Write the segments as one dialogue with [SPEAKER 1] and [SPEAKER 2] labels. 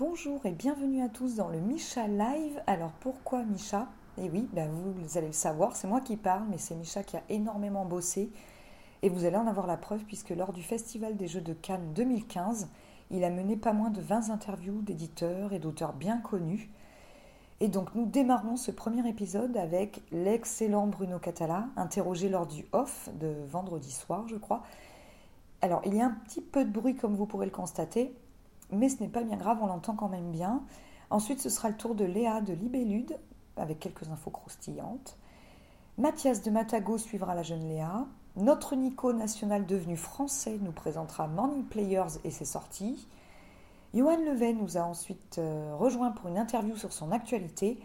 [SPEAKER 1] Bonjour et bienvenue à tous dans le Micha Live. Alors pourquoi Micha? Eh oui, bah vous allez le savoir, c'est moi qui parle, mais c'est Micha qui a énormément bossé. Et vous allez en avoir la preuve puisque lors du Festival des Jeux de Cannes 2015, il a mené pas moins de 20 interviews d'éditeurs et d'auteurs bien connus. Et donc nous démarrons ce premier épisode avec l'excellent Bruno Catala, interrogé lors du off de vendredi soir, je crois. Alors il y a un petit peu de bruit comme vous pourrez le constater, mais ce n'est pas bien grave, on l'entend quand même bien. Ensuite, ce sera le tour de Léa de Libellude, avec quelques infos croustillantes. Mathias de Matago suivra la jeune Léa. Notre Nico national devenu français nous présentera Morning Players et ses sorties. Johan Levet nous a ensuite euh, rejoint pour une interview sur son actualité.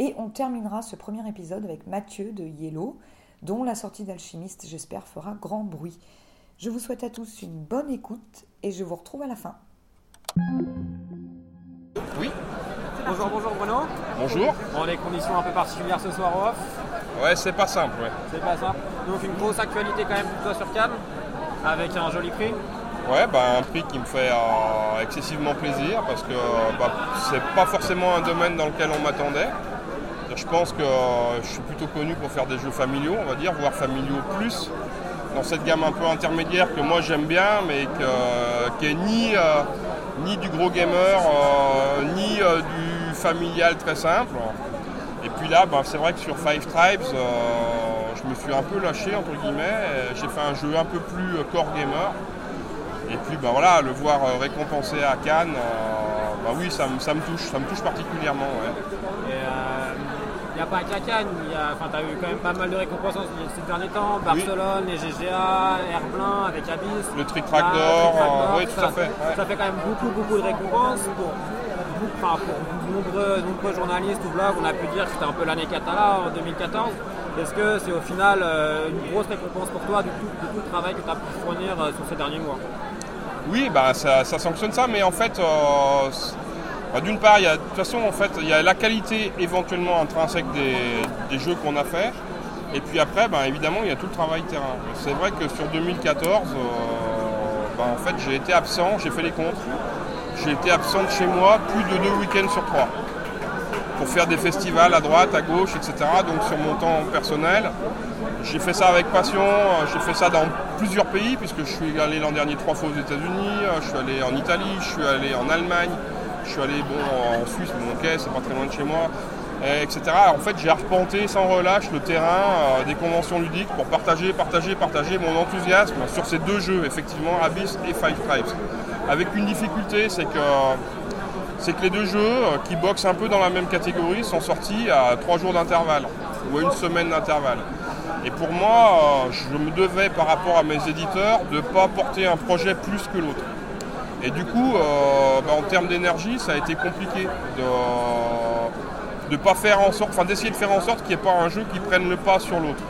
[SPEAKER 1] Et on terminera ce premier épisode avec Mathieu de Yellow, dont la sortie d'Alchimiste, j'espère, fera grand bruit. Je vous souhaite à tous une bonne écoute et je vous retrouve à la fin.
[SPEAKER 2] Oui.
[SPEAKER 3] Bonjour, bonjour Bruno.
[SPEAKER 2] Bonjour.
[SPEAKER 3] Bon, les conditions un peu particulières ce soir off.
[SPEAKER 2] Ouais, c'est pas simple, ouais.
[SPEAKER 3] C'est pas simple. Donc une grosse actualité quand même pour toi sur Cannes, avec un joli prix.
[SPEAKER 2] Ouais, bah, un prix qui me fait euh, excessivement plaisir parce que bah, c'est pas forcément un domaine dans lequel on m'attendait. Je pense que euh, je suis plutôt connu pour faire des jeux familiaux, on va dire, voire familiaux plus, dans cette gamme un peu intermédiaire que moi j'aime bien, mais que, qui est ni, euh, ni du gros gamer, ni du familial très simple. Et puis là, bah, c'est vrai que sur Five Tribes, je me suis un peu lâché, entre guillemets. J'ai fait un jeu un peu plus core gamer. Et puis ben voilà, le voir euh, récompensé à Cannes, euh, bah oui, ça, me touche, ça touche particulièrement.
[SPEAKER 3] N'y a pas qu'à Cannes, tu as eu quand même pas mal de récompenses ces derniers temps, Barcelone, les GGA, Herblin avec Abyss.
[SPEAKER 2] Le Trick Track d'or, oui tout
[SPEAKER 3] ça,
[SPEAKER 2] à fait.
[SPEAKER 3] Ça fait quand même beaucoup beaucoup de récompenses. Pour, de nombreux, nombreux, journalistes ou blogs, on a pu dire que c'était un peu l'année Catala en 2014. Est-ce que c'est au final euh, une grosse récompense pour toi de tout, le travail que tu as pu fournir sur ces derniers mois?
[SPEAKER 2] Oui, bah, ça, sanctionne ça, mais en fait, euh, bah, d'une part, il y a, de toute façon, en fait, il y a la qualité éventuellement intrinsèque des, jeux qu'on a fait. Et puis après, bah, évidemment, il y a tout le travail terrain. C'est vrai que sur 2014, euh, bah, en fait, j'ai été absent, j'ai fait les comptes. J'ai été absent de chez moi plus de deux week-ends sur trois pour faire des festivals à droite, à gauche, etc. Donc sur mon temps personnel. J'ai fait ça avec passion, euh, j'ai fait ça dans plusieurs pays, puisque je suis allé l'an dernier trois fois aux États-Unis, euh, je suis allé en Italie, je suis allé en Allemagne, je suis allé bon, en Suisse, mais ok, c'est pas très loin de chez moi, etc. En fait, j'ai arpenté sans relâche le terrain euh, des conventions ludiques pour partager, partager, partager mon enthousiasme sur ces deux jeux, effectivement, Abyss et Five Tribes. Avec une difficulté, c'est que les deux jeux qui boxent un peu dans la même catégorie sont sortis à trois jours d'intervalle ou à une semaine d'intervalle. Et pour moi, euh, je me devais par rapport à mes éditeurs de ne pas porter un projet plus que l'autre. Et du coup, euh, bah, en termes d'énergie, ça a été compliqué de, pas faire en sorte, enfin d'essayer de faire en sorte qu'il n'y ait pas un jeu qui prenne le pas sur l'autre.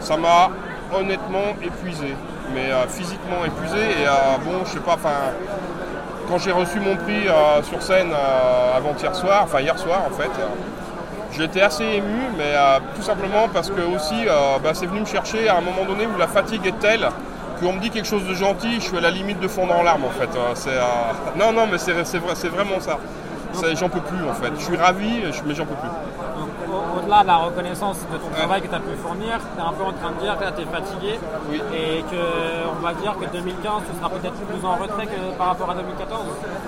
[SPEAKER 2] Ça m'a honnêtement épuisé, mais euh, physiquement épuisé. Et bon, je sais pas, enfin, quand j'ai reçu mon prix sur scène avant-hier soir, enfin hier soir en fait, J'étais assez ému, mais euh, tout simplement parce que aussi, euh, bah, c'est venu me chercher à un moment donné où la fatigue est telle qu'on me dit quelque chose de gentil, je suis à la limite de fondre en larmes en fait. Euh, non, non, mais c'est vraiment ça. J'en peux plus en fait. Je suis ravi, mais j'en peux plus
[SPEAKER 3] au-delà de la reconnaissance de ton travail que tu as pu fournir, tu es un peu en train de dire que tu es fatigué et qu'on va dire que 2015, tu seras peut-être plus en retrait que par rapport à 2014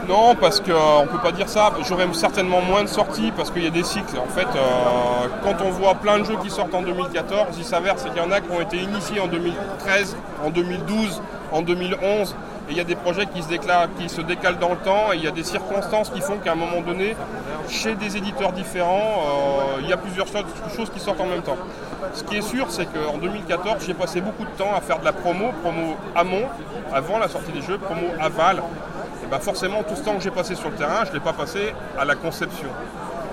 [SPEAKER 2] Non, parce qu'on euh, ne peut pas dire ça. J'aurais certainement moins de sorties parce qu'il y a des cycles. En fait, euh, quand on voit plein de jeux qui sortent en 2014, il s'avère qu'il y en a qui ont été initiés en 2013, en 2012, en 2011 il y a des projets qui se, qui se décalent dans le temps et il y a des circonstances qui font qu'à un moment donné, chez des éditeurs différents, euh, il y a plusieurs choses qui sortent en même temps. Ce qui est sûr, c'est qu'en 2014, j'ai passé beaucoup de temps à faire de la promo, promo amont, avant la sortie des jeux, promo aval. Et ben forcément, tout ce temps que j'ai passé sur le terrain, je ne l'ai pas passé à la conception.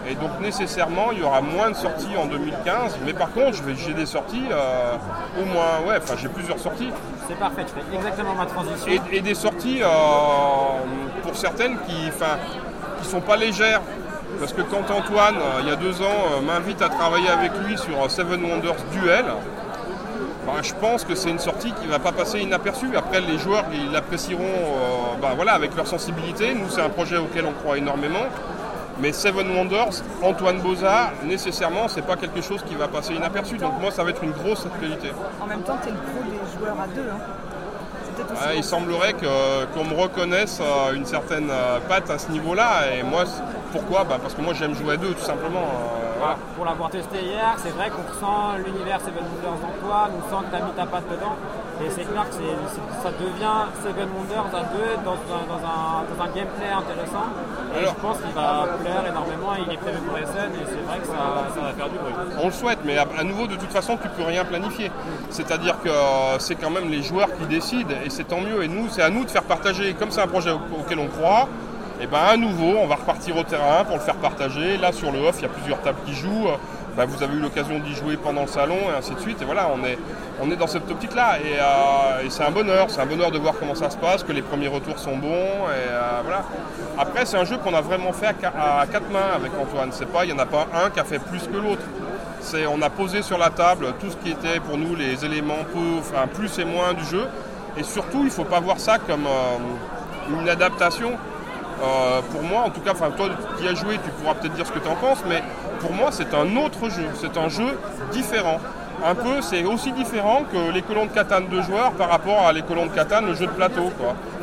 [SPEAKER 2] Et donc nécessairement, il y aura moins de sorties en 2015. Mais par contre, j'ai des sorties, euh, au moins, ouais, enfin j'ai plusieurs sorties.
[SPEAKER 3] C'est parfait, tu fais exactement ma transition.
[SPEAKER 2] Et, des sorties, euh, pour certaines, qui ne sont pas légères. Parce que quand Antoine, euh, il y a deux ans, m'invite à travailler avec lui sur Seven Wonders Duel, bah, je pense que c'est une sortie qui ne va pas passer inaperçue. Après, les joueurs, ils l'apprécieront euh, bah, voilà, avec leur sensibilité. Nous, c'est un projet auquel on croit énormément. Mais Seven Wonders, Antoine Boza, nécessairement, c'est pas quelque chose qui va passer inaperçu. Donc moi, ça va être une grosse actualité.
[SPEAKER 4] En même temps, tu es le pro des joueurs à deux. Hein.
[SPEAKER 2] il semblerait qu'on me reconnaisse euh, une certaine euh, patte à ce niveau-là. Et moi, pourquoi bah, Parce que moi, j'aime jouer à deux, tout simplement.
[SPEAKER 5] Euh, Pour l'avoir testé hier, c'est vrai qu'on ressent l'univers Seven Wonders en toi, on sent que tu as mis ta patte dedans. Et c'est clair que ça devient Seven Wonders à deux dans un, gameplay intéressant. Et je pense qu'il va plaire énormément. Il est prévu pour SN et c'est vrai que ça, va faire du bruit.
[SPEAKER 2] On le souhaite, mais à, nouveau, de toute façon, tu peux rien planifier. C'est-à-dire que euh, c'est quand même les joueurs qui décident et c'est tant mieux. Et nous, c'est à nous de faire partager. Comme c'est un projet auquel on croit, et eh ben à nouveau, on va repartir au terrain pour le faire partager. Là, sur le off, il y a plusieurs tables qui jouent. Bah, vous avez eu l'occasion d'y jouer pendant le salon et ainsi de suite. Et voilà, on est, on est dans cette optique-là. Euh, et, c'est un bonheur, c'est un bonheur de voir comment ça se passe, que les premiers retours sont bons. Euh. Après, c'est un jeu qu'on a vraiment fait à, quatre mains avec Antoine. C'est pas, il n'y en a pas un qui a fait plus que l'autre. On a posé sur la table tout ce qui était pour nous les éléments plus et moins du jeu. Et surtout, il ne faut pas voir ça comme euh, une adaptation. Pour moi, en tout cas, toi qui as joué, tu pourras peut-être dire ce que tu en penses, mais pour moi, c'est un autre jeu. C'est un jeu différent. Un peu, c'est aussi différent que les colons de Catane de joueurs par rapport à les colons de Catane, le jeu de plateau.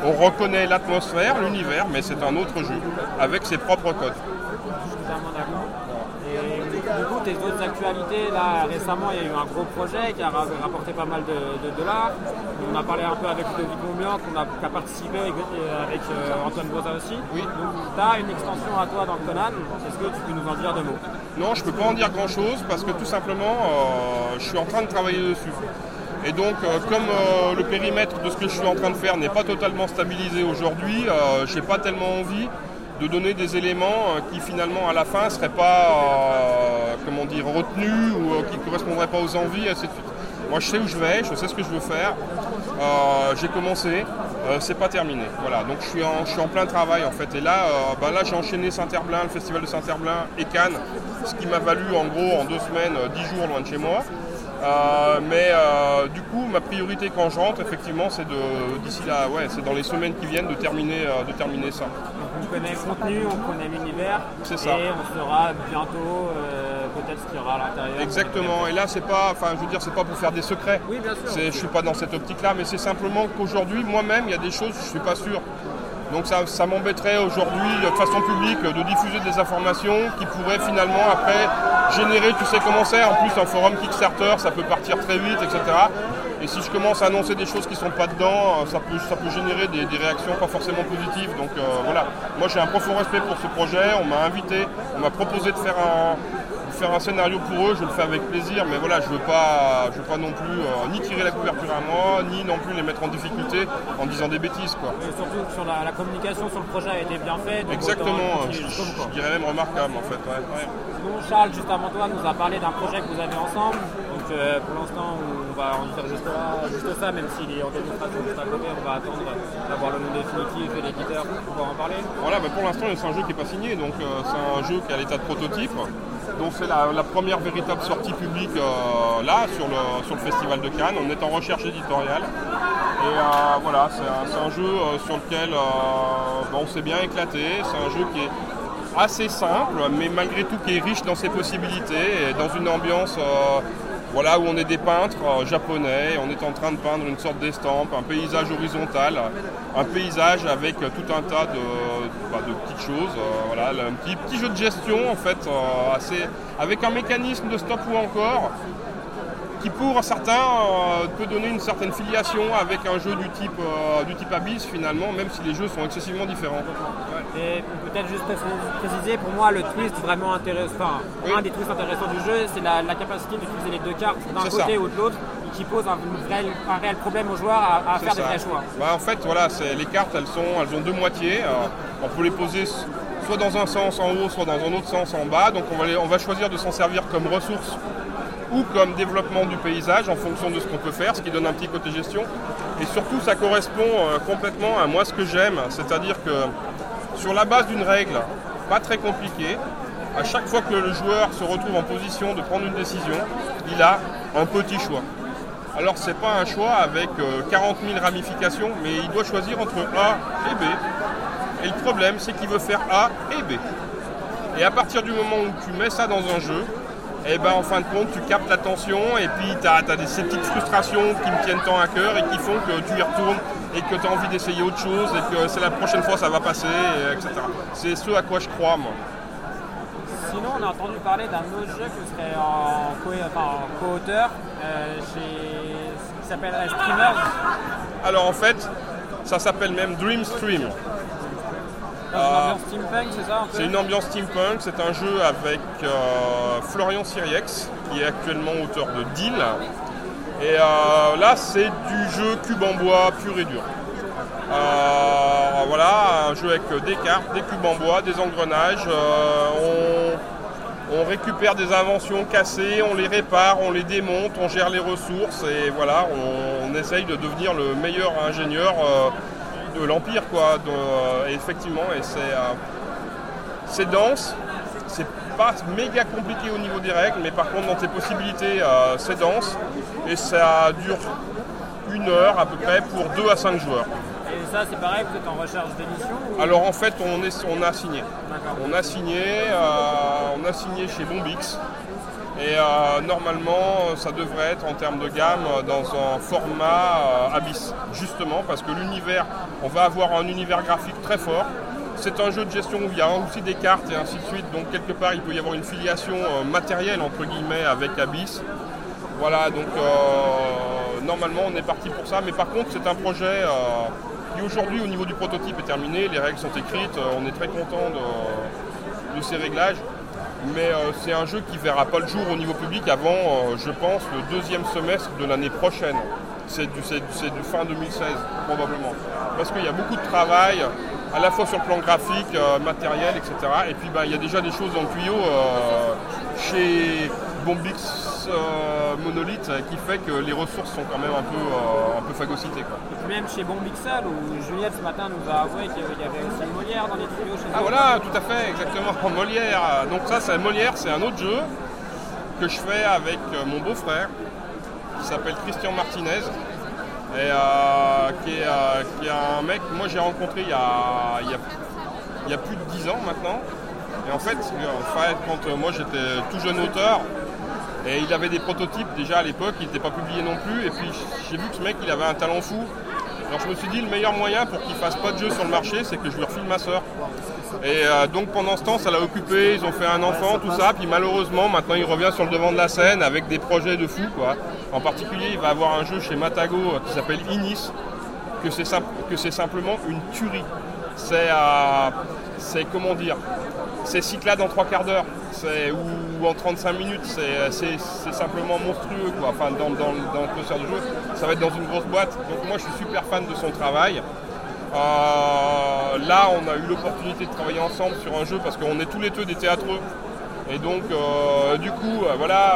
[SPEAKER 2] On reconnaît l'atmosphère, l'univers, mais c'est un autre jeu, avec ses propres codes
[SPEAKER 5] du coup, tes autres actualités, là, récemment, il y a eu un gros projet qui a rapporté pas mal de, dollars. On a parlé un peu avec Ludovic Montbian, qu'on a, qui a participé avec, euh, Antoine Boza aussi.
[SPEAKER 2] Oui.
[SPEAKER 5] Donc, tu as une extension à toi dans Conan. Est-ce que tu peux nous en dire deux mots?
[SPEAKER 2] Non, je ne peux pas en dire grand-chose parce que tout simplement, euh, je suis en train de travailler dessus. Et donc, euh, comme le périmètre de ce que je suis en train de faire n'est pas totalement stabilisé aujourd'hui, je n'ai pas tellement envie de donner des éléments euh, qui finalement à la fin ne seraient pas euh, comment dire, retenus ou euh, qui ne correspondraient pas aux envies, et ainsi de suite. Moi je sais où je vais, je sais ce que je veux faire. j'ai commencé, c'est pas terminé. Voilà, donc je suis, en, plein travail en fait. Et là, bah là j'ai enchaîné Saint-Herblain, le festival de Saint-Herblain et Cannes, ce qui m'a valu en gros en deux semaines, dix jours loin de chez moi. Mais du coup, ma priorité quand je rentre, effectivement, c'est d'ici là, ouais, c'est dans les semaines qui viennent de terminer, de terminer ça
[SPEAKER 5] on connaît le contenu, on connaît l'univers.
[SPEAKER 2] C'est
[SPEAKER 5] ça. Et on saura bientôt euh, peut-être ce qu'il y aura à l'intérieur.
[SPEAKER 2] Exactement. Et là, c'est pas, enfin, je veux dire, c'est pas pour faire des secrets.
[SPEAKER 5] Oui, bien sûr.
[SPEAKER 2] Je suis pas dans cette optique-là, mais c'est simplement qu'aujourd'hui, moi-même, il y a des choses, je suis pas sûr. Donc ça, ça m'embêterait aujourd'hui, de façon publique, de diffuser des informations qui pourraient finalement après générer, tu sais comment c'est, en plus un forum Kickstarter, ça peut partir très vite, etc. Et si je commence à annoncer des choses qui ne sont pas dedans, ça peut, ça peut générer des, réactions pas forcément positives. Donc euh, voilà, moi j'ai un profond respect pour ce projet, on m'a invité, on m'a proposé de faire un, faire un scénario pour eux, je le fais avec plaisir, mais voilà, je veux pas, je veux pas non plus euh, ni tirer la couverture à moi, ni non plus les mettre en difficulté en disant des bêtises. Quoi.
[SPEAKER 5] Et surtout que sur la, communication sur le projet a été bien faite.
[SPEAKER 2] Exactement, je, dirais même remarquable en fait.
[SPEAKER 5] Charles, juste avant toi, nous a parlé d'un projet que vous avez ensemble. Donc euh, pour l'instant, on va en faire juste, juste ça, même s'il est en démonstration juste à côté, on va attendre d'avoir le nom définitif et l'éditeur pour pouvoir en parler.
[SPEAKER 2] Voilà, mais pour l'instant, c'est un jeu qui n'est pas signé, donc euh, c'est un jeu qui est à l'état de prototype. Donc c'est la, première véritable sortie publique euh, là sur le, sur le Festival de Cannes. On est en recherche éditoriale. Et euh, voilà, c'est un, jeu euh, sur lequel on s'est bien éclaté. C'est un jeu qui est assez simple, mais malgré tout qui est riche dans ses possibilités et dans une ambiance voilà, où on est des peintres euh, japonais, on est en train de peindre une sorte d'estampe, un paysage horizontal, un paysage avec euh, tout un tas de, bah, petites choses, euh, voilà, un petit, petit, jeu de gestion en fait, assez, avec un mécanisme de stop ou encore, qui pour certains euh, peut donner une certaine filiation avec un jeu du type, euh, du type Abyss finalement, même si les jeux sont excessivement différents.
[SPEAKER 5] Et peut-être juste préciser, pour moi le twist vraiment intéressant, un des twists intéressants du jeu, c'est la, capacité d'utiliser les deux cartes d'un côté ou de l'autre qui pose un, un, réel problème aux joueurs à, faire des vrais choix.
[SPEAKER 2] Bah, en fait, voilà, les cartes, elles, sont, elles ont deux moitiés. Euh, on peut les poser soit dans un sens en haut, soit dans un autre sens en bas. Donc on va, on va choisir de s'en servir comme ressource ou comme développement du paysage en fonction de ce qu'on peut faire, ce qui donne un petit côté gestion. Et surtout, ça correspond euh, complètement à moi ce que j'aime, c'est-à-dire que sur la base d'une règle pas très compliquée, à chaque fois que le joueur se retrouve en position de prendre une décision, il a un petit choix. Alors c'est pas un choix avec 40 000 ramifications, mais il doit choisir entre A et B. Et le problème, c'est qu'il veut faire A et B. Et à partir du moment où tu mets ça dans un jeu, et eh ben en fin de compte, tu captes l'attention et puis tu as, ces petites frustrations qui me tiennent tant à cœur et qui font que tu y retournes et que tu as envie d'essayer autre chose et que c'est la prochaine fois ça va passer, etc. C'est ce à quoi je crois, moi.
[SPEAKER 3] Sinon, on a entendu parler d'un autre jeu qui serait en co-auteur euh, qui s'appelle Streamers.
[SPEAKER 2] Alors en fait, ça s'appelle même Dream Stream.
[SPEAKER 3] C'est une ambiance steampunk, c'est ça
[SPEAKER 2] C'est une ambiance steampunk, c'est un jeu avec euh, Florian Siriex, qui est actuellement auteur de Deal. Et euh, là, c'est du jeu cube en bois pur et dur. Euh, voilà, un jeu avec des cartes, des cubes en bois, des engrenages. On, récupère des inventions cassées, on les répare, on les démonte, on gère les ressources et voilà, on essaye de devenir le meilleur ingénieur de l'Empire, quoi. Euh, effectivement, et c'est euh, c'est dense, c'est pas méga compliqué au niveau des règles, mais par contre dans tes possibilités, euh, c'est dense et ça dure une heure à peu près pour 2 à 5 joueurs.
[SPEAKER 3] Et ça, c'est pareil, vous êtes en recherche d'édition
[SPEAKER 2] Alors en fait, on, est, on a signé. On a signé, on a signé chez Bombix. Et euh, normalement, ça devrait être en termes de gamme dans un format euh, Abyss, justement parce que l'univers, on va avoir un univers graphique très fort. C'est un jeu de gestion où il y a aussi des cartes et ainsi de suite, donc quelque part il peut y avoir une filiation euh, matérielle entre guillemets avec Abyss. Voilà, donc normalement on est parti pour ça, mais par contre c'est un projet qui aujourd'hui au niveau du prototype est terminé, les règles sont écrites, on est très content de ces réglages mais euh, c'est un jeu qui verra pas le jour au niveau public avant, euh, je pense, le deuxième semestre de l'année prochaine. C'est du, fin 2016, probablement. Parce qu'il y a beaucoup de travail, à la fois sur le plan graphique, euh, matériel, etc. Et puis bah, il y a déjà des choses dans le tuyau chez Bombix Monolith qui fait que les ressources sont quand même un peu, un peu phagocytées.
[SPEAKER 3] Et puis même chez Bombixel, où Juliette ce matin nous a avoué qu'il y avait aussi Molière dans les tuyaux chez
[SPEAKER 2] Ah voilà, tout à fait, exactement, Molière. Donc ça, c'est Molière, c'est un autre jeu que je fais avec euh, mon beau-frère, qui s'appelle Christian Martinez. Et euh, qui, est, euh, qui, est, un mec que moi j'ai rencontré il y, a, il, y a, plus de 10 ans maintenant. Et en fait quand moi j'étais tout jeune auteur, et il avait des prototypes déjà à l'époque, il n'était pas publié non plus. Et puis j'ai vu que ce mec, il avait un talent fou. Alors je me suis dit, le meilleur moyen pour qu'il fasse pas de jeu sur le marché, c'est que je lui refile ma soeur. Et euh, donc pendant ce temps, ça l'a occupé, ils ont fait un enfant, tout ça. Puis malheureusement, maintenant, il revient sur le devant de la scène avec des projets de fou. En particulier, il va avoir un jeu chez Matago euh, qui s'appelle Inis, que c'est simplement une tuerie. C'est, euh, c'est comment dire, c'est Cyclade en trois quarts d'heure ou, en 35 minutes, c'est simplement monstrueux quoi. Enfin, dans, dans, dans le de jeu, ça va être dans une grosse boîte. Donc moi je suis super fan de son travail. Euh, là on a eu l'opportunité de travailler ensemble sur un jeu parce qu'on est tous les deux des théâtreux. Et donc euh, du coup euh, voilà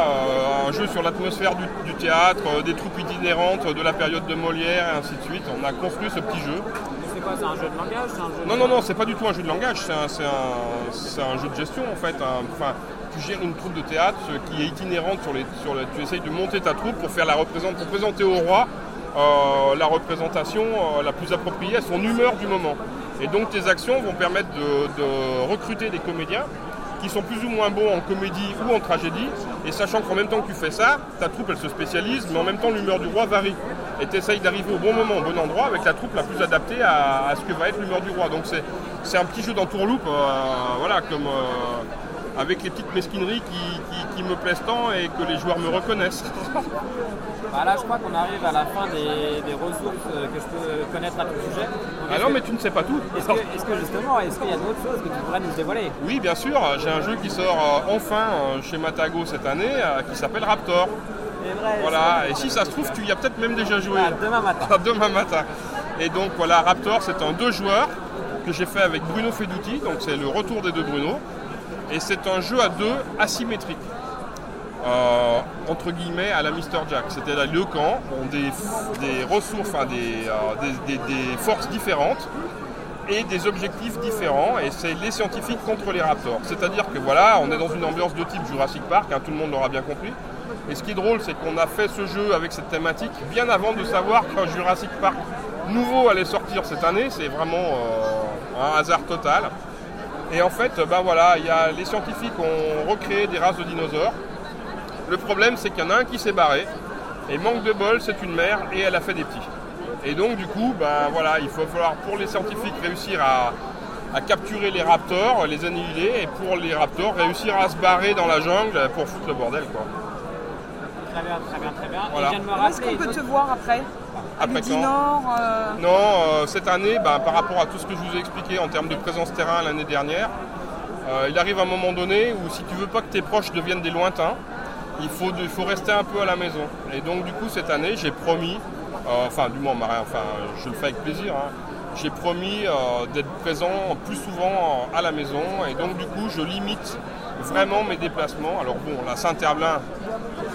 [SPEAKER 2] un jeu sur l'atmosphère du, du, théâtre, des troupes itinérantes de la période de Molière et ainsi de suite. On a construit ce petit jeu
[SPEAKER 3] c'est quoi C'est un jeu de langage
[SPEAKER 2] Non, non, non, c'est pas du tout un jeu de langage, c'est un, jeu de gestion en fait. Enfin, tu gères une troupe de théâtre qui est itinérante sur les. Sur tu essayes de monter ta troupe pour faire la pour présenter au roi euh, la représentation euh, la plus appropriée à son humeur du moment. Et donc tes actions vont permettre de recruter des comédiens qui sont plus ou moins bons en comédie ou en tragédie. Et sachant qu'en même temps que tu fais ça, ta troupe elle se spécialise, mais en même temps l'humeur du roi varie. Et tu essayes d'arriver au bon moment, au bon endroit, avec la troupe la plus adaptée à, ce que va être l'humeur du roi. Donc c'est un petit jeu d'entourloupe, euh, voilà, comme, euh, avec les petites mesquineries qui, me plaisent tant et que les joueurs me reconnaissent.
[SPEAKER 3] Bah là, je crois qu'on arrive à la fin des, ressources euh, que je peux connaître à tout sujet.
[SPEAKER 2] ah non, mais tu ne sais pas tout.
[SPEAKER 3] Est-ce que, justement, est-ce qu'il y a d'autres choses que tu pourrais nous dévoiler
[SPEAKER 2] Oui, bien sûr. J'ai un jeu qui sort enfin chez Matago cette année qui s'appelle Raptor. Voilà, et si ça se trouve, tu y as peut-être même déjà joué.
[SPEAKER 3] Ah, demain matin.
[SPEAKER 2] demain matin. Et donc voilà, Raptor, c'est un deux joueurs que j'ai fait avec Bruno Feduti, donc c'est le retour des deux Bruno. Et c'est un jeu à deux asymétrique. Euh, entre guillemets à la Mr. Jack. Ont des, ressources, enfin euh, des, des, forces différentes et des objectifs différents. Et c'est les scientifiques contre les raptors. C'est-à-dire que voilà, on est dans une ambiance de type Jurassic Park, hein, tout le monde l'aura bien compris. Et ce qui est drôle, c'est qu'on a fait ce jeu avec cette thématique bien avant de savoir qu'un Jurassic Park nouveau allait sortir cette année. C'est vraiment euh, un hasard total. Et en fait, ben voilà, il y a, les scientifiques ont recréé des races de dinosaures. Le problème, c'est qu'il y en a un qui s'est barré. Et manque de bol, c'est une mère et elle a fait des petits. Et donc, du coup, ben voilà, il faut falloir pour les scientifiques réussir à, à capturer les raptors, les annihiler, et pour les raptors, réussir à se barrer dans la jungle pour foutre le bordel. Quoi.
[SPEAKER 3] Très bien, très bien, très bien.
[SPEAKER 2] Voilà.
[SPEAKER 3] Et je viens de me
[SPEAKER 1] Où est-ce qu'on peut te voir après?
[SPEAKER 2] Après
[SPEAKER 1] Midi Nord euh,
[SPEAKER 2] Non, euh, cette année, ben, par rapport à tout ce que je vous ai expliqué en termes de présence terrain l'année dernière, euh, il arrive un moment donné où si tu veux pas que tes proches deviennent des lointains, il faut, rester un peu à la maison. Et donc du coup cette année j'ai promis, euh, enfin du moins Marin, enfin je le fais avec plaisir, hein, j'ai promis euh, d'être présent plus souvent euh, à la maison et donc du coup je limite vraiment mes déplacements. Alors bon, la Saint-Herblain,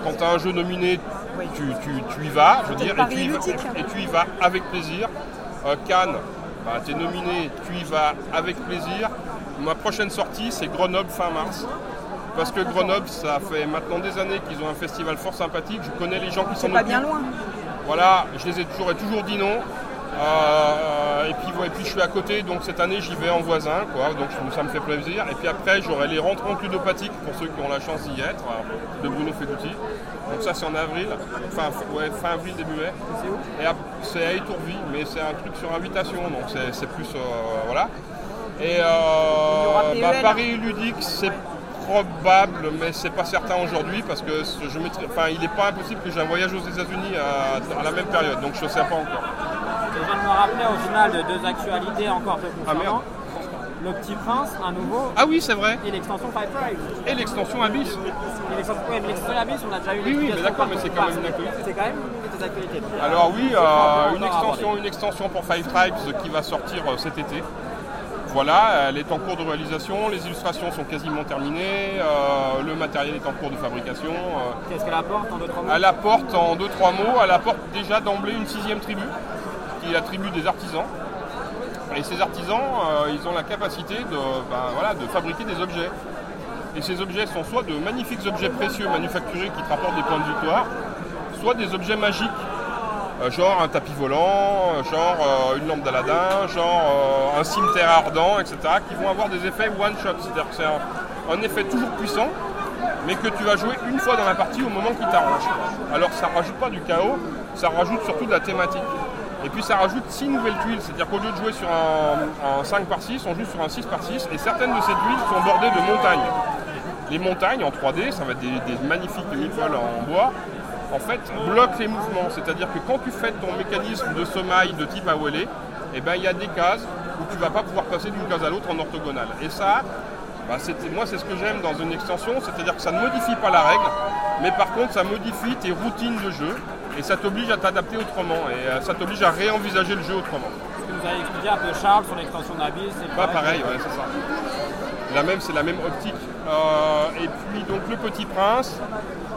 [SPEAKER 2] quand tu as un jeu nominé,
[SPEAKER 1] Oui.
[SPEAKER 2] tu, tu- tu y vas, je veux dire, et tu, y vas, et tu y vas avec plaisir. Euh, Cannes, tu es nominé, tu y vas avec plaisir. Ma prochaine sortie, c'est Grenoble fin mars. Parce que Grenoble, ça fait maintenant des années qu'ils ont un festival fort sympathique. Je connais les gens qui
[SPEAKER 1] C'est
[SPEAKER 2] s'en
[SPEAKER 1] pas bien loin.
[SPEAKER 2] Voilà, je les ai toujours, ai toujours dit non. Euh, et, puis, ouais, et puis je suis à côté, donc cette année j'y vais en voisin, quoi, donc ça me fait plaisir. Et puis après j'aurai les rentrants ludopathiques pour ceux qui ont la chance d'y être, de Bruno Feguti. Donc ça c'est en avril, enfin f- ouais, fin avril, début mai. Et c'est à Étourville, mais c'est un truc sur invitation, donc c'est plus euh, voilà. Et euh, bah,
[SPEAKER 1] PEL.
[SPEAKER 2] Paris ludique c'est probable, mais c'est pas certain aujourd'hui parce que je enfin, il n'est pas impossible que j'ai un voyage aux États-Unis à, à la même période, donc je ne sais pas encore.
[SPEAKER 3] Je viens de me rappeler au final de deux actualités encore te
[SPEAKER 2] Ah,
[SPEAKER 3] concernant.
[SPEAKER 2] merde.
[SPEAKER 3] Le Petit Prince, un nouveau,
[SPEAKER 2] Ah oui, c'est vrai.
[SPEAKER 3] et l'extension Five Drive.
[SPEAKER 2] Et l'extension Abyss.
[SPEAKER 3] Et l'extension Abyss, on a déjà eu
[SPEAKER 2] Oui, oui, mais d'accord, mais c'est quand même une actualité.
[SPEAKER 3] C'est quand même une des actualités.
[SPEAKER 2] Alors oui, euh, une, extension, une extension pour Five Tribes qui va sortir euh, cet été. Voilà, elle est en cours de réalisation, les illustrations sont quasiment terminées, euh, le matériel est en cours de fabrication. euh,
[SPEAKER 3] Qu'est-ce qu'elle apporte en deux trois mots?
[SPEAKER 2] Elle apporte en deux trois mots, elle apporte déjà d'emblée une sixième tribu, qui tribu des artisans. Et ces artisans, euh, ils ont la capacité de, ben, de fabriquer des objets. Et ces objets sont soit de magnifiques objets précieux manufacturés qui te rapportent des points de victoire, soit des objets magiques, euh, genre un tapis volant, euh, genre une lampe d'Aladin, genre un cimetière ardent, etc., qui vont avoir des effets one-shot. C'est-à-dire que c'est un, effet toujours puissant, mais que tu vas jouer une fois dans la partie au moment qui t'arrange. Alors ça rajoute pas du chaos, ça rajoute surtout de la thématique. Et puis ça rajoute 6 nouvelles tuiles, c'est-à-dire qu'au lieu de jouer sur un, un 5 par 6, on joue sur un 6 par 6, et certaines de ces tuiles sont bordées de montagnes. Les montagnes en 3D, ça va être des, magnifiques meeples en bois, en fait bloquent les mouvements. C'est-à-dire que quand tu fais ton mécanisme de sommeil de type AOLE, eh ben, il y a des cases où tu ne vas pas pouvoir passer d'une case à l'autre en orthogonale. Et ça, bah, moi c'est ce que j'aime dans une extension, c'est-à-dire que ça ne modifie pas la règle, mais par contre ça modifie tes routines de jeu et ça t'oblige à t'adapter autrement et euh, ça t'oblige à réenvisager le jeu autrement.
[SPEAKER 3] Ce que nous avait expliqué un peu Charles sur l'extension d'Abyss. c'est
[SPEAKER 2] Pas pareil, ouais, c'est ça. La même, c'est la même optique. Euh, et puis donc le Petit Prince,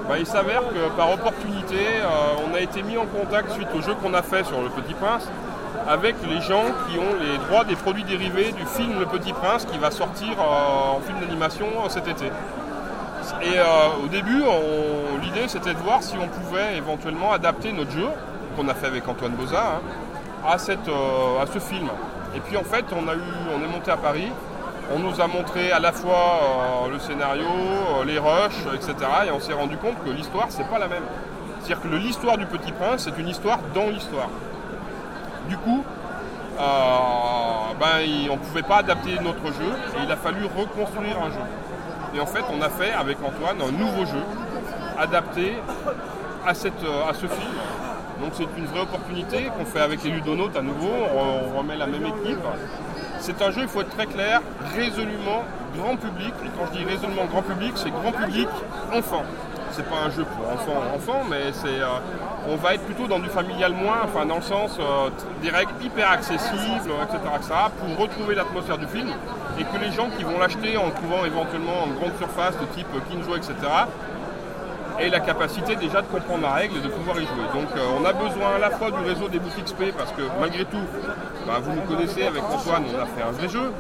[SPEAKER 2] bah, il s'avère que par opportunité, euh, on a été mis en contact suite au jeu qu'on a fait sur le Petit Prince avec les gens qui ont les droits des produits dérivés du film Le Petit Prince qui va sortir euh, en film d'animation cet été. Et euh, au début, l'idée c'était de voir si on pouvait éventuellement adapter notre jeu, qu'on a fait avec Antoine Boza, hein, à, cette, euh, à ce film. Et puis en fait, on, a eu, on est monté à Paris, on nous a montré à la fois euh, le scénario, les rushs, etc. Et on s'est rendu compte que l'histoire, c'est pas la même. C'est-à-dire que l'histoire du Petit Prince, c'est une histoire dans l'histoire. Du coup, ben, on ne pouvait pas adapter notre jeu et il a fallu reconstruire un jeu. Et en fait, on a fait avec Antoine un nouveau jeu adapté à, cette, euh, à ce film. Donc c'est une vraie opportunité qu'on fait avec les ludonautes à nouveau, on, re- on remet la même équipe. C'est un jeu, il faut être très clair, résolument grand public. Et quand je dis résolument grand public, c'est grand public enfant. C'est pas un jeu pour enfants enfants, mais c'est euh, on va être plutôt dans du familial moins, enfin dans le sens euh, des règles hyper accessibles, etc., pour retrouver l'atmosphère du film et que les gens qui vont l'acheter en le trouvant éventuellement en grande surface de type Kinjo, etc., et la capacité déjà de comprendre la règle et de pouvoir y jouer. Donc euh, on a besoin à la fois du réseau des boutiques XP parce que malgré tout, bah, vous nous connaissez avec Antoine, on a fait un vrai jeu.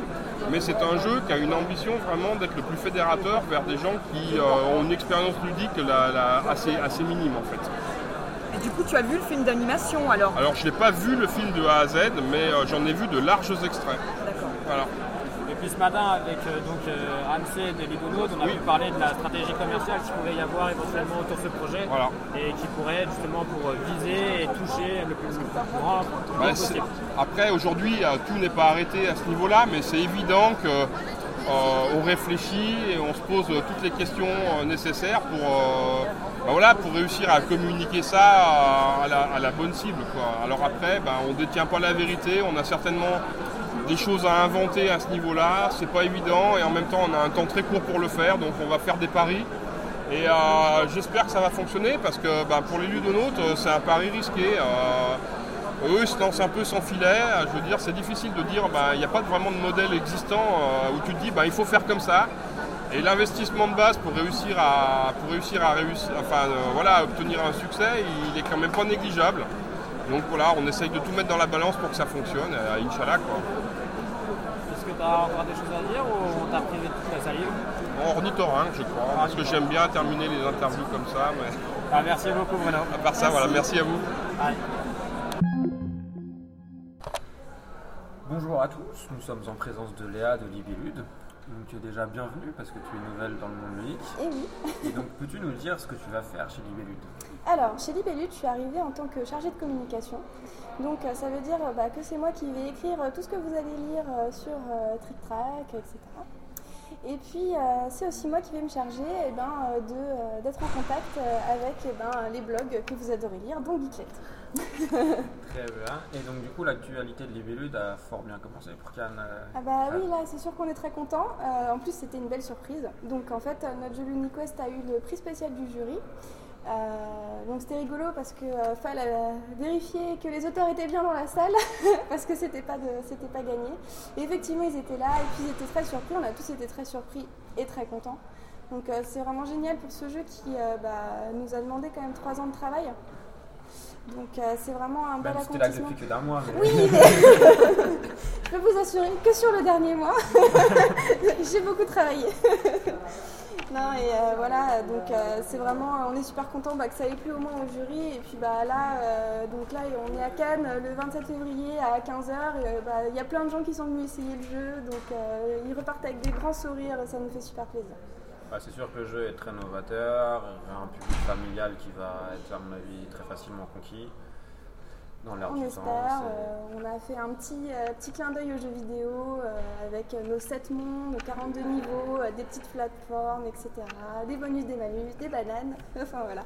[SPEAKER 2] Mais c'est un jeu qui a une ambition vraiment d'être le plus fédérateur vers des gens qui euh, ont une expérience ludique assez, assez minime en fait.
[SPEAKER 1] Et du coup, tu as vu le film d'animation alors?
[SPEAKER 2] Alors, je n'ai pas vu le film de A à Z, mais euh, j'en ai vu de larges extraits.
[SPEAKER 1] D'accord.
[SPEAKER 2] Voilà.
[SPEAKER 3] Ce matin, avec euh, donc euh, Ramsey et Lidonautes, on a pu parler de la stratégie commerciale qu'il pouvait y avoir éventuellement autour de ce projet
[SPEAKER 2] Voilà.
[SPEAKER 3] et qui pourrait justement pour viser et toucher le plus grand
[SPEAKER 2] Ouais,
[SPEAKER 3] possible.
[SPEAKER 2] Après, aujourd'hui, euh, tout n'est pas arrêté à ce niveau-là, mais c'est évident que euh, on réfléchit et on se pose euh, toutes les questions euh, nécessaires pour, euh, bah voilà, pour réussir à communiquer ça à, à la, à la bonne cible. quoi. Alors après, bah, on ne détient pas la vérité, on a certainement des choses à inventer à ce niveau-là, c'est pas évident et en même temps on a un temps très court pour le faire, donc on va faire des paris. Et euh, j'espère que ça va fonctionner parce que bah, pour les ludonautes, euh, c'est un pari risqué. Euh, eux ils se lancent un peu sans filet. Je veux dire, c'est difficile de dire bah, il n'y a pas vraiment de modèle existant euh, où tu te dis bah, il faut faire comme ça. Et l'investissement de base pour réussir à, euh, obtenir un succès, il est quand même pas négligeable. Donc voilà, on essaye de tout mettre dans la balance pour que ça fonctionne. Euh, Inch'Allah quoi.
[SPEAKER 3] Est-ce que tu as encore des choses à dire ou on t'a privé de toute la salive
[SPEAKER 2] je crois, parce que j'aime bien terminer les interviews comme ça. Mais
[SPEAKER 3] Ah, Merci beaucoup Bruno.
[SPEAKER 2] à part ça, voilà, merci à vous.
[SPEAKER 3] Allez.
[SPEAKER 5] Bonjour à tous, nous sommes en présence de Léa de Libellude. Donc euh, déjà bienvenue parce que tu es nouvelle dans le monde ludique.
[SPEAKER 6] Et oui.
[SPEAKER 5] Et donc peux-tu nous dire ce que tu vas faire chez Libellude?
[SPEAKER 6] Alors, chez Libellude, je suis arrivée en tant que chargée de communication. Donc, euh, ça veut dire euh, bah, que c'est moi qui vais écrire euh, tout ce que vous allez lire sur Trick Track, etc. Et puis, c'est aussi moi qui vais me charger eh ben, de, d'être en contact avec eh ben, les blogs que vous adorez lire, dont Geeklet.
[SPEAKER 5] Très bien. Et donc du coup l'actualité de Libellude a fort bien commencé pour Cannes.
[SPEAKER 6] Ah bah oui, là, c'est sûr qu'on est très content. En plus, c'était une belle surprise. Donc, en fait, notre jeu LuniQuest a eu le prix spécial du jury. Euh, donc, c'était rigolo parce que euh, fallait euh, vérifier que les auteurs étaient bien dans la salle parce que c'était pas de, c'était pas gagné. Et effectivement, ils étaient là et puis ils étaient très surpris. On a tous été très surpris et très contents. Donc, euh, c'est vraiment génial pour ce jeu qui bah, nous a demandé quand même trois ans de travail. Donc, c'est vraiment un bel
[SPEAKER 5] t'es là
[SPEAKER 6] accomplissement.
[SPEAKER 5] depuis que d'un mois. mais-
[SPEAKER 6] Oui, mais je peux vous assurer que sur le dernier mois, j'ai beaucoup travaillé. Non, et euh, voilà, donc euh, c'est vraiment, on est super content bah, que ça ait plu au moins au jury. Et puis bah, là, euh, donc là, on est à Cannes le 27 février à 15h. Il y a plein de gens qui sont venus essayer le jeu, donc ils repartent avec des grands sourires ça nous fait super plaisir.
[SPEAKER 5] Bah, c'est sûr que le jeu est très novateur, un public familial qui va être à mon avis très facilement conquis dans l'air
[SPEAKER 6] On
[SPEAKER 5] du
[SPEAKER 6] espère.
[SPEAKER 5] temps. c'est-
[SPEAKER 6] euh, on a fait un petit, euh, petit clin d'œil aux jeux vidéo euh, avec euh, nos 7 mondes, nos 42 niveaux, euh, des petites plateformes, etc. Des bonus, des malus, des bananes. enfin voilà.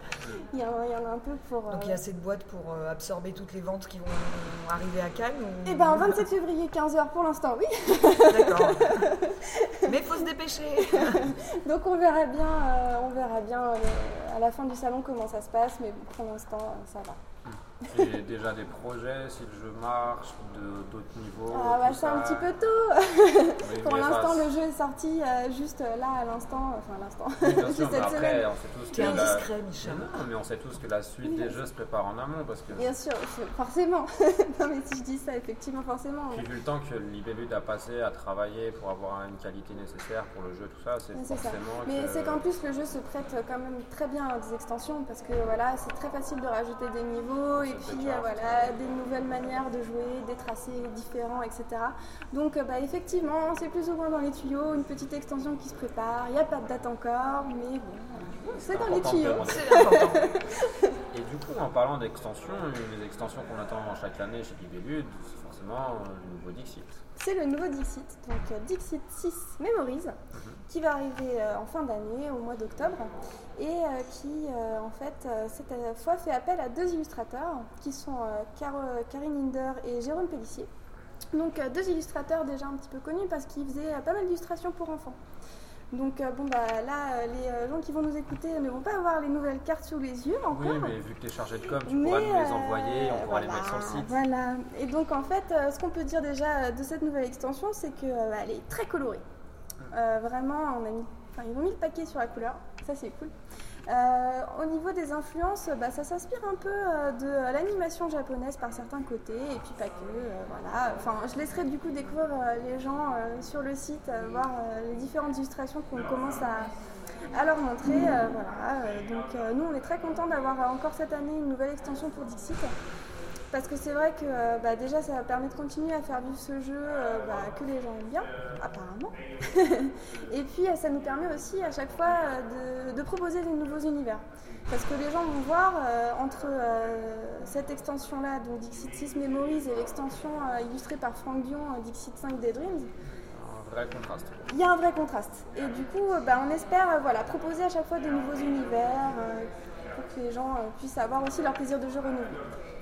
[SPEAKER 6] Il y, en a- il y en a un peu pour.
[SPEAKER 1] Donc il y a assez de boîtes pour euh, absorber toutes les ventes qui vont arriver à Cannes ou-
[SPEAKER 6] Et ben 27 février 15h pour l'instant, oui.
[SPEAKER 1] D'accord. Mais il faut se dépêcher.
[SPEAKER 6] Donc on verra bien, euh, on verra bien euh, à la fin du salon comment ça se passe, mais pour l'instant euh, ça va.
[SPEAKER 5] J'ai déjà des projets, si le jeu marche, de- d'autres niveaux.
[SPEAKER 6] Ah bah c'est un petit peu tôt.
[SPEAKER 5] Oui,
[SPEAKER 6] Pour
[SPEAKER 5] mais
[SPEAKER 6] l'instant le jeu est sorti euh, juste euh, là à l'instant, enfin à l'instant.
[SPEAKER 5] Oui, bien sûr,
[SPEAKER 6] cette
[SPEAKER 5] mais après, on sait tous que la...
[SPEAKER 1] indiscret, Michel.
[SPEAKER 5] Mais non, mais on sait tous que la suite des jeux se prépare en amont parce que
[SPEAKER 6] Bien sûr, forcément. non mais si je dis ça, effectivement, forcément.
[SPEAKER 5] puis vu le temps que Libellude a passé à travailler pour avoir une qualité nécessaire pour le jeu, tout ça, c'est
[SPEAKER 6] ça.
[SPEAKER 5] forcément
[SPEAKER 6] Mais
[SPEAKER 5] que...
[SPEAKER 6] c'est qu'en plus le jeu se prête quand même très bien à des extensions parce que voilà, c'est très facile de rajouter des niveaux et
[SPEAKER 5] C'est
[SPEAKER 6] puis euh, voilà, des nouvelles manières de jouer, des tracés différents, etc. Donc euh, bah, effectivement, c'est plus ou moins dans les tuyaux, une petite extension qui se prépare. Il n'y a pas de date encore, mais bon, voilà. c'est dans les tuyaux.
[SPEAKER 5] Et du coup, en parlant d'extensions, une des extensions qu'on attend chaque année chez Libellude, c'est forcément euh, le nouveau Dixit.
[SPEAKER 6] C'est le nouveau Dixit, donc euh, Dixit 6 Memories, qui va arriver euh, en fin d'année, au mois d'octobre, et qui, en fait, cette fois fait appel à deux illustrateurs, qui sont Karine Hinder et Jérôme Pellissier. Donc deux illustrateurs déjà un petit peu connus parce qu'ils faisaient pas mal d'illustrations pour enfants. Donc euh, bon bah là, euh, les euh, gens qui vont nous écouter ne vont pas avoir les nouvelles cartes sous les yeux encore.
[SPEAKER 5] Oui, mais vu que tu es chargé de com, tu
[SPEAKER 6] Mais,
[SPEAKER 5] pourras nous les envoyer, on pourra les mettre sur le site.
[SPEAKER 6] Voilà. Et donc en fait, ce qu'on peut dire déjà de cette nouvelle extension, c'est qu'elle est très colorée. Euh, vraiment, on a mis, enfin, ils ont mis le paquet sur la couleur. Ça c'est cool. Euh, au niveau des influences, bah, ça s'inspire un peu euh, de l'animation japonaise par certains côtés, et puis pas que. euh, voilà. Je laisserai du coup découvrir les gens sur le site, voir les différentes illustrations qu'on commence à, leur montrer. donc nous, on est très contents d'avoir encore cette année une nouvelle extension pour Dixit. Parce que c'est vrai que euh, bah, déjà ça permet de continuer à faire vivre ce jeu euh, bah, que les gens aiment bien, apparemment. et puis euh, ça nous permet aussi à chaque fois de, de proposer des nouveaux univers. Parce que les gens vont voir euh, entre euh, cette extension-là, donc Dixit 6 Memories, et l'extension illustrée par Franck Dion, Dixit 5 Daydreams,
[SPEAKER 5] Un vrai contraste.
[SPEAKER 6] il y a un vrai contraste. Et du coup, bah, on espère voilà, proposer à chaque fois de nouveaux univers euh, pour que les gens euh, puissent avoir aussi leur plaisir de jeu renouvelé.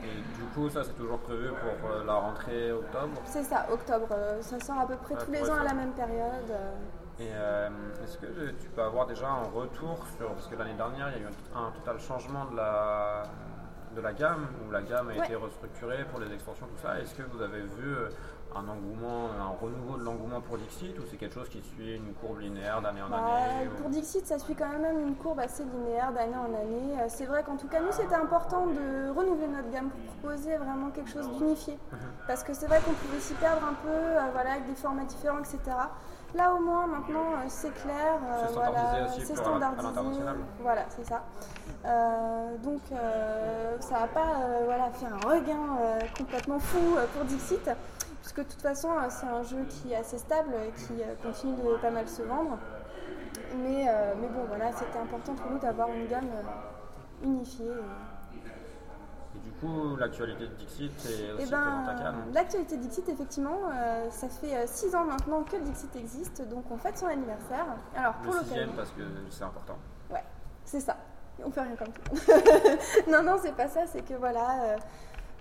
[SPEAKER 5] Et du coup, ça c'est toujours prévu pour euh, la rentrée octobre?
[SPEAKER 6] C'est ça, octobre. euh, ça sort à peu près tous les ans à la même période. euh.
[SPEAKER 5] Et euh, est-ce que tu peux avoir déjà un retour sur. Parce que l'année dernière, il y a eu un, un total changement de la, de la gamme, où la gamme a
[SPEAKER 6] Ouais.
[SPEAKER 5] été restructurée pour les extensions, tout ça. Est-ce que vous avez vu un engouement, un renouveau de l'engouement pour Dixit, ou c'est quelque chose qui suit une courbe linéaire d'année en
[SPEAKER 6] Bah,
[SPEAKER 5] année ou-
[SPEAKER 6] pour Dixit, ça suit quand même une courbe assez linéaire d'année en année. Euh, C'est vrai qu'en tout cas, nous, c'était important de renouveler notre gamme pour proposer vraiment quelque chose d'unifié.
[SPEAKER 5] Mhm.
[SPEAKER 6] Parce que c'est vrai qu'on pouvait s'y perdre un peu, euh, voilà, avec des formats différents, etc. Là, au moins, maintenant, euh, c'est clair.
[SPEAKER 5] C'est standardisé
[SPEAKER 6] voilà,
[SPEAKER 5] aussi
[SPEAKER 6] c'est
[SPEAKER 5] l'international.
[SPEAKER 6] Voilà, ça. Donc, ça va pas voilà, faire un regain complètement fou pour Dixit. Puisque de toute façon, euh, c'est un jeu qui est assez stable et qui euh, continue de pas mal se vendre. Mais, euh, mais bon, voilà, c'était important pour nous d'avoir une gamme unifiée. et-
[SPEAKER 5] du coup, l'actualité de Dixit est aussi
[SPEAKER 6] Eh
[SPEAKER 5] à
[SPEAKER 6] ben, l'actualité Dixit, effectivement, euh, ça fait 6 ans maintenant que Dixit existe, donc on fête son anniversaire. Alors pour
[SPEAKER 5] Le sixième parce que c'est important.
[SPEAKER 6] ouais, c'est ça. On fait rien comme tout. non, non, c'est pas ça. C'est que voilà. euh,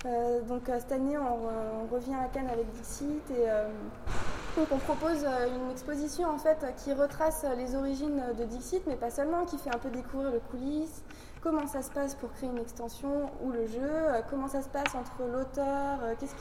[SPEAKER 6] donc euh, cette année, on, re- on revient à Cannes avec Dixit et euh, on propose euh, une exposition en fait qui retrace euh, les origines de Dixit, mais pas seulement, qui fait un peu découvrir le coulisses, comment ça se passe pour créer une extension ou le jeu, euh, comment ça se passe entre l'auteur, euh, qu'est-ce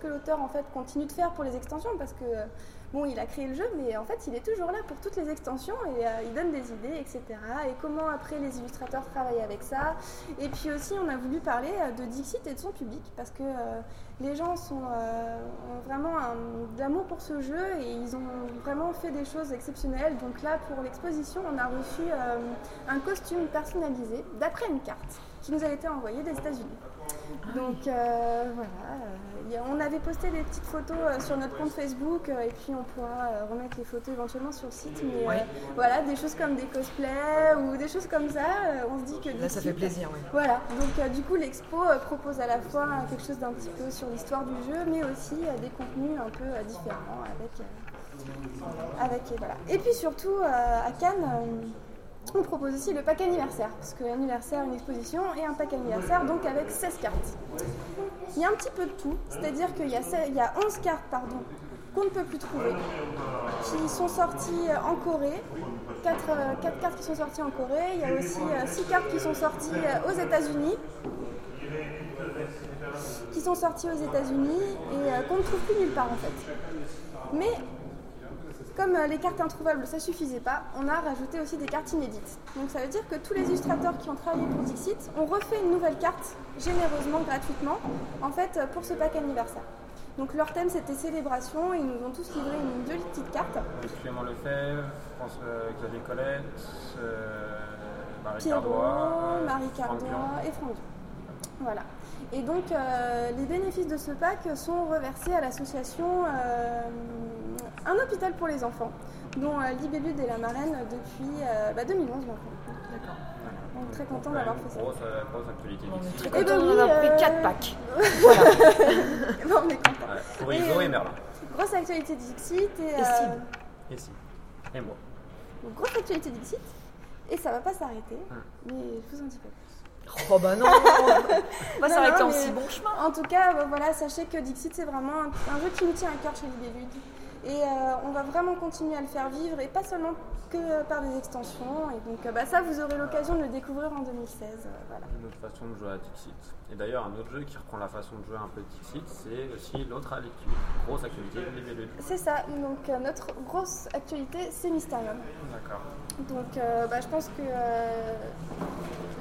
[SPEAKER 6] que, que l'auteur en fait continue de faire pour les extensions parce que euh, bon, il a créé le jeu, mais en fait il est toujours là pour toutes les extensions et euh, il donne des idées, etc. Et comment après les illustrateurs travaillent avec ça. Et puis aussi on a voulu parler euh, de Dixit et de son public parce que euh, les gens sont, ont vraiment un, de l'amour pour ce jeu et ils ont vraiment fait des choses exceptionnelles. Donc là, pour l'exposition, on a reçu un costume personnalisé d'après une carte qui nous a été envoyée des États-Unis. Donc euh, voilà, euh, on avait posté des petites photos euh, sur notre compte Facebook et puis on pourra remettre les photos éventuellement sur le site. Mais euh, voilà, des choses comme des cosplays ou des choses comme ça, on se dit que
[SPEAKER 1] Là, ça fait plaisir, oui.
[SPEAKER 6] voilà, donc euh, du coup l'expo propose à la fois quelque chose d'un petit peu sur l'histoire du jeu, mais aussi des contenus un peu différents avec, avec et voilà. Et puis surtout à Cannes, on propose aussi le pack anniversaire, parce que l'anniversaire une exposition et un pack anniversaire, donc avec 16 cartes. Il y a un petit peu de tout, c'est-à-dire qu'il y, a se- il y a 11 cartes pardon, qu'on ne peut plus trouver, qui sont sorties euh, en Corée, 4, cartes qui sont sorties en Corée, il y a aussi 6 cartes qui sont sorties euh, aux États-Unis, qui sont sorties aux États-Unis et euh, qu'on ne trouve plus nulle part en fait. Mais comme euh, les cartes introuvables ça suffisait pas, on a rajouté aussi des cartes inédites. Donc ça veut dire que tous les illustrateurs qui ont travaillé pour Dixit ont refait une nouvelle carte généreusement, gratuitement, en fait euh, pour ce pack anniversaire. Donc leur thème c'était célébration et ils nous ont tous livré une deux petites cartes.
[SPEAKER 5] Clément Lefebvre, France, euh, Xavier Colette, euh, Marie
[SPEAKER 6] Pierrot,
[SPEAKER 5] Cardois,
[SPEAKER 6] Marie Cardois et Franck. Voilà. Et donc, euh, les bénéfices de ce pack sont reversés à l'association euh, Un hôpital pour les enfants, dont euh, est la marraine depuis euh, bah, 2011 maintenant.
[SPEAKER 1] D'accord.
[SPEAKER 6] On est très content d'avoir fait ça.
[SPEAKER 5] grosse, grosse actualité.
[SPEAKER 1] On est
[SPEAKER 5] Dixit.
[SPEAKER 1] très
[SPEAKER 6] Eh ben
[SPEAKER 1] d'en avoir pris
[SPEAKER 6] euh,
[SPEAKER 1] 4 packs.
[SPEAKER 6] Bon, on est content.
[SPEAKER 5] Ouais, pour Iso
[SPEAKER 6] Et,
[SPEAKER 5] et Merlin.
[SPEAKER 6] Grosse actualité Dixit et,
[SPEAKER 1] Et
[SPEAKER 6] euh,
[SPEAKER 1] Sid.
[SPEAKER 5] Et si. Et moi.
[SPEAKER 6] donc, grosse actualité Dixit. Et ça va pas s'arrêter,
[SPEAKER 5] Hum.
[SPEAKER 6] mais je vous en dis pas plus.
[SPEAKER 1] Oh bah non On va
[SPEAKER 6] Non,
[SPEAKER 1] s'arrêter en si bon chemin.
[SPEAKER 6] En tout cas, euh, voilà, sachez que Dixit, c'est vraiment un, un jeu qui nous tient à cœur chez Libellude. Et euh, on va vraiment continuer à le faire vivre, et pas seulement que euh, par des extensions. Et donc, euh, bah, ça, vous aurez l'occasion de le découvrir en 2016. euh, voilà.
[SPEAKER 5] Une autre façon de jouer à Dixit. Et d'ailleurs, un autre jeu qui reprend la façon de jouer un peu de Dixit, c'est aussi l'autre à l'équipe grosse actualité de Libellule.
[SPEAKER 6] C'est ça, donc euh, notre grosse actualité, c'est Mysterium.
[SPEAKER 5] D'accord.
[SPEAKER 6] Donc euh, bah, je pense que euh,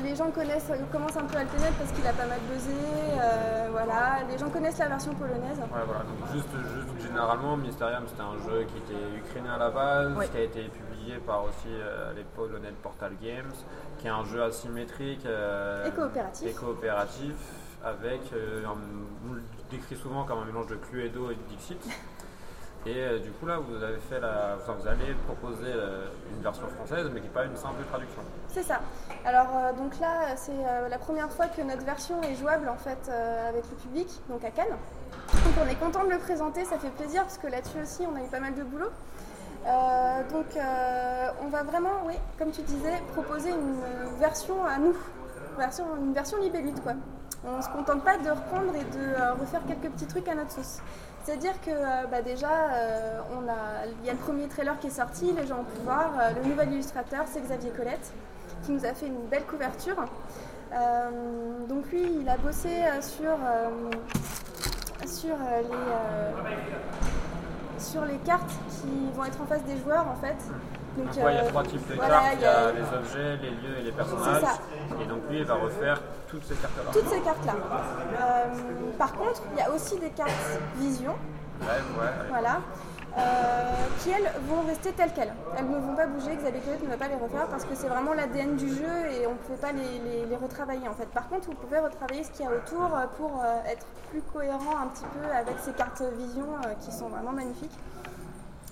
[SPEAKER 6] les gens connaissent, commencent un peu à le connaître parce qu'il a pas mal buzzé. euh, voilà, les gens connaissent la version polonaise.
[SPEAKER 5] Ouais, voilà. Donc juste, juste généralement, Mysterium, c'était un jeu qui était ukrainien à la base,
[SPEAKER 1] Oui.
[SPEAKER 5] qui a été publié par aussi euh, les Polonais de Portal Games, qui est un jeu asymétrique euh,
[SPEAKER 6] Et coopératif.
[SPEAKER 5] et coopératif, avec, euh, un- on le décrit souvent comme un mélange de Cluedo et de Dixit. Et euh, du coup là, vous avez fait la, vous allez proposer euh, une version française, mais qui n'est pas une simple traduction.
[SPEAKER 6] C'est ça. Alors euh, donc là, c'est la première fois que notre version est jouable en fait avec le public, donc à Cannes. Donc on est content de le présenter, ça fait plaisir parce que là-dessus aussi on a eu pas mal de boulot. Donc on va vraiment, oui, comme tu disais, proposer une version à nous, version, une version libellute quoi. On ne se contente pas de reprendre et de refaire quelques petits trucs à notre sauce. C'est-à-dire que euh, bah, déjà, euh, il y a le premier trailer qui est sorti, les gens ont pu voir. Euh, le nouvel illustrateur, c'est Xavier Colette, qui nous a fait une belle couverture. Donc lui, il a bossé sur les cartes qui vont être en face des joueurs en fait.
[SPEAKER 5] Donc ouais, il y a
[SPEAKER 6] euh,
[SPEAKER 5] trois types de
[SPEAKER 6] voilà,
[SPEAKER 5] cartes,
[SPEAKER 6] il
[SPEAKER 5] y a les objets, les lieux et les personnages. Et donc lui, il va refaire toutes ces cartes-là.
[SPEAKER 6] toutes ces cartes-là. Euh, par contre, il y a aussi des cartes vision,
[SPEAKER 5] Ouais, ouais,
[SPEAKER 6] voilà, euh, qui elles vont rester telles quelles. Elles ne vont pas bouger, Xavier Colette ne va pas les refaire parce que c'est vraiment l'ADN du jeu et on ne pouvait pas les, les- les retravailler en fait. Par contre, vous pouvez retravailler ce qu'il y a autour pour être plus cohérent un petit peu avec ces cartes vision qui sont vraiment magnifiques.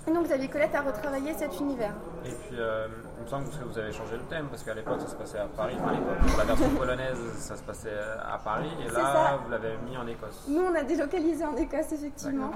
[SPEAKER 6] Et donc Xavier Colette a retravaillé cet univers.
[SPEAKER 5] Et puis, euh, il me semble que vous avez changé le thème, parce qu'à l'époque, ça se passait à Paris. Enfin, pour la version polonaise, ça se passait à Paris. Et là,
[SPEAKER 6] ça.
[SPEAKER 5] vous l'avez mis en Écosse.
[SPEAKER 6] Nous, on a délocalisé en Écosse effectivement.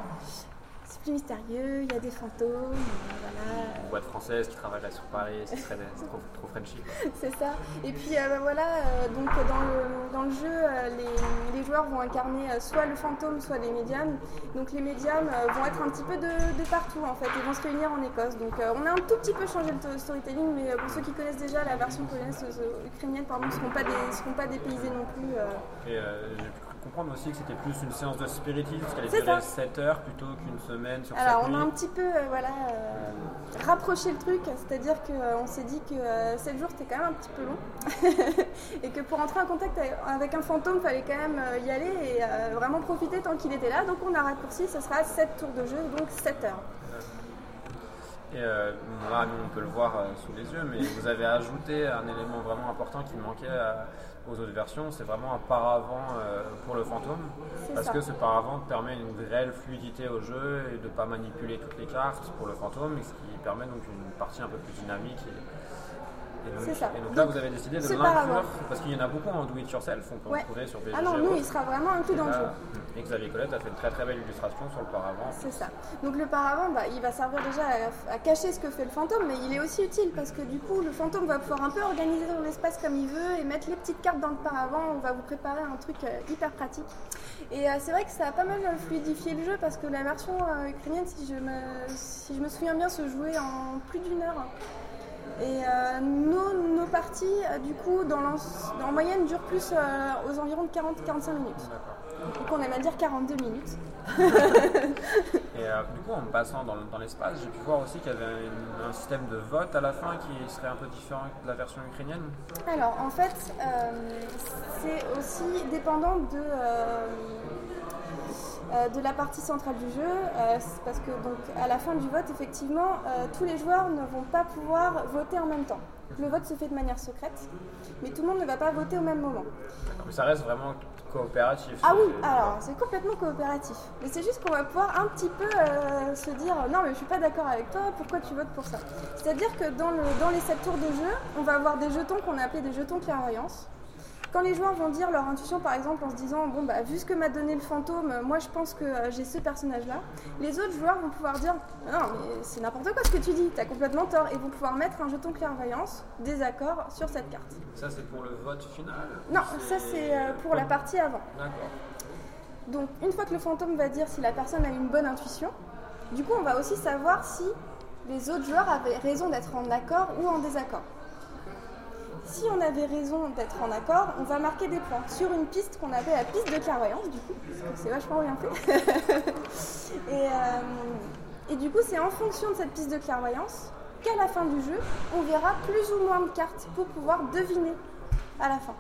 [SPEAKER 6] C'est plus mystérieux, il y a des fantômes, euh, voilà.
[SPEAKER 5] Une boîte française qui travaille là sur Paris, c'est très- trop, trop Frenchy.
[SPEAKER 6] C'est ça. Et puis euh, bah, voilà, euh, donc dans le, dans le jeu, euh, les, les joueurs vont incarner euh, soit le fantôme, soit les médiums. Donc les médiums euh, vont être un petit peu de, de partout en fait. Ils vont se réunir en Écosse. Donc euh, on a un tout petit peu changé le to- storytelling, mais euh, pour ceux qui connaissent déjà la version polonaise, euh, ukrainienne, pardon, ne seront pas, des, seront pas dépaysés non plus. euh.
[SPEAKER 5] Et euh, j'ai pu comprendre aussi que c'était plus une séance de spiritisme, qu'elle
[SPEAKER 6] C'est
[SPEAKER 5] durait
[SPEAKER 6] ça.
[SPEAKER 5] 7 heures plutôt qu'une semaine sur
[SPEAKER 6] Alors
[SPEAKER 5] 7
[SPEAKER 6] on a un petit peu euh, voilà, euh, rapproché le truc, c'est-à-dire qu'on s'est dit que 7 jours c'était quand même un petit peu long et que pour entrer en contact avec- un fantôme, il fallait quand même euh, y aller et euh, vraiment profiter tant qu'il était là. Donc on a raccourci, ce sera 7 tours de jeu, donc 7 heures.
[SPEAKER 5] Et euh, là, nous, on peut le voir euh, sous les yeux, mais vous avez ajouté un élément vraiment important qui manquait à- aux autres versions, c'est vraiment un paravent euh, pour le fantôme. Parce
[SPEAKER 6] ça.
[SPEAKER 5] que ce paravent permet une réelle fluidité au jeu et de ne pas manipuler toutes les cartes pour le fantôme, ce qui permet donc une partie un peu plus dynamique. Et, donc,
[SPEAKER 6] C'est ça.
[SPEAKER 5] et donc là, vous avez décidé de l'inclure, parce qu'il y en a beaucoup en do it yourself, on peut
[SPEAKER 6] Ouais.
[SPEAKER 5] trouver sur BGG.
[SPEAKER 6] Ah non, nous il sera vraiment inclus dans le
[SPEAKER 5] Et
[SPEAKER 6] jeu.
[SPEAKER 5] là, Et Xavier Colette a fait une très très belle illustration sur le paravent.
[SPEAKER 6] C'est ça. Donc le paravent, bah, il va servir déjà à, à cacher ce que fait le fantôme, mais il est aussi utile parce que du coup, le fantôme va pouvoir un peu organiser son espace comme il veut et mettre les petites cartes dans le paravent. On va vous préparer un truc euh, hyper pratique. Et euh, c'est vrai que ça a pas mal fluidifié le jeu parce que la version euh, ukrainienne, si je, me, si je me souviens bien, se jouait en plus d'une heure. Et euh, nos, nos parties, euh, du coup, dans en moyenne, durent plus euh, aux environs de 40-45 minutes. Donc on aime à dire 42 minutes.
[SPEAKER 5] Et du coup, en me passant dans, dans l'espace, j'ai pu voir aussi qu'il y avait un système de vote à la fin qui serait un peu différent de la version ukrainienne.
[SPEAKER 6] Alors en fait, c'est aussi dépendant de, euh, de la partie centrale du jeu, euh, parce que donc à la fin du vote, effectivement, euh, tous les joueurs ne vont pas pouvoir voter en même temps. Le vote se fait de manière secrète, mais tout le monde ne va pas voter au même moment.
[SPEAKER 5] Mais ça reste vraiment coopératif.
[SPEAKER 6] Ah oui, alors c'est complètement coopératif. Mais c'est juste qu'on va pouvoir un petit peu se dire non mais je suis pas d'accord avec toi, pourquoi tu votes pour ça? C'est-à-dire que dans, le, dans les 7 tours de jeu, on va avoir des jetons qu'on a appelés des jetons clairvoyance. Quand les joueurs vont dire leur intuition par exemple en se disant bon bah vu ce que m'a donné le fantôme, moi je pense que euh, j'ai ce personnage là, les autres joueurs vont pouvoir dire non mais c'est n'importe quoi ce que tu dis, t'as complètement tort et vont pouvoir mettre un jeton clairvoyance, désaccord sur cette carte.
[SPEAKER 5] Ça, c'est pour le vote final
[SPEAKER 6] Non, ça c'est euh, pour la partie avant.
[SPEAKER 5] D'accord.
[SPEAKER 6] Donc, une fois que le fantôme va dire si la personne a une bonne intuition, du coup, on va aussi savoir si les autres joueurs avaient raison d'être en accord ou en désaccord. Si on avait raison d'être en accord, on va marquer des points sur une piste qu'on appelle la piste de clairvoyance, du coup, parce que c'est vachement bien fait. Et euh, du coup, c'est en fonction de cette piste de clairvoyance qu'à la fin du jeu, on verra plus ou moins de cartes pour pouvoir deviner à la fin.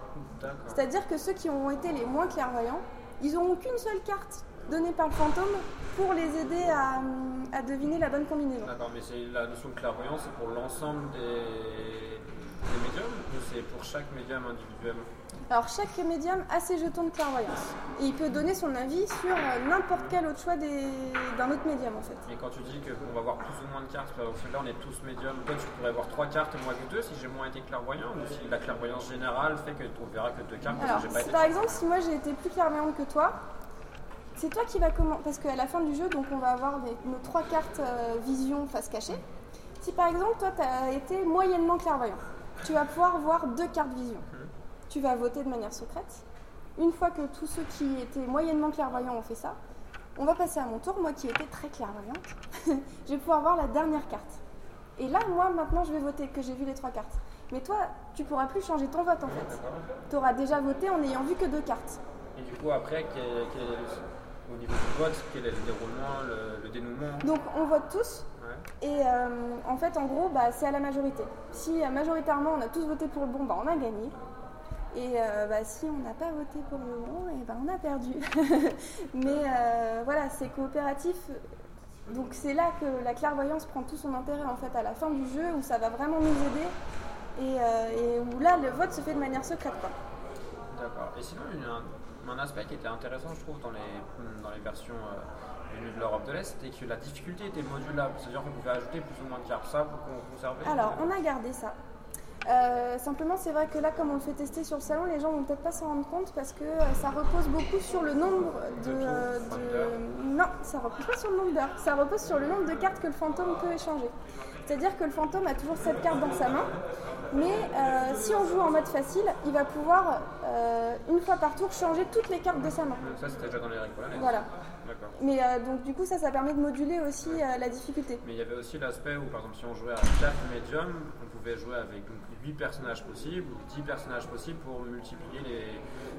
[SPEAKER 6] C'est-à-dire que ceux qui ont été les moins clairvoyants, ils n'auront qu'une seule carte donnée par le fantôme pour les aider à, à deviner la bonne combinaison.
[SPEAKER 5] D'accord, mais c'est la notion de clairvoyance, c'est pour l'ensemble des, des médiums ou c'est pour chaque médium individuellement
[SPEAKER 6] Alors chaque médium a ses jetons de clairvoyance et il peut donner son avis sur euh, n'importe quel autre choix d'un autre médium en fait.
[SPEAKER 5] Et quand tu dis qu'on va voir plus ou moins de cartes, par exemple, là on est tous médiums, toi tu pourrais voir trois cartes et moi que deux si j'ai moins été clairvoyant ou si la clairvoyance générale fait que tu verras que deux cartes parce
[SPEAKER 6] Alors
[SPEAKER 5] que j'ai pas
[SPEAKER 6] par exemple si moi j'ai été plus clairvoyante que toi, c'est toi qui vas comment Parce qu'à la fin du jeu, donc on va avoir les- nos trois cartes euh, vision face cachée. Si par exemple toi tu as été moyennement clairvoyant, tu vas pouvoir voir deux cartes vision. Tu vas voter de manière secrète. Une fois que tous ceux qui étaient moyennement clairvoyants ont fait ça, on va passer à mon tour, moi qui étais très clairvoyante. je vais pouvoir voir la dernière carte. Et là, moi maintenant, je vais voter que j'ai vu les trois cartes. Mais toi, tu pourras plus changer ton vote en fait. Tu auras déjà voté en n'ayant vu que deux cartes.
[SPEAKER 5] Et du coup après, quel, quel au niveau du vote, quel est le déroulement, le, le dénouement?
[SPEAKER 6] Donc on vote tous. Et euh, en fait, en gros, bah, c'est à la majorité. Si euh, majoritairement on a tous voté pour le bon, bah, on a gagné. Et euh, bah, si on n'a pas voté pour le bon, et ben on a perdu. Mais voilà, c'est coopératif. Donc c'est là que la clairvoyance prend tout son intérêt en fait à la fin du jeu où ça va vraiment nous aider et, où là le vote se fait de manière secrète.
[SPEAKER 5] D'accord. Et sinon, a un, un aspect qui était intéressant, je trouve, dans les, dans les versions venues de l'Europe de l'Est, c'était que la difficulté était modulable. C'est-à-dire qu'on pouvait ajouter plus ou moins de cartes. Ça, vous con- conservez
[SPEAKER 6] Alors, on a gardé ça. Euh, simplement, c'est vrai que là, comme on le fait tester sur le salon, les gens vont peut-être pas s'en rendre compte parce que euh, ça repose beaucoup sur le nombre de. Euh, de-. Non, ça repose pas sur le nombre d'heures. Ça repose sur le nombre de cartes que le fantôme peut échanger. C'est-à-dire que le fantôme a toujours cette carte dans sa main, mais si on joue en mode facile, il va pouvoir une fois par tour changer toutes les cartes de sa main.
[SPEAKER 5] Ça, c'était déjà dans les règles.
[SPEAKER 6] Voilà. Mais euh, donc du coup, ça, ça permet de moduler aussi euh, la difficulté.
[SPEAKER 5] Mais il y avait aussi l'aspect où, par exemple, si on jouait à 4 médiums, on pouvait jouer avec donc, 8 personnages possibles ou 10 personnages possibles pour multiplier les.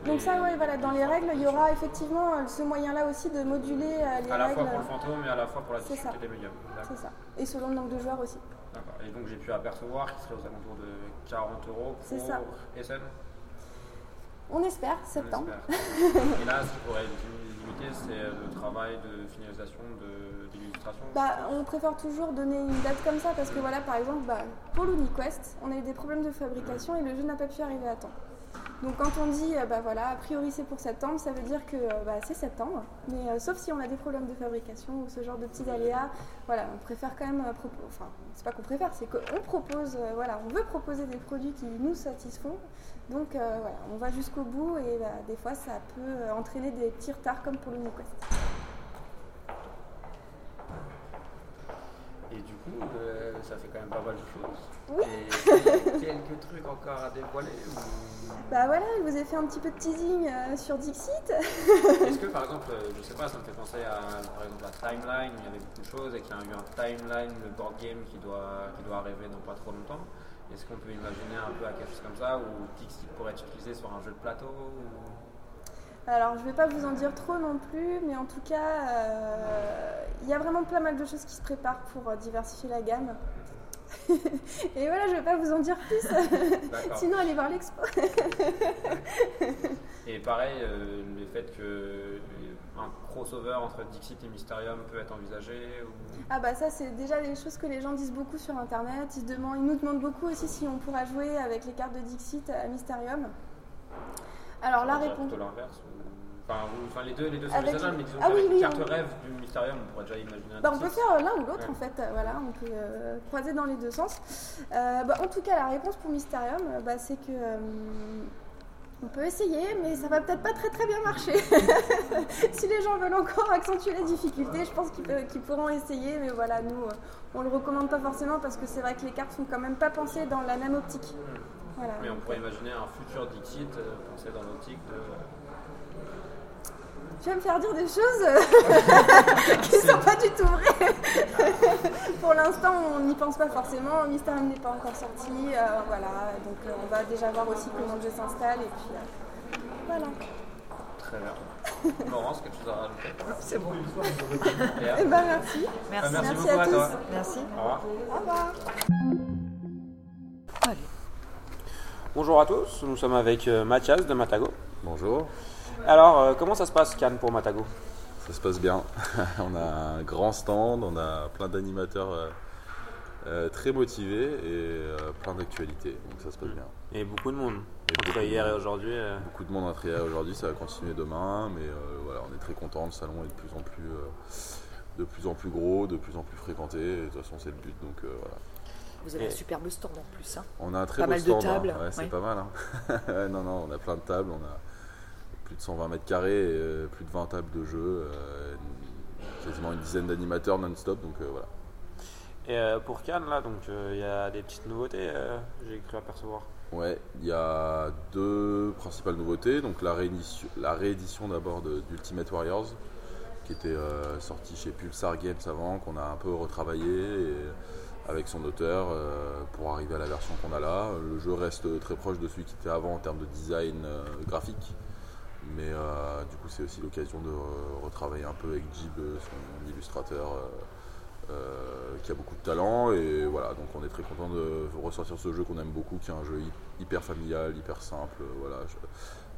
[SPEAKER 6] Donc
[SPEAKER 5] les-
[SPEAKER 6] ça, ouais, voilà, dans les règles, il y aura effectivement euh, ce moyen-là aussi de moduler les
[SPEAKER 5] À la
[SPEAKER 6] règles.
[SPEAKER 5] fois pour le fantôme et à la fois pour la difficulté
[SPEAKER 6] ça.
[SPEAKER 5] des médiums.
[SPEAKER 6] C'est ça. Et selon le nombre de joueurs aussi.
[SPEAKER 5] D'accord. Et donc j'ai pu apercevoir qu'il serait aux alentours de 40 euros pour
[SPEAKER 6] ça.
[SPEAKER 5] SN
[SPEAKER 6] On espère,
[SPEAKER 5] on
[SPEAKER 6] septembre.
[SPEAKER 5] espère. Et là, ce qui pourrait c'est le travail de finalisation de.
[SPEAKER 6] Bah, on préfère toujours donner une date comme ça parce que voilà, par exemple, bah, pour l'UniQuest, on a eu des problèmes de fabrication et le jeu n'a pas pu arriver à temps. Donc quand on dit, euh, bah voilà, a priori c'est pour septembre, ça veut dire que euh, c'est septembre. Mais euh, sauf si on a des problèmes de fabrication ou ce genre de petits aléas, voilà, on préfère quand même, euh, enfin, c'est pas qu'on préfère, c'est qu'on propose, euh, voilà, on veut proposer des produits qui nous satisfont. Donc euh, voilà, on va jusqu'au bout et bah, des fois ça peut euh, entraîner des petits retards comme pour l'UniQuest.
[SPEAKER 5] Et du coup, euh, ça fait quand même pas mal de choses.
[SPEAKER 6] Oui.
[SPEAKER 5] Et quelques trucs encore à dévoiler ou-
[SPEAKER 6] Bah voilà, je vous ai fait un petit peu de teasing euh, sur Dixit.
[SPEAKER 5] Est-ce que par exemple, je sais pas, ça me fait penser à par exemple la timeline, où il y avait beaucoup de choses et qu'il y a eu un timeline, le board game qui doit, qui doit arriver dans pas trop longtemps. Est-ce qu'on peut imaginer un peu à quelque chose comme ça où Dixit pourrait être utilisé sur un jeu de plateau ou-
[SPEAKER 6] Alors je vais pas vous en dire trop non plus, mais en tout cas, euh, il y a vraiment pas mal de choses qui se préparent pour euh, diversifier la gamme. Et voilà, je vais pas vous en dire plus, sinon allez voir l'expo.
[SPEAKER 5] Et pareil, euh, le fait que un crossover entre Dixit et Mysterium peut être envisagé ou...
[SPEAKER 6] Ah bah ça c'est déjà des choses que les gens disent beaucoup sur internet. Ils, demandent, ils nous demandent beaucoup aussi si on pourra jouer avec les cartes de Dixit à Mysterium. Alors la réponse.
[SPEAKER 5] Plutôt l'inverse. ou- Enfin, enfin, les deux, les deux sont
[SPEAKER 6] Avec-
[SPEAKER 5] mais disons
[SPEAKER 6] Ah oui, oui,
[SPEAKER 5] carte
[SPEAKER 6] on-
[SPEAKER 5] rêve du Mysterium, on pourrait déjà imaginer un
[SPEAKER 6] Bah, on peut faire l'un ou l'autre
[SPEAKER 5] Ouais.
[SPEAKER 6] en fait, euh, voilà, on peut euh, croiser dans les deux sens. Euh, bah, en tout cas, la réponse pour Mysterium, bah, c'est que euh, on peut essayer, mais ça va peut-être pas très très bien marcher. si les gens veulent encore accentuer les difficultés, je pense qu'ils pourront essayer, mais voilà, nous, euh, on le recommande pas forcément parce que c'est vrai que les cartes sont quand même pas pensées dans la même optique. Voilà.
[SPEAKER 5] Mais on pourrait imaginer un futur Dixit euh, pensé dans l'optique de.
[SPEAKER 6] Tu vas me faire dire des choses qui sont pas du tout vraies. Pour l'instant, on n'y pense pas forcément. Mysterium n'est pas encore sorti. euh, voilà, donc euh, on va déjà voir aussi comment le jeu s'installe. Et puis euh, voilà.
[SPEAKER 5] Très bien. Laurence, quelque chose à rajouter?
[SPEAKER 1] C'est bon.
[SPEAKER 5] Léa?
[SPEAKER 6] Eh ben merci.
[SPEAKER 1] Merci.
[SPEAKER 5] Ah, merci
[SPEAKER 6] Merci
[SPEAKER 5] beaucoup
[SPEAKER 6] à
[SPEAKER 5] à
[SPEAKER 6] tous.
[SPEAKER 5] toi.
[SPEAKER 1] Merci.
[SPEAKER 5] Au revoir.
[SPEAKER 6] Au revoir.
[SPEAKER 1] Allez.
[SPEAKER 3] Bonjour à tous, nous sommes avec Mathias de Matago.
[SPEAKER 7] Bonjour,
[SPEAKER 3] Alors, euh, comment ça se passe Cannes pour Matago?
[SPEAKER 7] Ça se passe bien. on a un grand stand, on a plein d'animateurs euh, euh, très motivés et euh, plein d'actualités, donc ça se passe bien.
[SPEAKER 3] Et beaucoup de monde.
[SPEAKER 7] Et
[SPEAKER 3] Entre
[SPEAKER 7] beaucoup de
[SPEAKER 3] hier et
[SPEAKER 7] monde.
[SPEAKER 3] aujourd'hui. euh,
[SPEAKER 7] Beaucoup de monde entré aujourd'hui, ça va continuer demain, mais euh, voilà, on est très content. Le salon est de plus en plus, euh, de plus en plus gros, de plus en plus fréquenté. Et de toute façon, c'est le but, donc euh, voilà.
[SPEAKER 1] Vous avez
[SPEAKER 3] Et-
[SPEAKER 1] un superbe stand en plus. Hein.
[SPEAKER 7] On a un très
[SPEAKER 1] Pas
[SPEAKER 7] beau
[SPEAKER 1] mal de
[SPEAKER 7] stand, hein.
[SPEAKER 1] tables,
[SPEAKER 7] Ouais, c'est
[SPEAKER 1] ouais.
[SPEAKER 7] pas mal. hein. Non, non, on a plein de tables, on a plus de 120 mètres carrés, et, euh, plus de 20 tables de jeu, euh, quasiment une dizaine d'animateurs non-stop, donc euh, voilà.
[SPEAKER 3] Et pour Cannes, là, donc il y a des petites nouveautés, j'ai cru apercevoir.
[SPEAKER 7] Ouais, il y a deux principales nouveautés. Donc la réédition, la réédition d'abord d'Ultimate Warriors, qui était euh, sorti chez Pulsar Games avant, qu'on a un peu retravaillé et avec son auteur euh, pour arriver à la version qu'on a là. Le jeu reste très proche de celui qui était avant en termes de design euh, graphique. Mais euh, du coup, c'est aussi l'occasion de re- retravailler un peu avec Jib, euh, son illustrateur, euh, qui a beaucoup de talent. Et voilà, donc on est très content de ressortir ce jeu qu'on aime beaucoup, qui est un jeu hy- hyper familial, hyper simple. Voilà,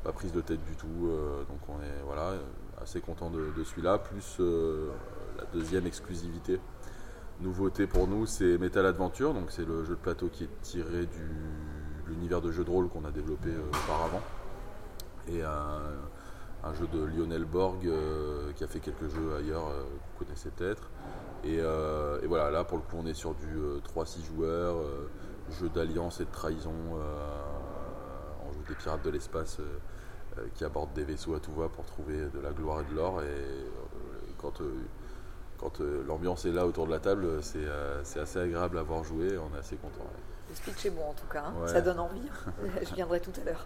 [SPEAKER 7] pas prise de tête du tout. donc on est voilà, assez content de, celui-là. Plus la deuxième exclusivité. Nouveauté pour nous, c'est Metal Adventure. Donc c'est le jeu de plateau qui est tiré de l'univers de jeu de rôle qu'on a développé auparavant et un, jeu de Lionel Borg euh, qui a fait quelques jeux ailleurs euh, que vous connaissez peut-être. Et, euh, et voilà, là pour le coup on est sur du euh, 3-6 joueurs, jeu d'alliance et de trahison. on joue des pirates de l'espace qui abordent des vaisseaux à tout va pour trouver de la gloire et de l'or. Et quand, quand l'ambiance est là autour de la table, c'est c'est assez agréable à voir jouer, on est assez content.
[SPEAKER 1] Le speech est bon en tout cas. hein.
[SPEAKER 7] Ouais.
[SPEAKER 1] Ça donne envie. Je viendrai tout à l'heure.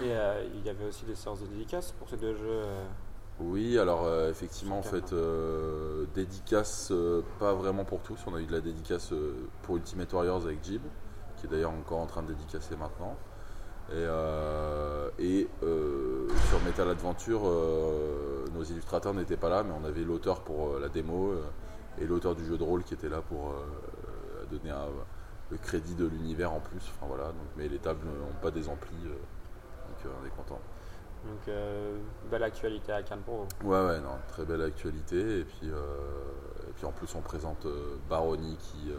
[SPEAKER 3] Et euh, il y avait aussi des séances de dédicaces pour ces deux jeux. euh,
[SPEAKER 7] Oui, alors euh, effectivement, en fait, euh, dédicace, euh, pas vraiment pour tous. On a eu de la dédicace euh, pour Ultimate Warriors avec Jib, qui est d'ailleurs encore en train de dédicacer maintenant. Et, euh, et, euh, sur Metal Adventure, euh, nos illustrateurs n'étaient pas là, mais on avait l'auteur pour euh, la démo euh, et l'auteur du jeu de rôle qui était là pour euh, donner un- le crédit de l'univers en plus. Enfin, voilà, donc, mais les tables n'ont pas des amplis, euh, donc euh, on est content.
[SPEAKER 3] Donc, euh, belle actualité à Cannes pour vous.
[SPEAKER 7] Ouais, ouais, non, très belle actualité. Et puis, euh, et puis en plus, on présente euh, Baroni qui,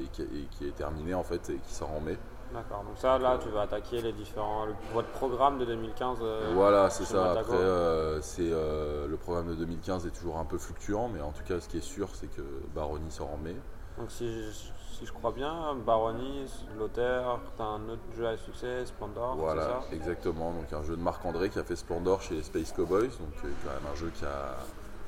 [SPEAKER 7] et qui, et qui est terminé en fait et qui sort en mai.
[SPEAKER 3] D'accord, donc ça, là, tu vas attaquer les différents. le- votre programme de 2015. euh,
[SPEAKER 7] voilà, c'est ça.
[SPEAKER 3] Matago.
[SPEAKER 7] Après, c'est le programme de 2015 est toujours un peu fluctuant, mais en tout cas, ce qui est sûr, c'est que Baroni sort en mai.
[SPEAKER 3] Donc, si je, si je crois bien, Barony, l'auteur, un autre jeu à succès, Splendor,
[SPEAKER 7] Voilà,
[SPEAKER 3] ça
[SPEAKER 7] exactement. Donc un jeu de Marc-André qui a fait Splendor chez les Space Cowboys, donc euh, quand même un jeu qui a,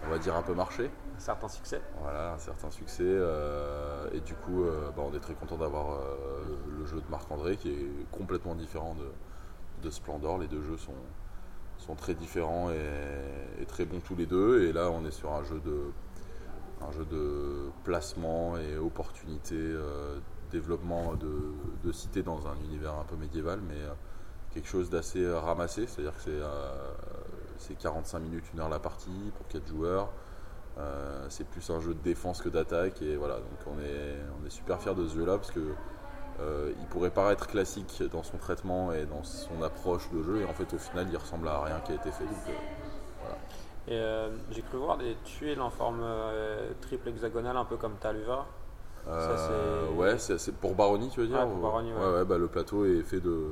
[SPEAKER 7] on va dire, un peu marché.
[SPEAKER 3] Un certain succès.
[SPEAKER 7] Voilà, un certain succès. euh, et du coup, euh, bah, on est très content d'avoir euh, le jeu de Marc-André qui est complètement différent de, de Splendor. Les deux jeux sont, sont très différents et, et très bons tous les deux. Et là, on est sur un jeu de, un jeu de placement et opportunité, euh, développement de, de cité dans un univers un peu médiéval, mais euh, quelque chose d'assez euh, ramassé. C'est-à-dire que c'est euh, c'est 45 minutes, une heure la partie pour 4 joueurs. C'est plus un jeu de défense que d'attaque et voilà donc on est, on est super fiers de ce jeu là parce que il pourrait paraître classique dans son traitement et dans son approche de jeu et en fait au final il ressemble à rien qui a été fait
[SPEAKER 3] Et euh, j'ai cru voir des tuiles en forme euh, triple hexagonale, un peu comme Taluva.
[SPEAKER 7] euh, ouais c'est pour Barony tu veux dire
[SPEAKER 3] Ouais, pour ouais.
[SPEAKER 7] ouais, bah, le plateau est fait de,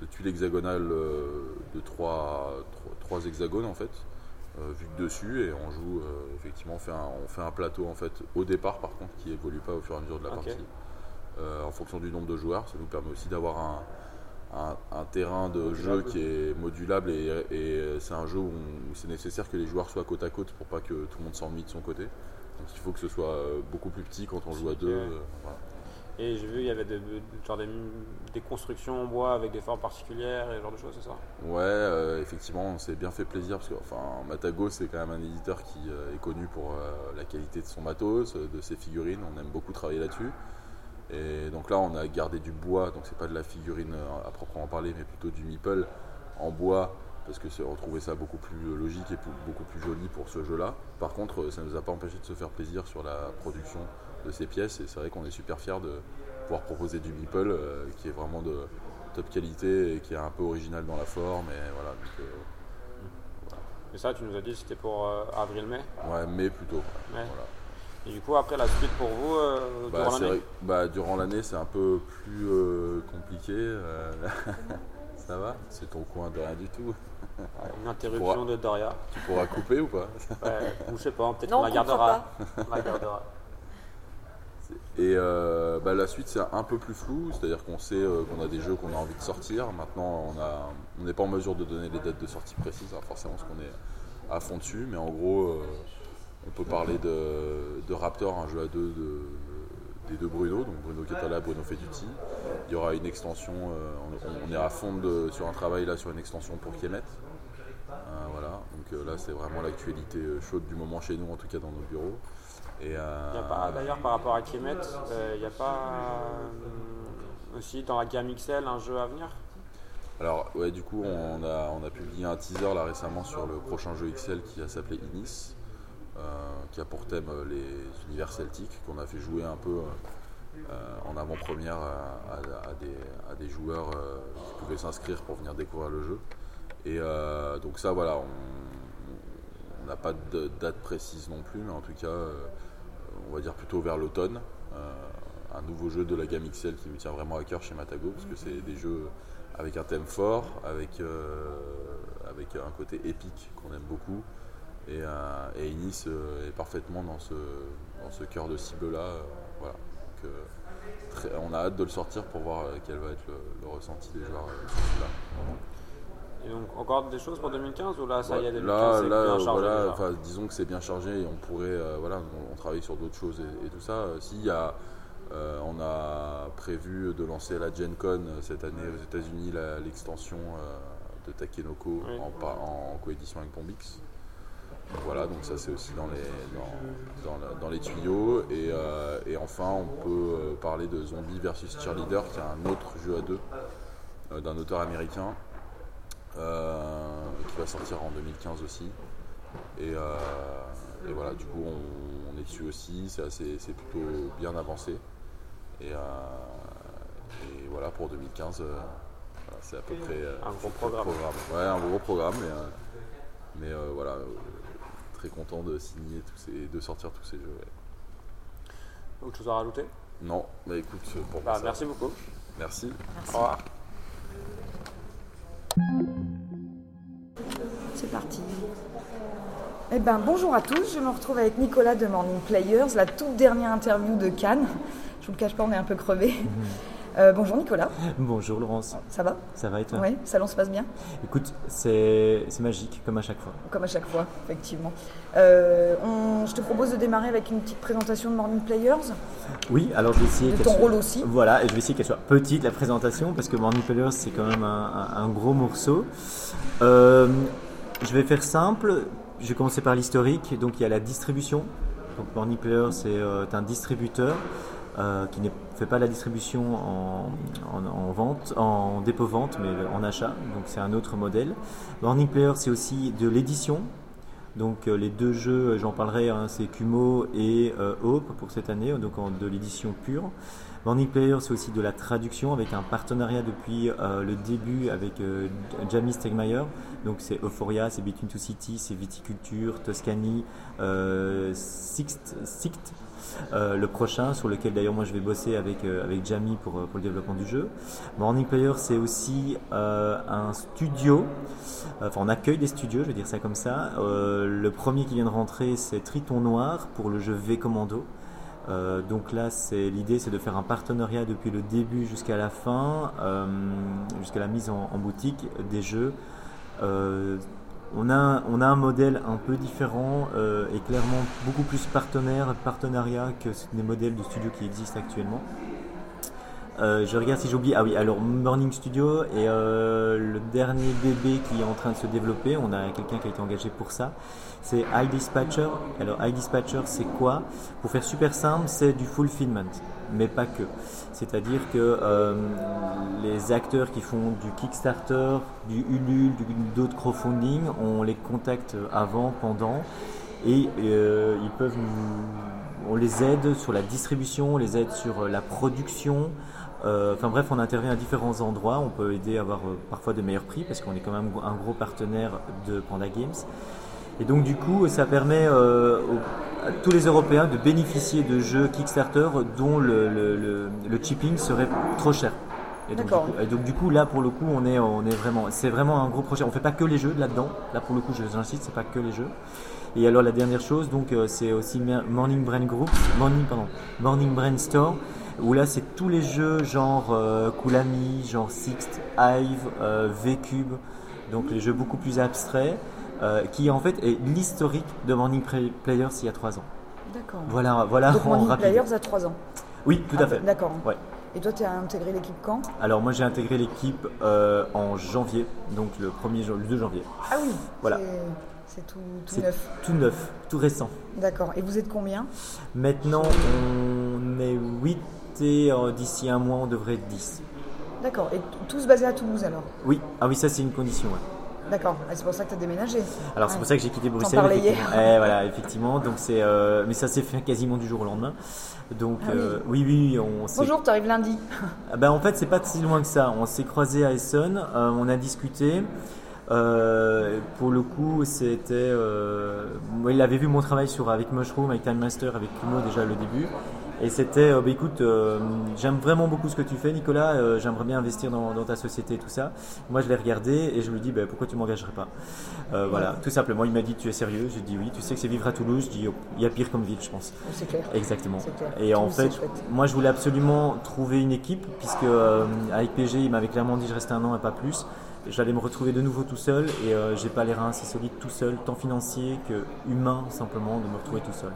[SPEAKER 7] de tuiles hexagonales de trois, trois, trois hexagones en fait vu de dessus et on joue effectivement on fait, un, on fait un plateau en fait au départ par contre qui évolue pas au fur et à mesure de la partie en fonction du nombre de joueurs ça nous permet aussi d'avoir un, un- un terrain de
[SPEAKER 3] Modulable.
[SPEAKER 7] jeu qui est modulable et, et c'est un jeu où, c'est nécessaire que les joueurs soient côte à côte pour pas que tout le monde s'ennuie de son côté donc il faut que ce soit euh, beaucoup plus petit quand on joue à deux euh, voilà.
[SPEAKER 3] Et j'ai vu, il y avait des, genre des, des constructions en bois avec des formes particulières et ce genre de choses, c'est ça?
[SPEAKER 7] Ouais, euh, effectivement, on s'est bien fait plaisir parce que enfin, Matago, c'est quand même un éditeur qui est connu pour euh, la qualité de son matos, de ses figurines. On aime beaucoup travailler là-dessus. Et donc là, on a gardé du bois, donc c'est pas de la figurine euh, à proprement parler, mais plutôt du meeple en bois parce que trouvait ça beaucoup plus logique et beaucoup plus joli pour ce jeu-là. Par contre, euh, ça ne nous a pas empêché de se faire plaisir sur la production de ces pièces et c'est vrai qu'on est super fiers de pouvoir proposer du Meeple euh, qui est vraiment de top qualité et qui est un peu original dans la forme. Et voilà, donc, euh,
[SPEAKER 5] Et ça, tu nous as dit que c'était pour euh, avril-mai?
[SPEAKER 7] ouais, mais plutôt.
[SPEAKER 5] Ouais.
[SPEAKER 7] Voilà.
[SPEAKER 5] Et du coup, après la suite pour vous, euh,
[SPEAKER 7] Bah,
[SPEAKER 5] durant l'année
[SPEAKER 7] bah, durant l'année, c'est un peu plus euh, compliqué. euh, ça va C'est ton coin de rien du tout.
[SPEAKER 5] Une interruption de Doria.
[SPEAKER 7] Tu pourras couper ou pas?
[SPEAKER 5] Ouais, ou je sais pas, peut-être qu'on la gardera. On la gardera.
[SPEAKER 7] Et euh, bah, la suite, c'est un peu plus flou, c'est-à-dire qu'on sait euh, qu'on a des jeux qu'on a envie de sortir. Maintenant, on a- on n'est pas en mesure de donner les dates de sortie précises, hein, forcément, parce qu'on est à fond dessus. Mais en gros, euh, on peut parler de, de Raptor, un jeu à deux de- des deux Bruno, donc Bruno Catala, Bruno Feduti. Il y aura une extension, euh, on, on est à fond de- sur un travail là sur une extension pour Kemet. Euh, voilà, donc euh, là, c'est vraiment l'actualité chaude du moment chez nous, en tout cas dans nos bureaux. Et, euh,
[SPEAKER 5] Il y a pas- D'ailleurs, par rapport à Kemet, euh, il n'y a pas euh, aussi dans la gamme XL un jeu à venir?
[SPEAKER 7] Alors ouais du coup on a, on a publié un teaser là récemment sur le prochain jeu XL qui va s'appeler Inis, qui a pour thème euh, les univers celtiques, qu'on a fait jouer un peu euh, en avant-première à, des, joueurs euh, qui pouvaient s'inscrire pour venir découvrir le jeu. Et euh, donc ça voilà, on n'a pas de date précise non plus, mais en tout cas euh, on va dire plutôt vers l'automne. Euh, un nouveau jeu de la gamme XL qui me tient vraiment à cœur chez Matago, parce que c'est des jeux avec un thème fort, avec, euh, avec un côté épique qu'on aime beaucoup. Et, euh, et Inis euh, est parfaitement dans ce, dans ce cœur de cible-là. euh, voilà. Donc, on a hâte de le sortir pour voir quel va être le, le ressenti des joueurs celui-là.
[SPEAKER 5] Et donc, encore des choses pour 2015 ou là, ça y est, 2015
[SPEAKER 7] là,
[SPEAKER 5] c'est
[SPEAKER 7] là,
[SPEAKER 5] bien chargé
[SPEAKER 7] voilà,
[SPEAKER 5] déjà
[SPEAKER 7] disons que c'est bien chargé et on pourrait, euh, voilà, on, on travaille sur d'autres choses et, et tout ça. S'il y a, euh, on a prévu de lancer la Gen Con cette année aux États-Unis, l'extension euh, de Takenoko
[SPEAKER 5] Oui.
[SPEAKER 7] en, en coédition avec Bombix. Voilà, donc ça c'est aussi dans les, dans, dans la- dans les tuyaux. Et, euh, et enfin, on peut euh, parler de Zombie versus Cheerleader, qui est un autre jeu à deux euh, d'un auteur américain euh, qui va sortir en 2015 aussi. Et, et voilà, du coup, on, on est dessus aussi. C'est assez- c'est plutôt bien avancé. Et, et voilà, pour 2015, euh, voilà, c'est à peu près
[SPEAKER 5] Un gros programme.
[SPEAKER 7] Ouais, un gros programme, mais, mais voilà, très content de signer tous ces, de sortir tous ces jeux. ouais.
[SPEAKER 5] Autre chose à rajouter?
[SPEAKER 7] Non, bah écoute, pour
[SPEAKER 5] Bah,
[SPEAKER 7] moi, ça-
[SPEAKER 5] Merci beaucoup.
[SPEAKER 7] Merci.
[SPEAKER 5] Au revoir.
[SPEAKER 1] C'est parti. Eh ben, bonjour à tous, je me retrouve avec Nicolas de Morning Players, la toute dernière interview de Cannes. Je vous le cache pas, on est un peu crevés. Euh, bonjour Nicolas,
[SPEAKER 8] Bonjour Laurence,
[SPEAKER 1] ça va?
[SPEAKER 8] Ça va et toi?
[SPEAKER 1] Oui, salon se passe bien
[SPEAKER 8] Écoute, c'est magique comme à chaque fois.
[SPEAKER 1] Comme à chaque fois, effectivement. Euh, on- je te propose de démarrer avec une petite présentation de Morning Players,
[SPEAKER 8] Oui, alors je vais essayer
[SPEAKER 1] de ton
[SPEAKER 8] soit-
[SPEAKER 1] rôle aussi.
[SPEAKER 8] Voilà, et je vais essayer qu'elle soit petite la présentation parce que Morning Players c'est quand même un, un- un gros morceau. Euh, je vais faire simple, je vais commencer par l'historique. Donc il y a la distribution. Donc Morning Players c'est un distributeur euh, qui ne fait pas la distribution en, en- en vente, en dépôt vente, mais en achat. Donc c'est un autre modèle. Morning Player c'est aussi de l'édition. Donc euh, les deux jeux, j'en parlerai, hein, c'est Kumo et euh, Hope pour cette année, donc de l'édition pure. Morning Player, c'est aussi de la traduction avec un partenariat depuis euh, le début avec Jamie Stegmaier. Donc c'est Euphoria, c'est Between Two Cities, c'est Viticulture, Toscany, euh, Sixt, Sict, euh, le prochain sur lequel d'ailleurs moi je vais bosser avec, euh, avec Jamie pour, euh, pour le développement du jeu. Morning Player, c'est aussi un studio, enfin on accueille des studios, je vais dire ça comme ça. Le premier qui vient de rentrer, c'est Triton Noir pour le jeu V Commando. Donc là, c'est l'idée, c'est de faire un partenariat depuis le début jusqu'à la fin, jusqu'à la mise en, boutique des jeux. On a, un modèle un peu différent euh, et clairement beaucoup plus partenaire, partenariat que des modèles de studio qui existent actuellement. Euh, je regarde si j'oublie. Ah oui, alors Morning Studio et euh, le dernier bébé qui est en train de se développer, on a quelqu'un qui a été engagé pour ça. C'est iDispatcher. Alors iDispatcher, c'est quoi? Pour faire super simple, c'est du fulfillment, mais pas que. C'est-à-dire que euh, les acteurs qui font du Kickstarter, du Ulule, d'autres crowdfunding, on les contacte avant, pendant, et euh, ils peuvent nous- on les aide sur la distribution, on les aide sur euh, la production. Enfin bref, on intervient à différents endroits. On peut aider à avoir parfois de meilleurs prix parce qu'on est quand même un gros partenaire de Panda Games. Et donc du coup, ça permet euh, aux- à tous les Européens de bénéficier de jeux Kickstarter dont le, le, le- le chipping serait trop cher. Et donc, du
[SPEAKER 1] D'accord.
[SPEAKER 8] coup, et donc du coup, là pour le coup, on est, on est vraiment, c'est vraiment un gros projet. On fait pas que les jeux là-dedans. Là pour le coup, je- j'insiste, c'est pas que les jeux. Et alors la dernière chose, donc euh, c'est aussi Morning Brain Group, Morning pardon, Morning Brain Store, où là c'est tous les jeux genre euh, Kulami, genre Sixt, Hive, euh, V-Cube, donc les jeux beaucoup plus abstraits, euh, qui en fait est l'historique de Morning Play- Players il y a trois ans.
[SPEAKER 1] D'accord.
[SPEAKER 8] Voilà, voilà
[SPEAKER 1] Donc Morning
[SPEAKER 8] rapide.
[SPEAKER 1] Players a 3 ans.
[SPEAKER 8] Oui, tout
[SPEAKER 1] Ah,
[SPEAKER 8] à fait.
[SPEAKER 1] D'accord.
[SPEAKER 8] Ouais.
[SPEAKER 1] Et toi, tu as intégré l'équipe quand?
[SPEAKER 8] Alors moi j'ai intégré l'équipe euh, en janvier, donc le 1er jan- le 2 janvier.
[SPEAKER 1] Ah oui.
[SPEAKER 8] Voilà.
[SPEAKER 1] c'est- tout, neuf.
[SPEAKER 8] tout neuf, tout récent.
[SPEAKER 1] D'accord. Et vous êtes combien?
[SPEAKER 8] Maintenant on est 8 et euh, d'ici un mois on devrait être 10.
[SPEAKER 1] D'accord. Et tous basés à Toulouse alors?
[SPEAKER 8] Oui, ah oui ça c'est une condition. ouais.
[SPEAKER 1] D'accord. Ah, c'est pour ça que tu as déménagé.
[SPEAKER 8] Alors c'est
[SPEAKER 1] Ouais.
[SPEAKER 8] pour ça que j'ai quitté Bruxelles. effectivement. Eh, voilà, effectivement. Donc c'est, euh, mais ça s'est fait quasiment du jour au lendemain. Donc
[SPEAKER 1] Ah oui.
[SPEAKER 8] euh, oui, oui, on s'est.
[SPEAKER 1] Bonjour, tu arrives lundi.
[SPEAKER 8] Ah ben, en fait, c'est pas si loin que ça. On s'est croisés à Essonne, euh, on a discuté. Euh, pour le coup, c'était. Il avait vu mon travail sur avec Mushroom, avec Time Master, avec Kumo déjà le début. Et c'était, euh, bah, écoute, euh, j'aime vraiment beaucoup ce que tu fais, Nicolas. euh, J'aimerais bien investir dans, dans ta société et tout ça. Moi, je l'ai regardé et je lui dis, bah, pourquoi tu m'engagerais pas? Euh, Voilà, tout simplement. Il m'a dit, tu es sérieux? J'ai dit oui. Tu sais que c'est vivre à Toulouse? Je dis, oh, il y a pire comme ville, je pense.
[SPEAKER 1] C'est clair.
[SPEAKER 8] Exactement.
[SPEAKER 1] Clair.
[SPEAKER 8] Et en fait, moi je voulais absolument trouver une équipe, puisque euh, avec PG, il m'avait clairement dit je restais un an et pas plus. J'allais me retrouver de nouveau tout seul et euh, j'ai pas les reins assez solides tout seul, tant financier que humain simplement, de me retrouver tout seul.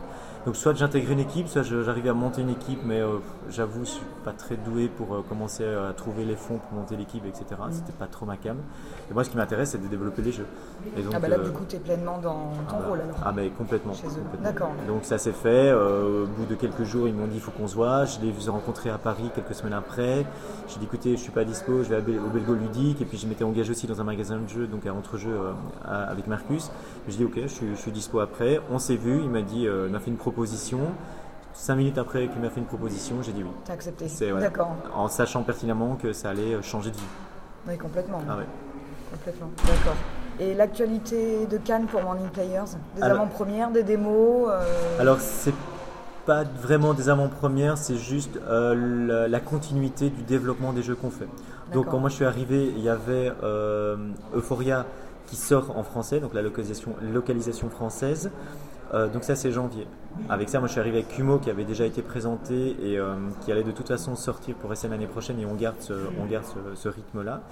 [SPEAKER 8] Donc soit j'intégrais une équipe, soit j'arrivais à monter une équipe, mais euh, j'avoue, je suis pas très doué pour euh, commencer à trouver les fonds pour monter l'équipe, etc. C'était pas trop ma cam. Et moi, ce qui m'intéresse, c'est de développer les jeux. Et donc,
[SPEAKER 1] Ah bah là,
[SPEAKER 8] euh,
[SPEAKER 1] du coup, tu es pleinement dans ton
[SPEAKER 8] ah bah,
[SPEAKER 1] rôle alors.
[SPEAKER 8] ah mais complètement.
[SPEAKER 1] Chez eux.
[SPEAKER 8] complètement.
[SPEAKER 1] D'accord.
[SPEAKER 8] Donc ça s'est fait. euh, au bout de quelques jours, ils m'ont dit il faut qu'on se voit. Je les ai rencontrés à Paris quelques semaines après. J'ai dit écoutez, je suis pas dispo, je vais au Belgo Ludique. Et puis je m'étais engagé aussi dans un magasin de jeux, donc à entre-jeux euh, avec Marcus. Je dis ok, je suis, je suis dispo après. On s'est vu. Il m'a dit, il m'a fait une proposition. Cinq minutes après qu'il m'a fait une proposition, j'ai dit oui.
[SPEAKER 1] T'as accepté.
[SPEAKER 8] C'est- voilà.
[SPEAKER 1] D'accord.
[SPEAKER 8] En sachant pertinemment que ça allait euh, changer de vie.
[SPEAKER 1] Oui, complètement.
[SPEAKER 8] Ah ouais.
[SPEAKER 1] Complètement. D'accord. Et l'actualité de Cannes pour Morning Players? Des avant-premières, des démos euh,
[SPEAKER 8] Alors, c'est pas vraiment des avant-premières, c'est juste euh, la, la continuité du développement des jeux qu'on fait. Donc, quand moi je suis arrivé, il y avait euh, Euphoria qui sort en français, donc la localisation, localisation française. Euh, donc ça c'est janvier. Avec ça, moi je suis arrivé avec Kumo qui avait déjà été présenté et euh, qui allait de toute façon sortir pour rester l'année prochaine et on garde ce, on garde ce, ce rythme-là.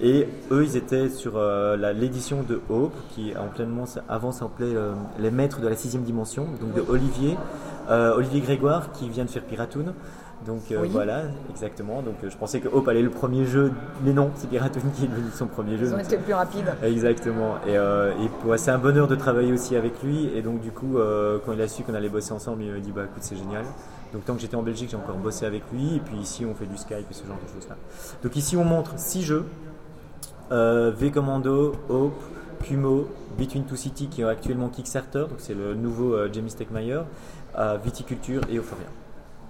[SPEAKER 8] Et eux, ils étaient sur euh, l'édition de Hope qui en pleinement avant s'appelait Les Maîtres de la sixième dimension, donc de Olivier, Olivier Grégoire qui vient de faire Piratoon. Donc euh,
[SPEAKER 1] Oui.
[SPEAKER 8] voilà, exactement. Donc euh, je pensais que Hope allait le premier jeu, mais non, c'est Piratoon qui est devenu son premier jeu.
[SPEAKER 1] Ils ont été plus rapides.
[SPEAKER 8] Exactement. Et, euh, et ouais, c'est un bonheur de travailler aussi avec lui. Et donc, du coup, euh, quand il a su qu'on allait bosser ensemble, il m'a dit Bah écoute, c'est génial. Donc, tant que j'étais en Belgique, j'ai encore bossé avec lui. Et puis ici, on fait du Skype et ce genre de choses-là. Donc, ici, on montre six jeux euh, V Commando, Hope, Kumo, Between Two Cities qui est actuellement Kickstarter. Donc, c'est le nouveau euh, Jamie Steckmeyer, euh, Viticulture et Euphoria.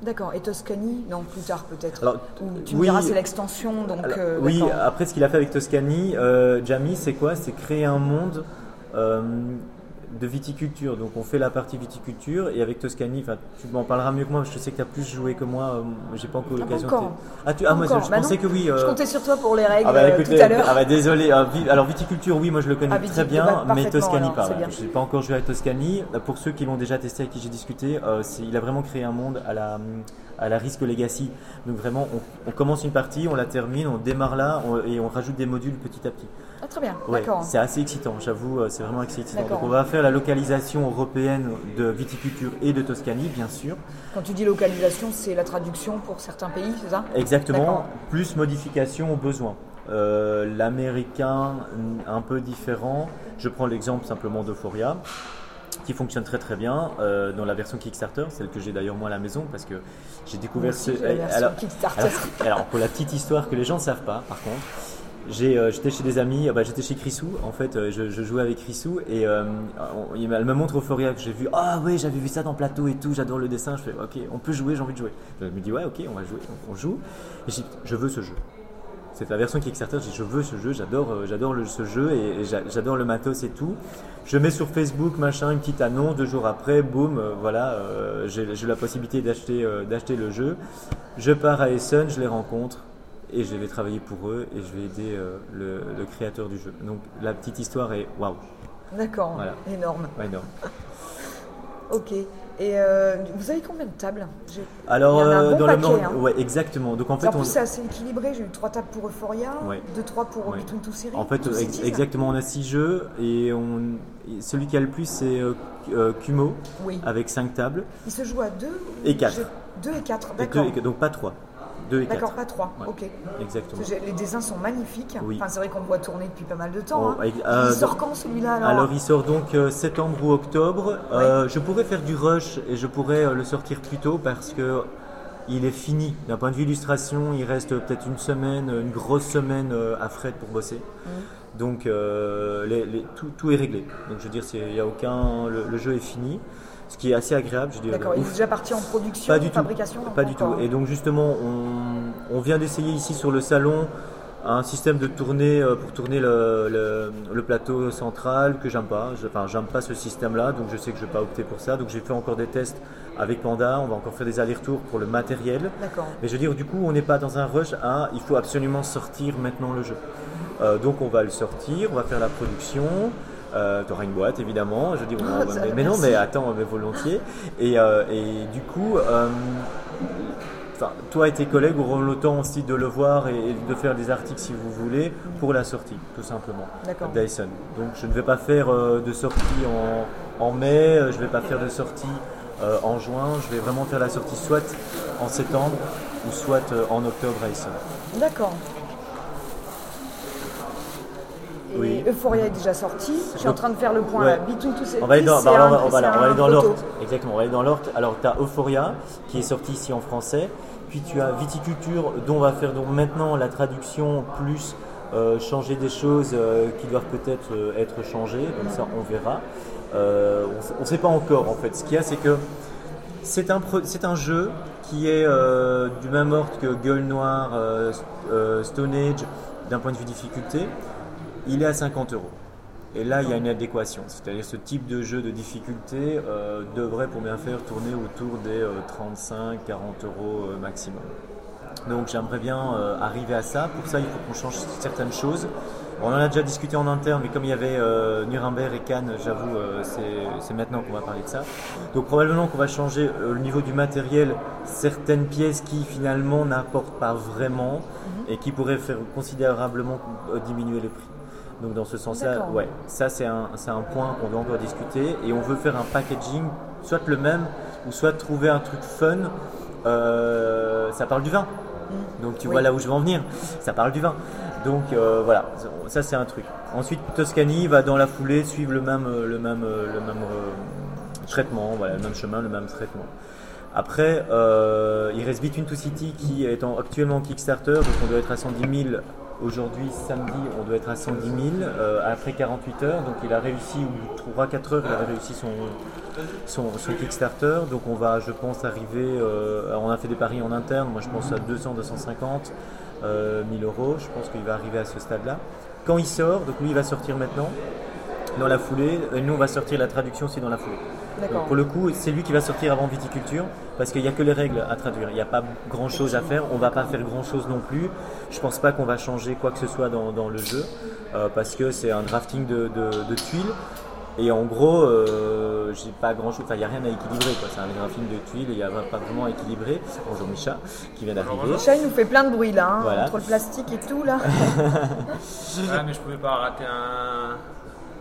[SPEAKER 1] D'accord. Et Toscany Non, plus tard peut-être. Tu me
[SPEAKER 8] oui.
[SPEAKER 1] diras, c'est l'extension, donc.
[SPEAKER 8] Alors,
[SPEAKER 1] euh,
[SPEAKER 8] oui, après ce qu'il a fait avec Toscany, euh, Jamie, c'est quoi? C'est créer un monde euh, de viticulture. Donc on fait la partie viticulture et avec Toscany, enfin, tu m'en parleras mieux que moi, je sais que tu as plus joué que moi. euh, J'ai pas encore
[SPEAKER 1] Ah,
[SPEAKER 8] l'occasion. te- Ah, tu... ah moi je
[SPEAKER 1] Bah
[SPEAKER 8] pensais
[SPEAKER 1] non.
[SPEAKER 8] que oui. euh,
[SPEAKER 1] Je comptais sur toi pour les règles
[SPEAKER 8] ah bah
[SPEAKER 1] euh,
[SPEAKER 8] écoutez,
[SPEAKER 1] tout à l'heure.
[SPEAKER 8] ah bah désolé. vi- alors viticulture, oui, moi je le connais
[SPEAKER 1] Ah,
[SPEAKER 8] très bien, mais Toscany
[SPEAKER 1] alors,
[SPEAKER 8] pas.
[SPEAKER 1] bien.
[SPEAKER 8] Je n'ai pas encore joué Toscany. Bah, Pour ceux qui l'ont déjà testé avec qui j'ai discuté, il a vraiment créé un monde à la à la Risque Legacy. Donc vraiment, on, on commence une partie, on la termine, on démarre là on- et on rajoute des modules petit à petit.
[SPEAKER 1] Ah, très bien.
[SPEAKER 8] Ouais,
[SPEAKER 1] D'accord.
[SPEAKER 8] c'est assez excitant, j'avoue, euh, c'est vraiment excitant. Donc on va faire la localisation européenne de viticulture et de Toscanie, bien sûr.
[SPEAKER 1] Quand tu dis localisation, c'est la traduction pour certains pays, c'est ça?
[SPEAKER 8] Exactement, plus modification au besoin. Euh, L'américain, un peu différent. Je prends l'exemple simplement d'Euphoria, qui fonctionne très très bien euh, dans la version Kickstarter, celle que j'ai d'ailleurs moi à la maison, parce que j'ai découvert ce.
[SPEAKER 1] la
[SPEAKER 8] alors-
[SPEAKER 1] Kickstarter.
[SPEAKER 8] alors, alors, pour la petite histoire que les gens ne savent pas, par contre, euh, j'étais chez des amis, euh, bah, j'étais chez Chrisou, en fait, je, je jouais avec Chrisou et euh, on- elle me montre Euphoria que j'ai vu. Ah oui, j'avais vu ça dans Plateau et tout, j'adore le dessin. Je fais, ok, on peut jouer, j'ai envie de jouer. Je me dis, ouais, ok, on va jouer, on, on joue. Et je veux ce jeu. C'est la version Kickstarter, je dis, je veux ce jeu, j'adore, euh, j'adore ce jeu et, et j'a- j'adore le matos et tout. Je mets sur Facebook, machin, une petite annonce, deux jours après, boum, euh, voilà, euh, j'ai j'ai la possibilité d'acheter euh, d'acheter le jeu. Je pars à Essen, je les rencontre et je vais travailler pour eux et je vais aider euh, le, le créateur du jeu. Donc la petite histoire est waouh,
[SPEAKER 1] D'accord,
[SPEAKER 8] Voilà.
[SPEAKER 1] énorme.
[SPEAKER 8] énorme.
[SPEAKER 1] Ok. Et euh, vous avez combien de tables?
[SPEAKER 8] Alors euh,
[SPEAKER 1] bon
[SPEAKER 8] dans
[SPEAKER 1] paquet,
[SPEAKER 8] le monde,
[SPEAKER 1] hein.
[SPEAKER 8] ouais, exactement. Donc en fait,
[SPEAKER 1] en plus,
[SPEAKER 8] on-
[SPEAKER 1] c'est assez équilibré. J'ai eu trois tables pour Euphoria,
[SPEAKER 8] Ouais.
[SPEAKER 1] deux, trois pour
[SPEAKER 8] Ouais.
[SPEAKER 1] Between Two Series.
[SPEAKER 8] En fait, ex-
[SPEAKER 1] Cities.
[SPEAKER 8] exactement, on a six jeux et on, et celui qui a le plus c'est euh, euh, Kumo
[SPEAKER 1] Oui.
[SPEAKER 8] avec cinq tables
[SPEAKER 1] Il se joue à deux
[SPEAKER 8] Et quatre.
[SPEAKER 1] Deux et quatre, d'accord.
[SPEAKER 8] donc pas trois, et
[SPEAKER 1] D'accord, pas trois.
[SPEAKER 8] Ouais.
[SPEAKER 1] Ok.
[SPEAKER 8] Exactement.
[SPEAKER 1] Les dessins sont magnifiques.
[SPEAKER 8] Oui.
[SPEAKER 1] Enfin, c'est vrai qu'on voit tourner depuis pas mal de temps.
[SPEAKER 8] Oh,
[SPEAKER 1] hein.
[SPEAKER 8] avec- euh,
[SPEAKER 1] il sort quand celui-là alors,
[SPEAKER 8] Alors il sort donc euh, septembre ou octobre. Euh, je pourrais faire du rush et je pourrais le sortir plus tôt parce que il est fini. D'un point de vue illustration, il reste peut-être une semaine, une grosse semaine à Fred pour bosser.
[SPEAKER 1] Mm.
[SPEAKER 8] Donc les- les- tout, tout est réglé. Donc je veux dire, il y a aucun, le, le jeu est fini, ce qui est assez agréable. Je
[SPEAKER 1] D'accord, il est déjà parti en production,
[SPEAKER 8] Pas du tout.
[SPEAKER 1] fabrication
[SPEAKER 8] Pas du tout. Et donc justement, on, on vient d'essayer ici sur le salon un système de tournée euh, pour tourner le, le- le plateau central que j'aime pas. Je- Enfin, j'aime pas ce système-là, donc je sais que je vais pas opter pour ça. Donc j'ai fait encore des tests avec Panda. On va encore faire des allers-retours pour le matériel.
[SPEAKER 1] D'accord.
[SPEAKER 8] Mais je veux dire, du coup, on n'est pas dans un rush à il faut absolument sortir maintenant le jeu. Euh, donc on va le sortir, on va faire la production. Euh, tu auras une boîte évidemment. Je dis,
[SPEAKER 1] Ah,
[SPEAKER 8] mais, mais non, mais attends, mais volontiers. Et, euh, et du coup, euh, toi et tes collègues auront le temps aussi de le voir et, et de faire des articles si vous voulez pour la sortie, tout simplement.
[SPEAKER 1] D'accord.
[SPEAKER 8] Dyson. Donc je ne vais pas faire de sortie en, en mai, je ne vais pas faire de sortie en juin, je vais vraiment faire la sortie soit en septembre ou soit en octobre à Essen.
[SPEAKER 1] D'accord.
[SPEAKER 8] Oui.
[SPEAKER 1] Euphoria est déjà sorti. Je suis en train de faire le point
[SPEAKER 8] ouais.
[SPEAKER 1] là. Between
[SPEAKER 8] On va aller dans, bah, on va- aller- dans l'ordre. Exactement, on va aller dans l'ordre. Alors tu as Euphoria qui est sorti ici en français, puis tu as Viticulture dont on va faire donc maintenant la traduction plus euh, changer des choses euh, qui doivent peut-être euh, être changées, donc ça on verra. On ne sait pas encore en fait. Ce qu'il y a c'est que c'est un, c'est un jeu qui est du même ordre que Gueule Noire, Stone Age, d'un point de vue difficulté. Il est à 50 euros. Et là, il y a une adéquation. C'est-à-dire ce type de jeu de difficulté euh, devrait, pour bien faire, tourner autour des 35-40 euros euh, maximum. Donc j'aimerais bien euh, arriver à ça. Pour ça, il faut qu'on change certaines choses. On en a déjà discuté en interne, mais comme il y avait euh, Nuremberg et Cannes, j'avoue, euh, c'est- maintenant qu'on va parler de ça. Donc probablement qu'on va changer euh, le niveau du matériel, certaines pièces qui finalement n'apportent pas vraiment et qui pourraient faire considérablement euh, diminuer le prix. Donc dans ce sens-là,
[SPEAKER 1] D'accord.
[SPEAKER 8] ouais, ça c'est un, un point qu'on doit encore discuter et on veut faire un packaging, soit le même ou soit trouver un truc fun. Euh, ça parle du vin. Donc tu
[SPEAKER 1] Oui.
[SPEAKER 8] vois là où je veux en venir, ça parle du vin. Donc euh, voilà, ça c'est un truc. Ensuite Toscanie va dans la foulée suivre le même, le même, le même euh, traitement, voilà, le même chemin, le même traitement. Après, il reste Between Two City qui est en- actuellement en Kickstarter, donc on doit être à 110 000 aujourd'hui, samedi, on doit être à 110 000 euh, après 48 heures. Donc il a réussi, ou 3-4 heures, il avait réussi son, son, son Kickstarter. Donc on va, je pense, arriver. euh, on a fait des paris en interne, moi je pense à 200, 250 euh, 1000 euros. Je pense qu'il va arriver à ce stade-là. Quand il sort, donc lui il va sortir maintenant, dans la foulée, et nous on va sortir la traduction aussi dans la foulée. Donc, pour le coup, c'est lui qui va sortir avant viticulture parce qu'il n'y a que les règles à traduire. Il n'y a pas grand chose à faire. On va pas faire grand chose non plus. Je pense pas qu'on va changer quoi que ce soit dans, dans le jeu euh, parce que c'est un drafting de, de- de tuiles. Et en gros, euh, j'ai pas grand chose. Enfin, il n'y a rien à équilibrer. C'est un drafting de tuiles et il n'y a pas vraiment à équilibrer. Bonjour Micha qui vient d'arriver.
[SPEAKER 1] Il nous fait plein de bruit là, hein,
[SPEAKER 8] Voilà.
[SPEAKER 1] entre le plastique et tout là.
[SPEAKER 5] Ah, mais je pouvais pas rater Un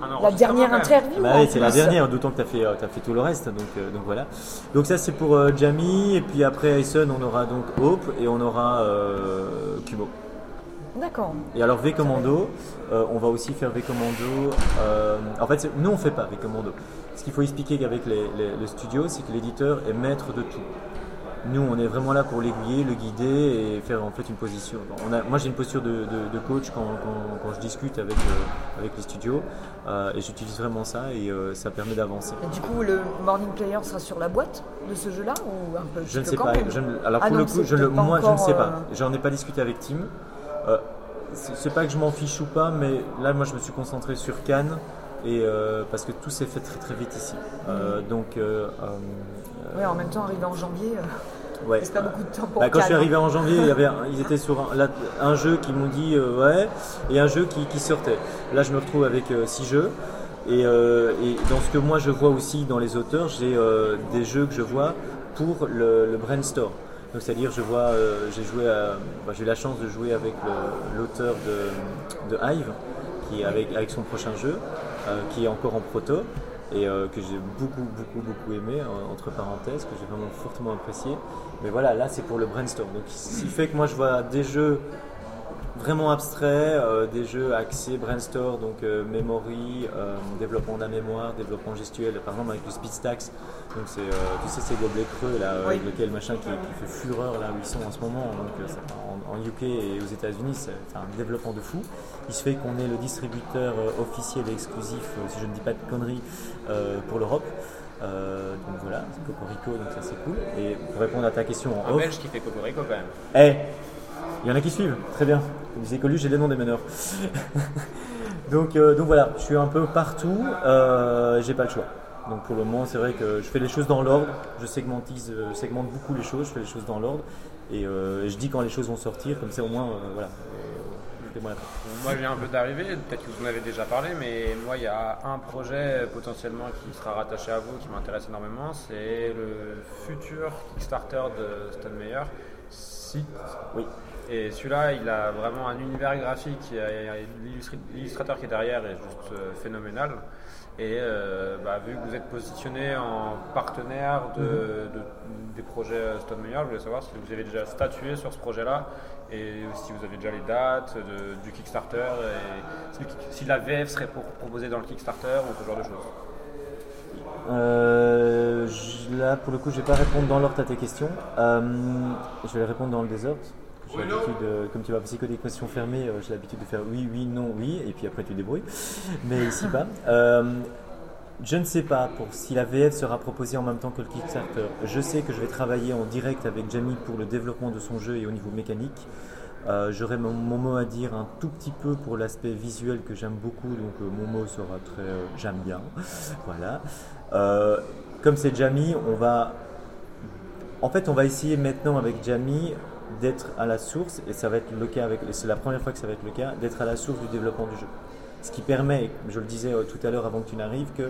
[SPEAKER 1] La
[SPEAKER 3] enregistrement,
[SPEAKER 1] dernière interview.
[SPEAKER 8] Bah c'est la dernière, d'autant que tu as fait, euh, fait tout le reste. Donc, euh, donc voilà. Donc ça c'est pour euh, Jamie, et puis après Ayson on aura donc Hope et on aura euh, Kubo.
[SPEAKER 1] D'accord.
[SPEAKER 8] Et alors V Commando, euh, on va aussi faire V Commando. euh, en fait, nous on fait pas V Commando. Ce qu'il faut expliquer les- les- le studio, c'est que l'éditeur est maître de tout. Nous, on est vraiment là pour l'aiguiller, le guider et faire en fait une position. On a, moi, j'ai une posture de, de- de coach quand, quand- quand je discute avec, euh, avec les studios euh, et j'utilise vraiment ça et euh, ça permet d'avancer.
[SPEAKER 1] Du coup, le Morning Player sera sur la boîte de ce jeu-là ou un peu
[SPEAKER 8] Je ne sais pas. je alors
[SPEAKER 1] Ah
[SPEAKER 8] pour
[SPEAKER 1] non,
[SPEAKER 8] le coup, je
[SPEAKER 1] pas
[SPEAKER 8] moi je ne sais pas. J'en ai pas discuté avec Tim. C'est pas que je m'en fiche ou pas, mais là moi je me suis concentré sur Cannes et euh, parce que tout s'est fait très très vite ici. Euh, donc euh,
[SPEAKER 1] Ouais, en même temps, arrivé en janvier, euh,
[SPEAKER 8] ouais.
[SPEAKER 1] pas beaucoup de temps pour
[SPEAKER 8] Bah, quand je suis arrivé en janvier, il y avait, un- ils étaient sur un, là, un jeu qui m'ont dit euh, ouais et un jeu qui, qui sortait. Là, je me retrouve avec euh, six jeux. Et, euh, et dans ce que moi je vois aussi dans les auteurs, j'ai des jeux que je vois pour le, le brainstorm. Donc c'est-à-dire, je vois, j'ai joué, bah, j'ai eu la chance de jouer avec l'auteur de, de Hive, qui est avec, avec son prochain jeu, qui est encore en proto et euh, que j'ai beaucoup, beaucoup, beaucoup aimé, en- entre parenthèses, que j'ai vraiment fortement apprécié. Mais voilà, là c'est pour le brainstorm. Donc ce qui fait que moi je vois des jeux vraiment abstraits, euh, des jeux axés brainstorm, donc euh, memory, euh, développement de la mémoire, développement gestuel, par exemple avec le speed stacks. Donc c'est, euh, tu sais, ces gobelets creux là,
[SPEAKER 1] Oui.
[SPEAKER 8] avec lequel machin qui, qui fait fureur là où ils sont en ce moment. Donc en, en UK et aux États-Unis, c'est un développement de fou. Il se fait qu'on est le distributeur officiel et exclusif, si je ne dis pas de conneries, pour l'Europe. Euh, donc voilà, c'est Cocorico, donc ça c'est cool. Et pour répondre à ta question en
[SPEAKER 3] Un
[SPEAKER 8] off,
[SPEAKER 3] belge qui fait Cocorico quand même.
[SPEAKER 8] eh, il y en a qui suivent, très bien. Comme disait Colu, j'ai les noms des meneurs. donc, euh, donc voilà, je suis un peu partout, euh, j'ai pas le choix. Donc pour le moment, c'est vrai que je fais les choses dans l'ordre, je segmentise, euh, segmente beaucoup les choses, je fais les choses dans l'ordre, et euh, je dis quand les choses vont sortir, comme ça au moins, voilà.
[SPEAKER 3] Moi, je viens un peu d'arriver, peut-être que vous en avez déjà parlé, mais moi, il y a un projet potentiellement qui sera rattaché à vous, qui m'intéresse énormément, c'est le futur Kickstarter de Stonemeyer, Site.
[SPEAKER 8] Oui.
[SPEAKER 3] Et celui-là, il a vraiment un univers graphique, l'illustrateur qui est derrière est juste euh, phénoménal. Et euh, bah, vu que vous êtes positionné en partenaire de, de- des projets Stonemeyer, je voulais savoir si vous avez déjà statué sur ce projet-là et si vous avez déjà les dates de- du Kickstarter et si, si la VF serait pour, proposée dans le Kickstarter ou ce genre de choses.
[SPEAKER 8] Euh, là, pour le coup, je vais pas répondre dans l'ordre à tes questions. Euh, je vais répondre dans le désordre. J'ai l'habitude, euh, comme tu vas passer que des questions fermées, euh, j'ai l'habitude de faire oui, oui, non, oui, et puis après tu débrouilles. Mais ici pas. Euh, je ne sais pas pour si la VF sera proposée en même temps que le Kickstarter. Je sais que je vais travailler en direct avec Jamie pour le développement de son jeu et au niveau mécanique. J'aurai mon, mon mot à dire un tout petit peu pour l'aspect visuel que j'aime beaucoup, donc mon mot sera très j'aime bien. Voilà. Comme c'est Jamie, on va. En fait, on va essayer maintenant avec Jamie d'être à la source, et ça va être le cas avec. C'est la première fois que ça va être le cas, d'être à la source du développement du jeu. Ce qui permet, je le disais euh, tout à l'heure avant que tu n'arrives, que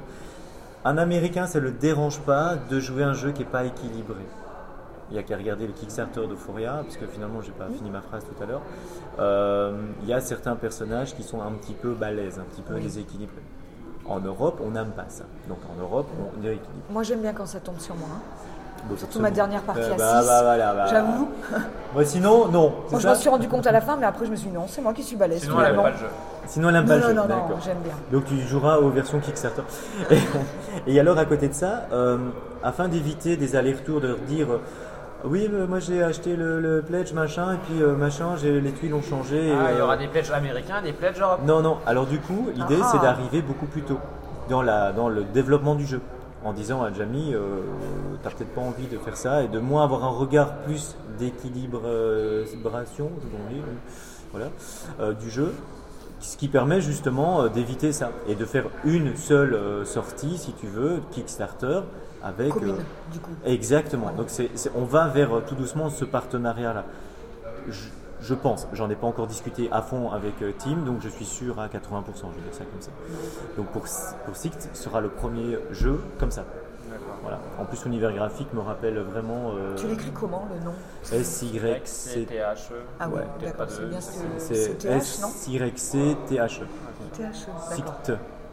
[SPEAKER 8] un Américain, ça ne le dérange pas de jouer un jeu qui n'est pas équilibré. Il n'y a qu'à regarder le Kickstarter d'Euphoria, parce que finalement, j'ai pas fini ma phrase tout à l'heure. Euh, Il y a certains personnages qui sont un petit peu balèzes, un petit peu déséquilibrés. En Europe, on n'aime pas ça. Donc en Europe, on est équilibré.
[SPEAKER 1] Moi, j'aime bien quand ça tombe sur moi. hein.
[SPEAKER 8] Bon,
[SPEAKER 1] Surtout
[SPEAKER 8] c'est
[SPEAKER 1] ma dernière partie
[SPEAKER 8] Euh,
[SPEAKER 1] à
[SPEAKER 8] bah,
[SPEAKER 1] 6.
[SPEAKER 8] bah, bah.
[SPEAKER 1] J'avoue.
[SPEAKER 8] Moi, sinon, non.
[SPEAKER 1] Moi, je
[SPEAKER 8] ça
[SPEAKER 1] me suis rendu compte à la fin, mais après, je me suis dit non, c'est moi qui suis balèze.
[SPEAKER 3] Sinon, elle n'aime pas le jeu.
[SPEAKER 8] Sinon, elle n'aime
[SPEAKER 1] Non,
[SPEAKER 8] pas le
[SPEAKER 1] non,
[SPEAKER 8] jeu.
[SPEAKER 1] non, non, j'aime bien.
[SPEAKER 8] Donc tu joueras aux versions Kickstarter. Et, et alors à côté de ça, euh, afin d'éviter des allers-retours, de dire euh, oui, moi j'ai acheté le, le pledge machin et puis euh, machin, j'ai- les tuiles ont changé. et,
[SPEAKER 3] Ah, il y aura des pledges américains, des pledges Europe.
[SPEAKER 8] Non, non. Alors du coup, l'idée
[SPEAKER 1] Ah.
[SPEAKER 8] c'est d'arriver beaucoup plus tôt dans, la, dans le développement du jeu. En disant à Jamie, euh, t'as peut-être pas envie de faire ça et de moins avoir un regard plus d'équilibration, voilà, euh, du jeu. Ce qui permet justement euh, d'éviter ça et de faire une seule euh, sortie, si tu veux, Kickstarter, avec.
[SPEAKER 1] Commune,
[SPEAKER 8] euh,
[SPEAKER 1] du coup.
[SPEAKER 8] Exactement. Donc c'est, on va vers tout doucement ce partenariat-là. Je, pense, j'en ai pas encore discuté à fond avec euh, Tim, donc je suis sûr à 80%, je vais dire ça comme ça. Donc pour, pour Sict, ce sera le premier jeu comme ça. Voilà. En plus, l'univers graphique me rappelle vraiment euh,
[SPEAKER 1] Tu l'écris comment, le nom?
[SPEAKER 8] SYC.
[SPEAKER 3] THE.
[SPEAKER 1] Ah ouais, d'accord, c'est bien ce que
[SPEAKER 8] C'est
[SPEAKER 1] c'est TH, non?
[SPEAKER 8] SYC THE.
[SPEAKER 1] TH, d'accord.
[SPEAKER 8] Sict.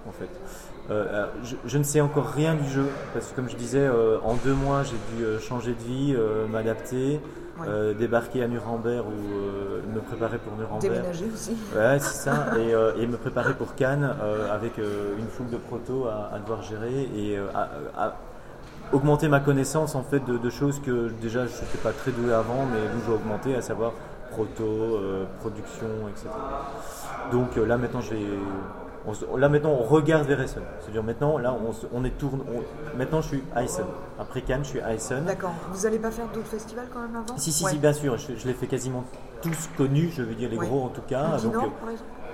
[SPEAKER 8] en fait. Euh, euh, je, je ne sais encore rien du jeu parce que comme je disais, euh, en deux mois j'ai dû changer de vie, euh, m'adapter,
[SPEAKER 1] Ouais.
[SPEAKER 8] euh, débarquer à Nuremberg ou euh, me préparer pour Nuremberg.
[SPEAKER 1] Déménager aussi.
[SPEAKER 8] Ouais, c'est ça. Et, euh, et me préparer pour Cannes avec une foule de protos à, à devoir gérer et à, à augmenter ma connaissance en fait de, de choses que déjà je n'étais pas très doué avant, mais d'où je vais augmenter, à savoir proto, production, etc. Donc là maintenant je vais on se- là maintenant on regarde vers Essen. C'est-à-dire maintenant là on, se- on est tourne. on- maintenant je suis à Essen. Après Cannes je suis à Essen.
[SPEAKER 1] D'accord. Vous n'allez pas faire d'autres festivals quand même avant?
[SPEAKER 8] Si si
[SPEAKER 1] Ouais.
[SPEAKER 8] si bien sûr. Je, je les fais quasiment tous connus. Je veux dire les
[SPEAKER 1] Ouais.
[SPEAKER 8] gros en tout cas.
[SPEAKER 1] Ludinor,
[SPEAKER 8] Donc,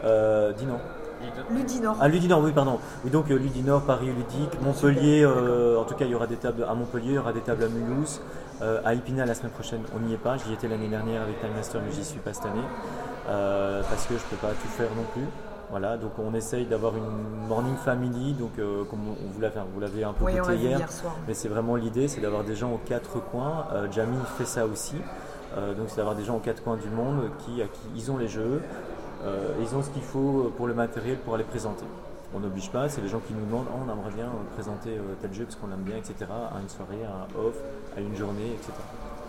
[SPEAKER 8] euh, non.
[SPEAKER 1] Ludinor.
[SPEAKER 8] Ah, Ludinor, oui, pardon. Oui, donc euh, Ludinor, Paris Ludique, Montpellier, euh, en tout cas, il y aura des tables à Montpellier, il y aura des tables à Mulhouse. Euh, à Épinal la semaine prochaine, on n'y est pas. J'y étais l'année dernière avec Time Master, mais j'y suis pas cette année. Euh, parce que je peux pas tout faire non plus. Voilà, donc on essaye d'avoir une morning family, donc euh, comme on vous l'avez un peu
[SPEAKER 1] Oui,
[SPEAKER 8] goûté hier.
[SPEAKER 1] hier soir.
[SPEAKER 8] Mais c'est vraiment l'idée, c'est d'avoir des gens aux quatre coins. Euh, Jamie fait ça aussi. Euh, donc c'est d'avoir des gens aux quatre coins du monde qui, à qui ils ont les jeux, ils ont ce qu'il faut pour le matériel pour les présenter. On n'oblige pas, c'est les gens qui nous demandent Oh, on aimerait bien présenter tel jeu parce qu'on l'aime bien, etc. à une soirée, à un off, à une journée, etc.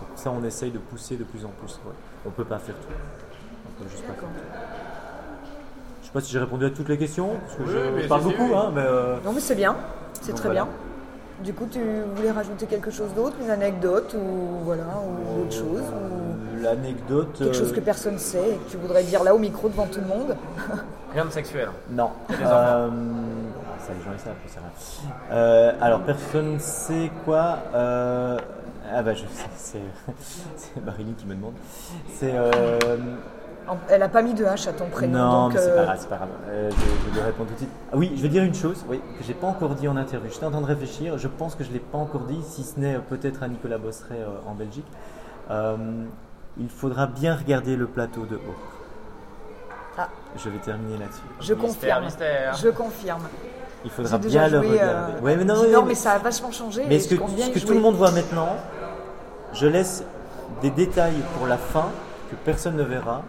[SPEAKER 8] Donc ça, on essaye de pousser de plus en plus. ouais. On peut pas faire tout. On peut juste pas faire tout. Je sais pas si j'ai répondu à toutes les questions, parce que
[SPEAKER 2] Oui,
[SPEAKER 8] je, parle beaucoup, hein, mais. euh,
[SPEAKER 1] Non, mais c'est bien. C'est très
[SPEAKER 8] voilà.
[SPEAKER 1] bien. Du coup, tu voulais rajouter quelque chose d'autre, une anecdote ou voilà, ou autre chose, ou
[SPEAKER 8] L'anecdote.
[SPEAKER 1] quelque chose
[SPEAKER 8] euh,
[SPEAKER 1] que personne sait et que tu voudrais dire là au micro devant tout le monde?
[SPEAKER 5] Rien de sexuel.
[SPEAKER 8] Non. Euh, ah, ça, les gens le savent, c'est vrai. Euh, alors, personne sait quoi. euh, ah bah, je sais, c'est, c'est Marilyn qui me demande. C'est. Euh,
[SPEAKER 1] Elle a pas mis de H à ton prénom.
[SPEAKER 8] non,
[SPEAKER 1] donc,
[SPEAKER 8] mais c'est
[SPEAKER 1] euh,
[SPEAKER 8] pas grave, c'est pas grave. Euh, je, je vais répondre tout de suite. Ah oui, je vais dire une chose oui, que j'ai pas encore dit en interview. J'étais en train de réfléchir. Je pense que je l'ai pas encore dit, si ce n'est euh, peut-être à Nicolas Bosseret euh, en Belgique. Euh, il faudra bien regarder le plateau de haut.
[SPEAKER 1] Ah.
[SPEAKER 8] Je vais terminer là-dessus.
[SPEAKER 1] Je
[SPEAKER 5] Mystère,
[SPEAKER 1] confirme.
[SPEAKER 5] mystère.
[SPEAKER 1] Je confirme.
[SPEAKER 8] Il faudra
[SPEAKER 1] déjà
[SPEAKER 8] bien le regarder.
[SPEAKER 1] euh,
[SPEAKER 8] Ouais, mais non, mais-
[SPEAKER 1] mais ça a vachement changé.
[SPEAKER 8] Mais ce
[SPEAKER 1] je
[SPEAKER 8] que, ce tout le monde voit maintenant, je laisse des détails pour la fin que personne ne verra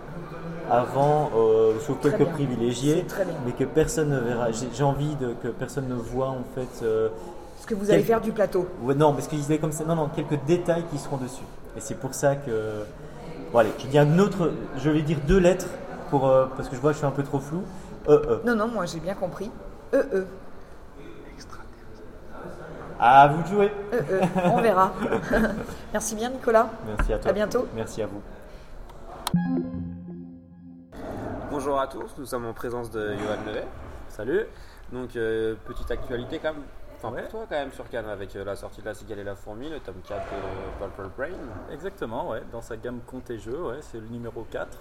[SPEAKER 8] avant, euh, sauf
[SPEAKER 1] Très
[SPEAKER 8] quelques
[SPEAKER 1] bien.
[SPEAKER 8] privilégiés, mais que personne ne verra. J'ai envie de, que personne ne voit en fait. euh,
[SPEAKER 1] Ce que vous allez faire du plateau.
[SPEAKER 8] ouais, non, parce qu'ils comme ça. Non, non, quelques détails qui seront dessus. Et c'est pour ça que. Bon, allez, je dis un autre. Je vais dire deux lettres pour, euh, parce que je vois que je suis un peu trop flou. E, E.
[SPEAKER 1] Non, non, moi j'ai bien compris. E, E.
[SPEAKER 8] À vous de jouer.
[SPEAKER 1] E, E. On verra. Merci bien, Nicolas.
[SPEAKER 8] Merci à toi.
[SPEAKER 1] À bientôt.
[SPEAKER 8] Merci à vous.
[SPEAKER 5] Bonjour à tous, nous sommes en présence de Johan Levet. Salut. Donc, euh, petite actualité quand même. Enfin, pour toi quand même sur Cannes avec euh, la sortie de La Cigale et la Fourmi, le tome 4 de Purple Brain.
[SPEAKER 9] Exactement, ouais, dans sa gamme compte et jeux, ouais, c'est le numéro 4.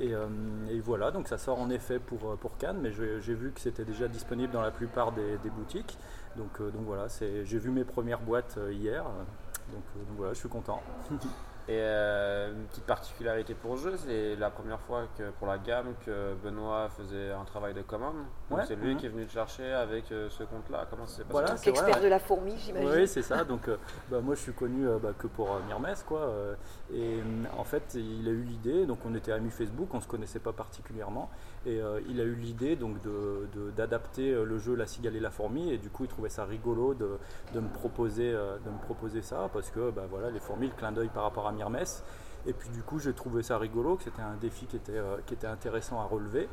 [SPEAKER 9] Et, euh, et voilà, donc ça sort en effet pour, pour Cannes, mais j'ai vu que c'était déjà disponible dans la plupart des, des boutiques. Donc, donc voilà, c'est- j'ai vu mes premières boîtes hier, donc, donc voilà, je suis content.
[SPEAKER 5] Et euh, une petite particularité pour le jeu, c'est la première fois que pour la gamme que Benoît faisait un travail de commande.
[SPEAKER 9] Ouais,
[SPEAKER 5] c'est lui
[SPEAKER 9] mhm.
[SPEAKER 5] qui est venu te chercher avec euh, ce compte-là. Comment ça s'est passé
[SPEAKER 9] Voilà,
[SPEAKER 1] Expert de la fourmi, j'imagine.
[SPEAKER 9] Oui, c'est ça. Donc, euh, bah, moi, je suis connu bah, que pour Myrmes, quoi. et en fait, il a eu l'idée. Donc, on était amis Facebook, on se connaissait pas particulièrement, et euh, il a eu l'idée donc d'adapter euh, le jeu La Cigale et la Fourmi. Et du coup, il trouvait ça rigolo de, de me proposer, euh, de me proposer ça parce que, bah, voilà, les fourmis, le clin d'œil par rapport à Myrmes. Et puis du coup, j'ai trouvé ça rigolo, que c'était un défi qui était, qui était intéressant à relever.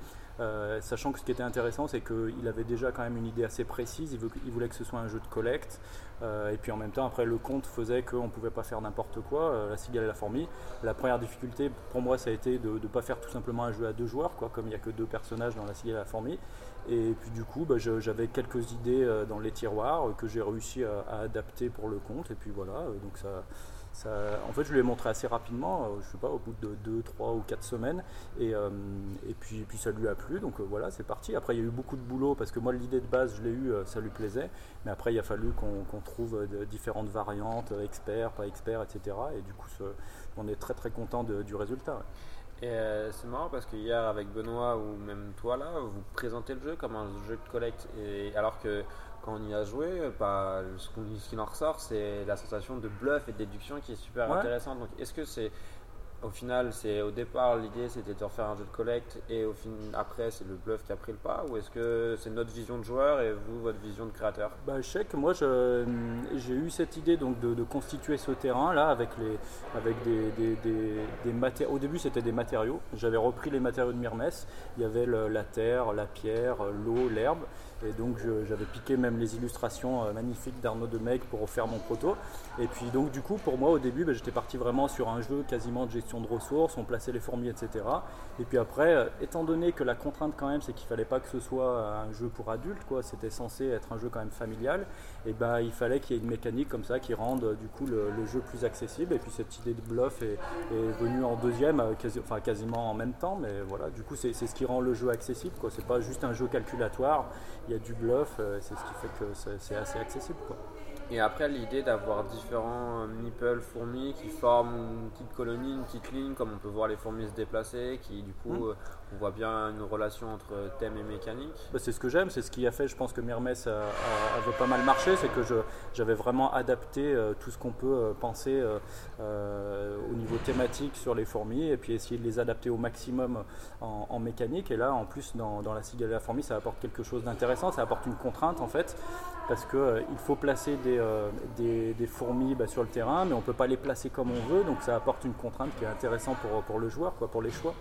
[SPEAKER 9] Sachant que ce qui était intéressant, c'est qu'il avait déjà quand même une idée assez précise. Il, il voulait que ce soit un jeu de collecte. Euh, et puis en même temps, après, le compte faisait qu'on ne pouvait pas faire n'importe quoi. euh, la cigale et la fourmi. La première difficulté pour moi, ça a été de ne pas faire tout simplement un jeu à deux joueurs, quoi, comme il n'y a que deux personnages dans la cigale et la fourmi. Et puis du coup, bah, j'avais quelques idées euh, dans les tiroirs que j'ai réussi à, à adapter pour le compte. Et puis voilà, donc ça, en fait, je lui ai montré assez rapidement, euh, je sais pas, au bout de 2, 3 ou 4 semaines. Et, euh, et, puis, ça lui a plu, donc euh, voilà, c'est parti. Après, il y a eu beaucoup de boulot parce que moi, l'idée de base, je l'ai eu, ça lui plaisait. Mais après, il a fallu qu'on trouve différentes variantes, experts, pas experts, etc. Et du coup, on est très très content du résultat.
[SPEAKER 5] Et c'est marrant parce que hier avec Benoît ou même toi là, vous présentez le jeu comme un jeu de collecte. Alors que quand on y a joué, bah, ce, qu'on- ce qui en ressort, c'est la sensation de bluff et de déduction qui est super
[SPEAKER 9] Ouais.
[SPEAKER 5] intéressante. Donc est-ce que c'est au final, c'est au départ l'idée c'était de refaire un jeu de collecte et au fin, après c'est le bluff qui a pris le pas ou est-ce que c'est notre vision de joueur et vous votre vision de créateur?
[SPEAKER 9] Bah, Je sais que moi je- j'ai eu cette idée donc de, de constituer ce terrain là avec, les, avec des, des, des- des maté- Au début c'était des matériaux. J'avais repris les matériaux de Myrmès. Il y avait le- la terre, la pierre, l'eau, l'herbe. Et donc j'avais piqué même les illustrations euh, magnifiques d'Arnaud de Meg pour refaire mon proto. Et puis donc du coup pour moi au début bah, j'étais parti vraiment sur un jeu quasiment de gestion de ressources, on plaçait les fourmis etc. Et puis après, euh, étant donné que la contrainte quand même c'est qu'il fallait pas que ce soit un jeu pour adultes, quoi, c'était censé être un jeu quand même familial, et ben il fallait qu'il y ait une mécanique comme ça qui rende euh, du coup le, jeu plus accessible. Et puis cette idée de bluff est, venue en deuxième, euh, enfin quasiment en même temps, mais voilà, du coup c'est ce qui rend le jeu accessible, quoi. C'est pas juste un jeu calculatoire, il y a du bluff, c'est ce qui fait que c'est assez accessible, quoi.
[SPEAKER 5] Et après, l'idée d'avoir différents euh, meeples, fourmis qui forment une petite colonie, une petite ligne, comme on peut voir les fourmis se déplacer, qui du coup,
[SPEAKER 9] Mm.
[SPEAKER 5] euh, on voit bien une relation entre thème et mécanique.
[SPEAKER 9] Bah, c'est ce que j'aime, c'est ce qui a fait, je pense que Myrmès a- a- avait pas mal marché, c'est que j'avais vraiment adapté euh, tout ce qu'on peut euh, penser euh, euh, au niveau thématique sur les fourmis, et puis essayer de les adapter au maximum en, en mécanique. Et là, en plus, dans, dans la cigale et la fourmi, ça apporte quelque chose d'intéressant, ça apporte une contrainte en fait, parce qu'il faut placer des, euh, fourmis bah, sur le terrain, mais on ne peut pas les placer comme on veut, donc ça apporte une contrainte qui est intéressante pour, pour le joueur, quoi, pour les choix.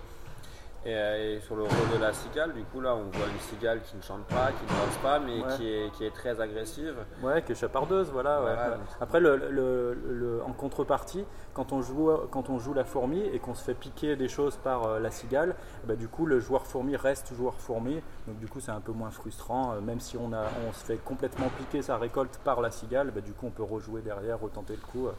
[SPEAKER 5] Et, euh, et sur le rôle de la cigale, du coup, là, on voit une cigale qui ne chante pas, qui ne danse pas, mais
[SPEAKER 9] Ouais.
[SPEAKER 5] qui, est, qui est très agressive.
[SPEAKER 9] Ouais, qui est chapardeuse, voilà. ouais.
[SPEAKER 5] Voilà,
[SPEAKER 9] Ouais.
[SPEAKER 5] donc-
[SPEAKER 9] Après, le, le- le- en contrepartie, quand on, joue, quand on joue la fourmi et qu'on se fait piquer des choses par euh, la cigale, bah, du coup, le joueur fourmi reste joueur fourmi. Donc, du coup, c'est un peu moins frustrant. euh, même si on, a, on se fait complètement piquer sa récolte par la cigale, bah, du coup, on peut rejouer derrière, retenter le coup. euh.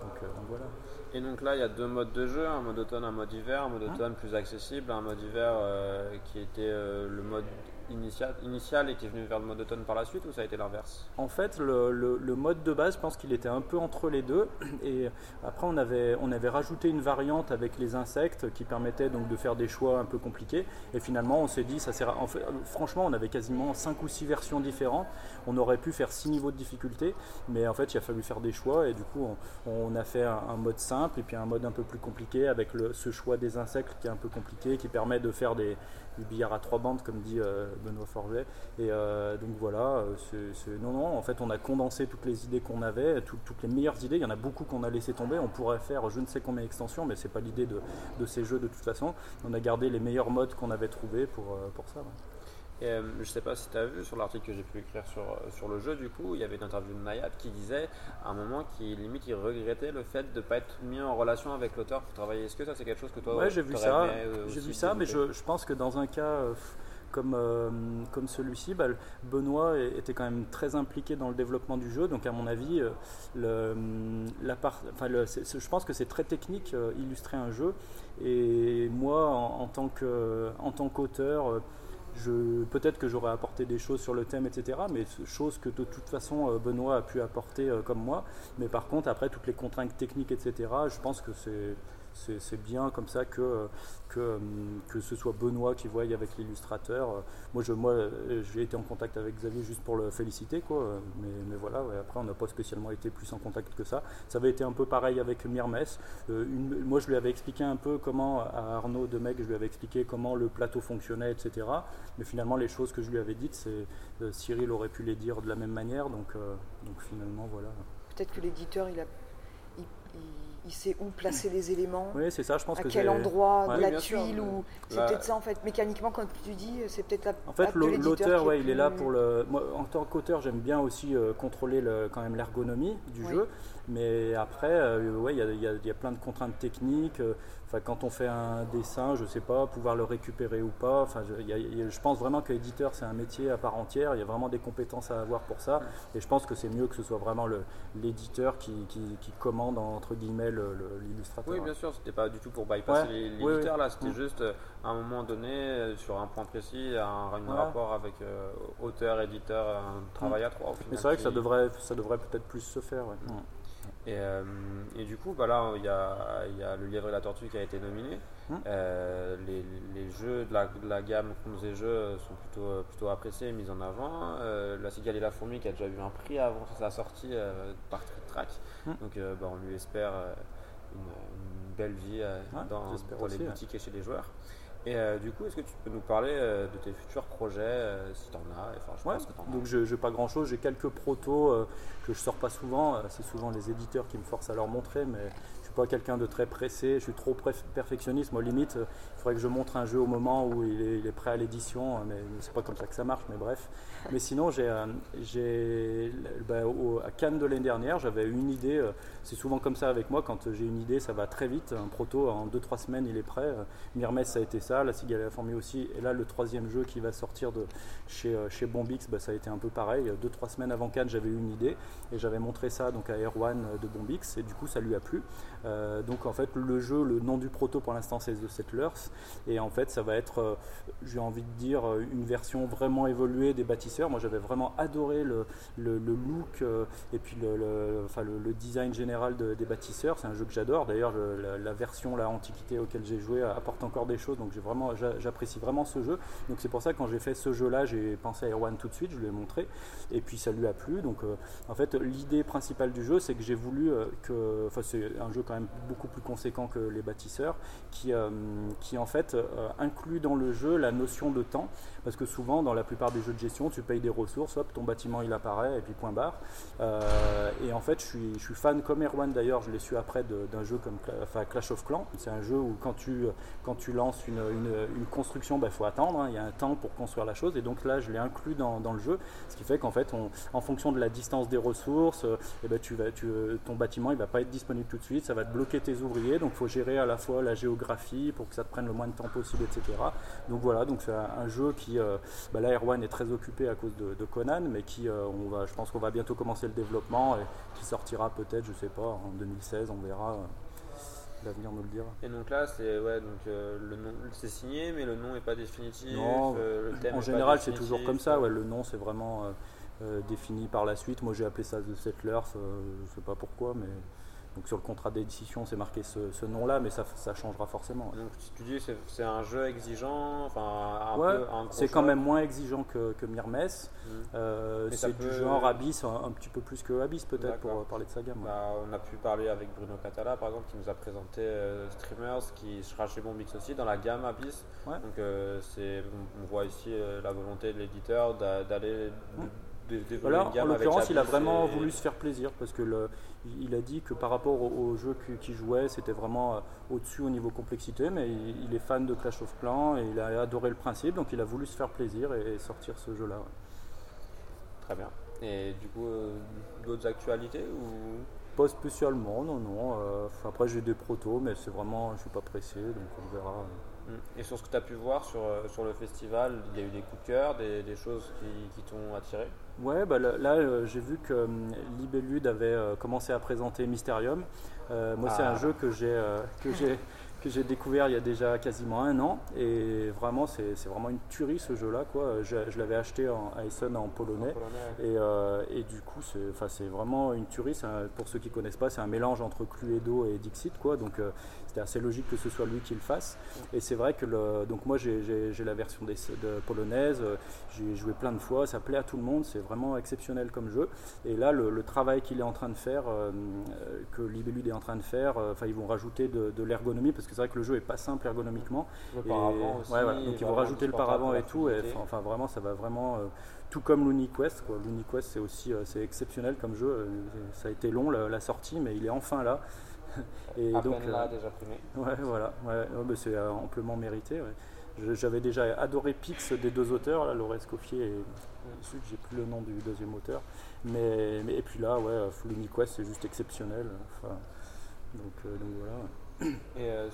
[SPEAKER 9] Donc, donc voilà.
[SPEAKER 5] Et donc là, il y a deux modes de jeu, un mode automne, un mode hiver. Un mode automne plus accessible, un mode hiver euh, qui était euh, le mode initial, initial et qui est venu vers le mode automne par la suite, ou ça a été l'inverse?
[SPEAKER 9] En fait, le, mode de base, je pense qu'il était un peu entre les deux. Et après, on avait, on avait rajouté une variante avec les insectes qui permettait donc de faire des choix un peu compliqués. Et finalement, on s'est dit, ça sert franchement, on avait quasiment 5 ou 6 versions différentes. On aurait pu faire 6 niveaux de difficulté, mais en fait, il a fallu faire des choix. Et du coup, on, a fait un, mode simple et puis un mode un peu plus compliqué avec ce choix des insectes qui est un peu compliqué, qui permet de faire des, du billard à trois bandes, comme dit euh, Benoît Forget. Et euh, donc voilà, euh, c'est- non, non, en fait, on a condensé toutes les idées qu'on avait, tout- toutes les meilleures idées. Il y en a beaucoup qu'on a laissé tomber. On pourrait faire je ne sais combien d'extensions, mais c'est pas l'idée de, ces jeux de toute façon. On a gardé les meilleurs modes qu'on avait trouvés pour, ça.
[SPEAKER 5] Et euh, je sais pas si tu as vu sur l'article que j'ai pu écrire sur, euh, sur le jeu, du coup, il y avait une interview de Nayab qui disait à un moment qu'il limite il regrettait le fait de ne pas être mis en relation avec l'auteur pour travailler. Est-ce que ça c'est quelque chose que toi
[SPEAKER 9] Ouais, j'ai vu ça.
[SPEAKER 5] euh,
[SPEAKER 9] J'ai vu ça, mais je, je pense que dans un cas euh, comme, euh, comme celui-ci, bah, Benoît était quand même très impliqué dans le développement du jeu. Donc, à mon avis, euh, le, la part, enfin, le- c'est- c'est- je pense que c'est très technique euh, illustrer un jeu. Et moi, en, en tant que- en tant qu'auteur, peut-être que j'aurais apporté des choses sur le thème, etc. Mais choses que de toute façon euh, Benoît a pu apporter euh, comme moi. Mais par contre, après toutes les contraintes techniques, etc. Je pense que c'est c'est bien comme ça que, que, euh, que ce soit Benoît qui voie avec l'illustrateur. Moi, je, moi, j'ai été en contact avec Xavier juste pour le féliciter, quoi. Mais, mais voilà, après, on n'a pas spécialement été plus en contact que ça. Ça avait été un peu pareil avec Myrmès. Euh, une- moi, je lui avais expliqué un peu comment, à Arnaud de Meg, je lui avais expliqué comment le plateau fonctionnait, etc. Mais finalement, les choses que je lui avais dites, euh, Cyril aurait pu les dire de la même manière. Donc, euh, donc finalement, voilà.
[SPEAKER 1] Peut-être que l'éditeur, il, a, il- sait où placer les éléments,
[SPEAKER 9] Oui, c'est ça, je pense
[SPEAKER 1] à
[SPEAKER 9] que
[SPEAKER 1] quel endroit
[SPEAKER 9] Ouais.
[SPEAKER 1] de la
[SPEAKER 5] sûr,
[SPEAKER 1] tuile.
[SPEAKER 5] mais
[SPEAKER 1] ou C'est peut-être ça, en fait. Mécaniquement, quand tu dis, c'est peut-être la
[SPEAKER 9] En fait, l'auteur, il est là pour le. Moi, en tant qu'auteur, j'aime bien aussi euh, contrôler le- quand même l'ergonomie du
[SPEAKER 1] Oui.
[SPEAKER 9] jeu. Mais après, euh, ouais, il y a, y y plein de contraintes techniques. Enfin, quand on fait un dessin, je sais pas, pouvoir le récupérer ou pas. Enfin, je, il y a- il y a- je pense vraiment que l'éditeur, c'est un métier à part entière. Il y a vraiment des compétences à avoir pour ça. Et je pense que c'est mieux que ce soit vraiment l'éditeur qui, qui- qui commande entre guillemets le- le- l'illustrateur.
[SPEAKER 5] Oui, bien sûr, c'était pas du tout pour bypasser
[SPEAKER 9] Ouais.
[SPEAKER 5] l'éditeur
[SPEAKER 9] oui.
[SPEAKER 5] là, c'était
[SPEAKER 9] Mm.
[SPEAKER 5] juste euh, à un moment donné, euh, sur un point précis, un, rapport avec euh, auteur, éditeur, un travail à trois. au final,
[SPEAKER 9] Mais c'est vrai que ça devrait, ça devrait peut-être plus se faire. ouais.
[SPEAKER 5] Et, euh, et du coup, bah là, il y a, il y a Le Lièvre et la Tortue qui a été nominé.
[SPEAKER 9] Hmm.
[SPEAKER 5] Euh, les, les jeux de la, de la gamme Contes et Jeux sont plutôt, plutôt appréciés et mis en avant. Euh, la Cigale et la Fourmi qui a déjà eu un prix avant sa sortie par Track.
[SPEAKER 9] Hmm.
[SPEAKER 5] Donc, bah, on lui espère une, une belle vie
[SPEAKER 9] Ouais,
[SPEAKER 5] dans, les
[SPEAKER 9] aussi, ouais.
[SPEAKER 5] boutiques et chez les joueurs. Et euh, du coup, est-ce que tu peux nous parler euh, de tes futurs projets, euh, si tu en as Enfin, je
[SPEAKER 9] Ouais,
[SPEAKER 5] pense que en as.
[SPEAKER 9] donc je n'ai pas grand chose, j'ai quelques protos que je sors pas souvent, c'est souvent les éditeurs qui me forcent à leur montrer, mais suis pas quelqu'un de très pressé, je suis trop perfectionniste, moi limite euh, il faudrait que je montre un jeu au moment où il est, il est prêt à l'édition, euh, mais c'est pas comme ça que ça marche, mais bref. Mais sinon j'ai, euh, j'ai bah, à Cannes de l'année dernière j'avais une idée, c'est souvent comme ça avec moi, quand j'ai une idée ça va très vite, un proto en 2-3 semaines il est prêt, Myrmes ça a été ça, la Cigale et la aussi, et là le troisième jeu qui va sortir de chez, chez Bombix, bah, ça a été un peu pareil. Deux, trois semaines avant Cannes, j'avais eu une idée et j'avais montré ça donc à Erwan de Bombix et du coup, ça lui a plu. Euh, donc en fait, le jeu, le nom du proto pour l'instant, c'est The Settlers et en fait, ça va être, euh, j'ai envie de dire, euh, une version vraiment évoluée des bâtisseurs. Moi, j'avais vraiment adoré le, le- look et puis le, le- design général de- des bâtisseurs. C'est un jeu que j'adore. D'ailleurs, la, version, la Antiquité auquel j'ai joué apporte encore des choses. Donc j'ai vraiment, j'a- j'apprécie vraiment ce jeu. Donc c'est pour ça que quand j'ai fait ce jeu-là, j'ai pensé à Erwan tout de suite. Je lui ai montré et puis ça lui a plu. Donc en fait, l'idée principale du jeu, c'est que j'ai voulu que, enfin c'est un jeu même beaucoup plus conséquent que les bâtisseurs, qui, euh, qui en fait euh, inclut dans le jeu la notion de temps, parce que souvent dans la plupart des jeux de gestion, tu payes des ressources, hop, ton bâtiment il apparaît et puis point barre. Euh, et en fait, je suis, je suis fan comme Erwan d'ailleurs, je l'ai su après d'un jeu comme enfin, Clash of Clans. C'est un jeu où quand tu, quand tu lances une, une- une construction, il faut attendre, hein, il y a un temps pour construire la chose. Et donc là, je l'ai inclus dans, dans le jeu, ce qui fait qu'en fait, en fonction de la distance des ressources, euh, eh ben, tu vas, tu, ton bâtiment il va pas être disponible tout de suite, ça va te bloquer tes ouvriers, donc il faut gérer à la fois la géographie pour que ça te prenne le moins de temps possible, etc. Donc voilà, donc c'est un, jeu qui, euh, bah là Erwan est très occupé à cause de, de Conan, mais qui, euh, on va, je pense qu'on va bientôt commencer le développement et qui sortira peut-être, je sais pas, en 2016, on verra. euh, L'avenir nous le dira.
[SPEAKER 5] Et donc là, c'est ouais, donc euh, le nom, c'est signé, mais le nom n'est pas définitif.
[SPEAKER 9] Non,
[SPEAKER 5] le thème est
[SPEAKER 9] En général, c'est toujours comme ça. Ouais, le nom, c'est vraiment défini par la suite. Moi, j'ai appelé ça The Settlers. je sais pas pourquoi, mais donc sur le contrat d'édition, c'est marqué ce, ce nom-là, mais ça, ça changera forcément.
[SPEAKER 5] Donc si tu dis c'est c'est un jeu exigeant, enfin un
[SPEAKER 9] Ouais,
[SPEAKER 5] peu un
[SPEAKER 9] c'est quand même moins exigeant que, que Myrmes.
[SPEAKER 5] Mhm.
[SPEAKER 9] Euh, c'est du
[SPEAKER 5] peut-
[SPEAKER 9] genre Abyss, un, un petit peu plus que Abyss peut-être pour euh, parler de sa gamme. ouais.
[SPEAKER 5] Bah, on a pu parler avec Bruno Catala par exemple qui nous a présenté euh, Streamers qui sera chez Bombix aussi dans la gamme Abyss.
[SPEAKER 9] Ouais.
[SPEAKER 5] Donc euh, c'est on, voit ici la volonté de l'éditeur d'a- d'aller d'évoluer
[SPEAKER 9] Voilà,
[SPEAKER 5] une gamme
[SPEAKER 9] en l'occurrence, il a vraiment
[SPEAKER 5] et-
[SPEAKER 9] voulu se faire plaisir parce que le, il a dit que par rapport au, jeu qu'il jouait, c'était vraiment euh, au-dessus au niveau complexité, mais il, est fan de Clash of Clans et il a adoré le principe, donc il a voulu se faire plaisir et, sortir ce jeu-là.
[SPEAKER 5] Très bien. Et du coup euh, d'autres actualités ou?
[SPEAKER 9] Pas spécialement, non, non. euh, après, j'ai des protos, mais c'est vraiment, je suis pas pressé, donc on verra.
[SPEAKER 5] Mm. Et sur ce que tu as pu voir sur, euh, sur le festival, il y a eu des coups de cœur, des, des choses qui, qui t'ont attiré?
[SPEAKER 9] Ouais, bah là, là, euh, j'ai vu que hum, Libellude avait euh, commencé à présenter Mysterium. Euh, moi, c'est
[SPEAKER 5] Ah.
[SPEAKER 9] un jeu que j'ai euh, que j'ai découvert il y a déjà quasiment un an et vraiment c'est vraiment une tuerie ce jeu-là quoi. Je, je l'avais acheté en, à Essen en polonais.
[SPEAKER 5] Polonais.
[SPEAKER 9] Et, euh, et du coup, c'est vraiment une tuerie. Un- pour ceux qui connaissent pas, c'est un mélange entre Cluedo et Dixit. Quoi. Donc, euh, c'était assez logique que ce soit lui qui le fasse. Et c'est vrai que le, donc moi, j'ai- la version des, de polonaise. euh, J'ai joué plein de fois. Ça plaît à tout le monde. C'est vraiment exceptionnel comme jeu. Et là, le, le travail qu'il est en train de faire, euh, que Libellude est en train de faire, enfin, ils vont rajouter de, de l'ergonomie parce que c'est vrai que le jeu est pas simple ergonomiquement.
[SPEAKER 5] Le
[SPEAKER 9] Et-
[SPEAKER 5] paravent aussi.
[SPEAKER 9] ouais, voilà. Donc ils vont rajouter le paravent et tout. Et, enfin, vraiment, ça va vraiment. euh, tout comme l'UniQuest. L'UniQuest, c'est aussi euh, c'est exceptionnel comme jeu. euh, Ça a été long la, la sortie, mais il est enfin là. Et
[SPEAKER 5] à
[SPEAKER 9] donc,
[SPEAKER 5] peine là déjà primé.
[SPEAKER 9] ouais, voilà. Ouais, ouais, c'est amplement mérité. ouais. J'avais déjà adoré Pix des deux auteurs, là, Laurent Escoffier et j'ai plus le nom du deuxième auteur. Mais, mais- et puis là, ouais, l'UniQuest, c'est juste exceptionnel. Enfin, donc, euh, donc voilà.
[SPEAKER 5] Et euh,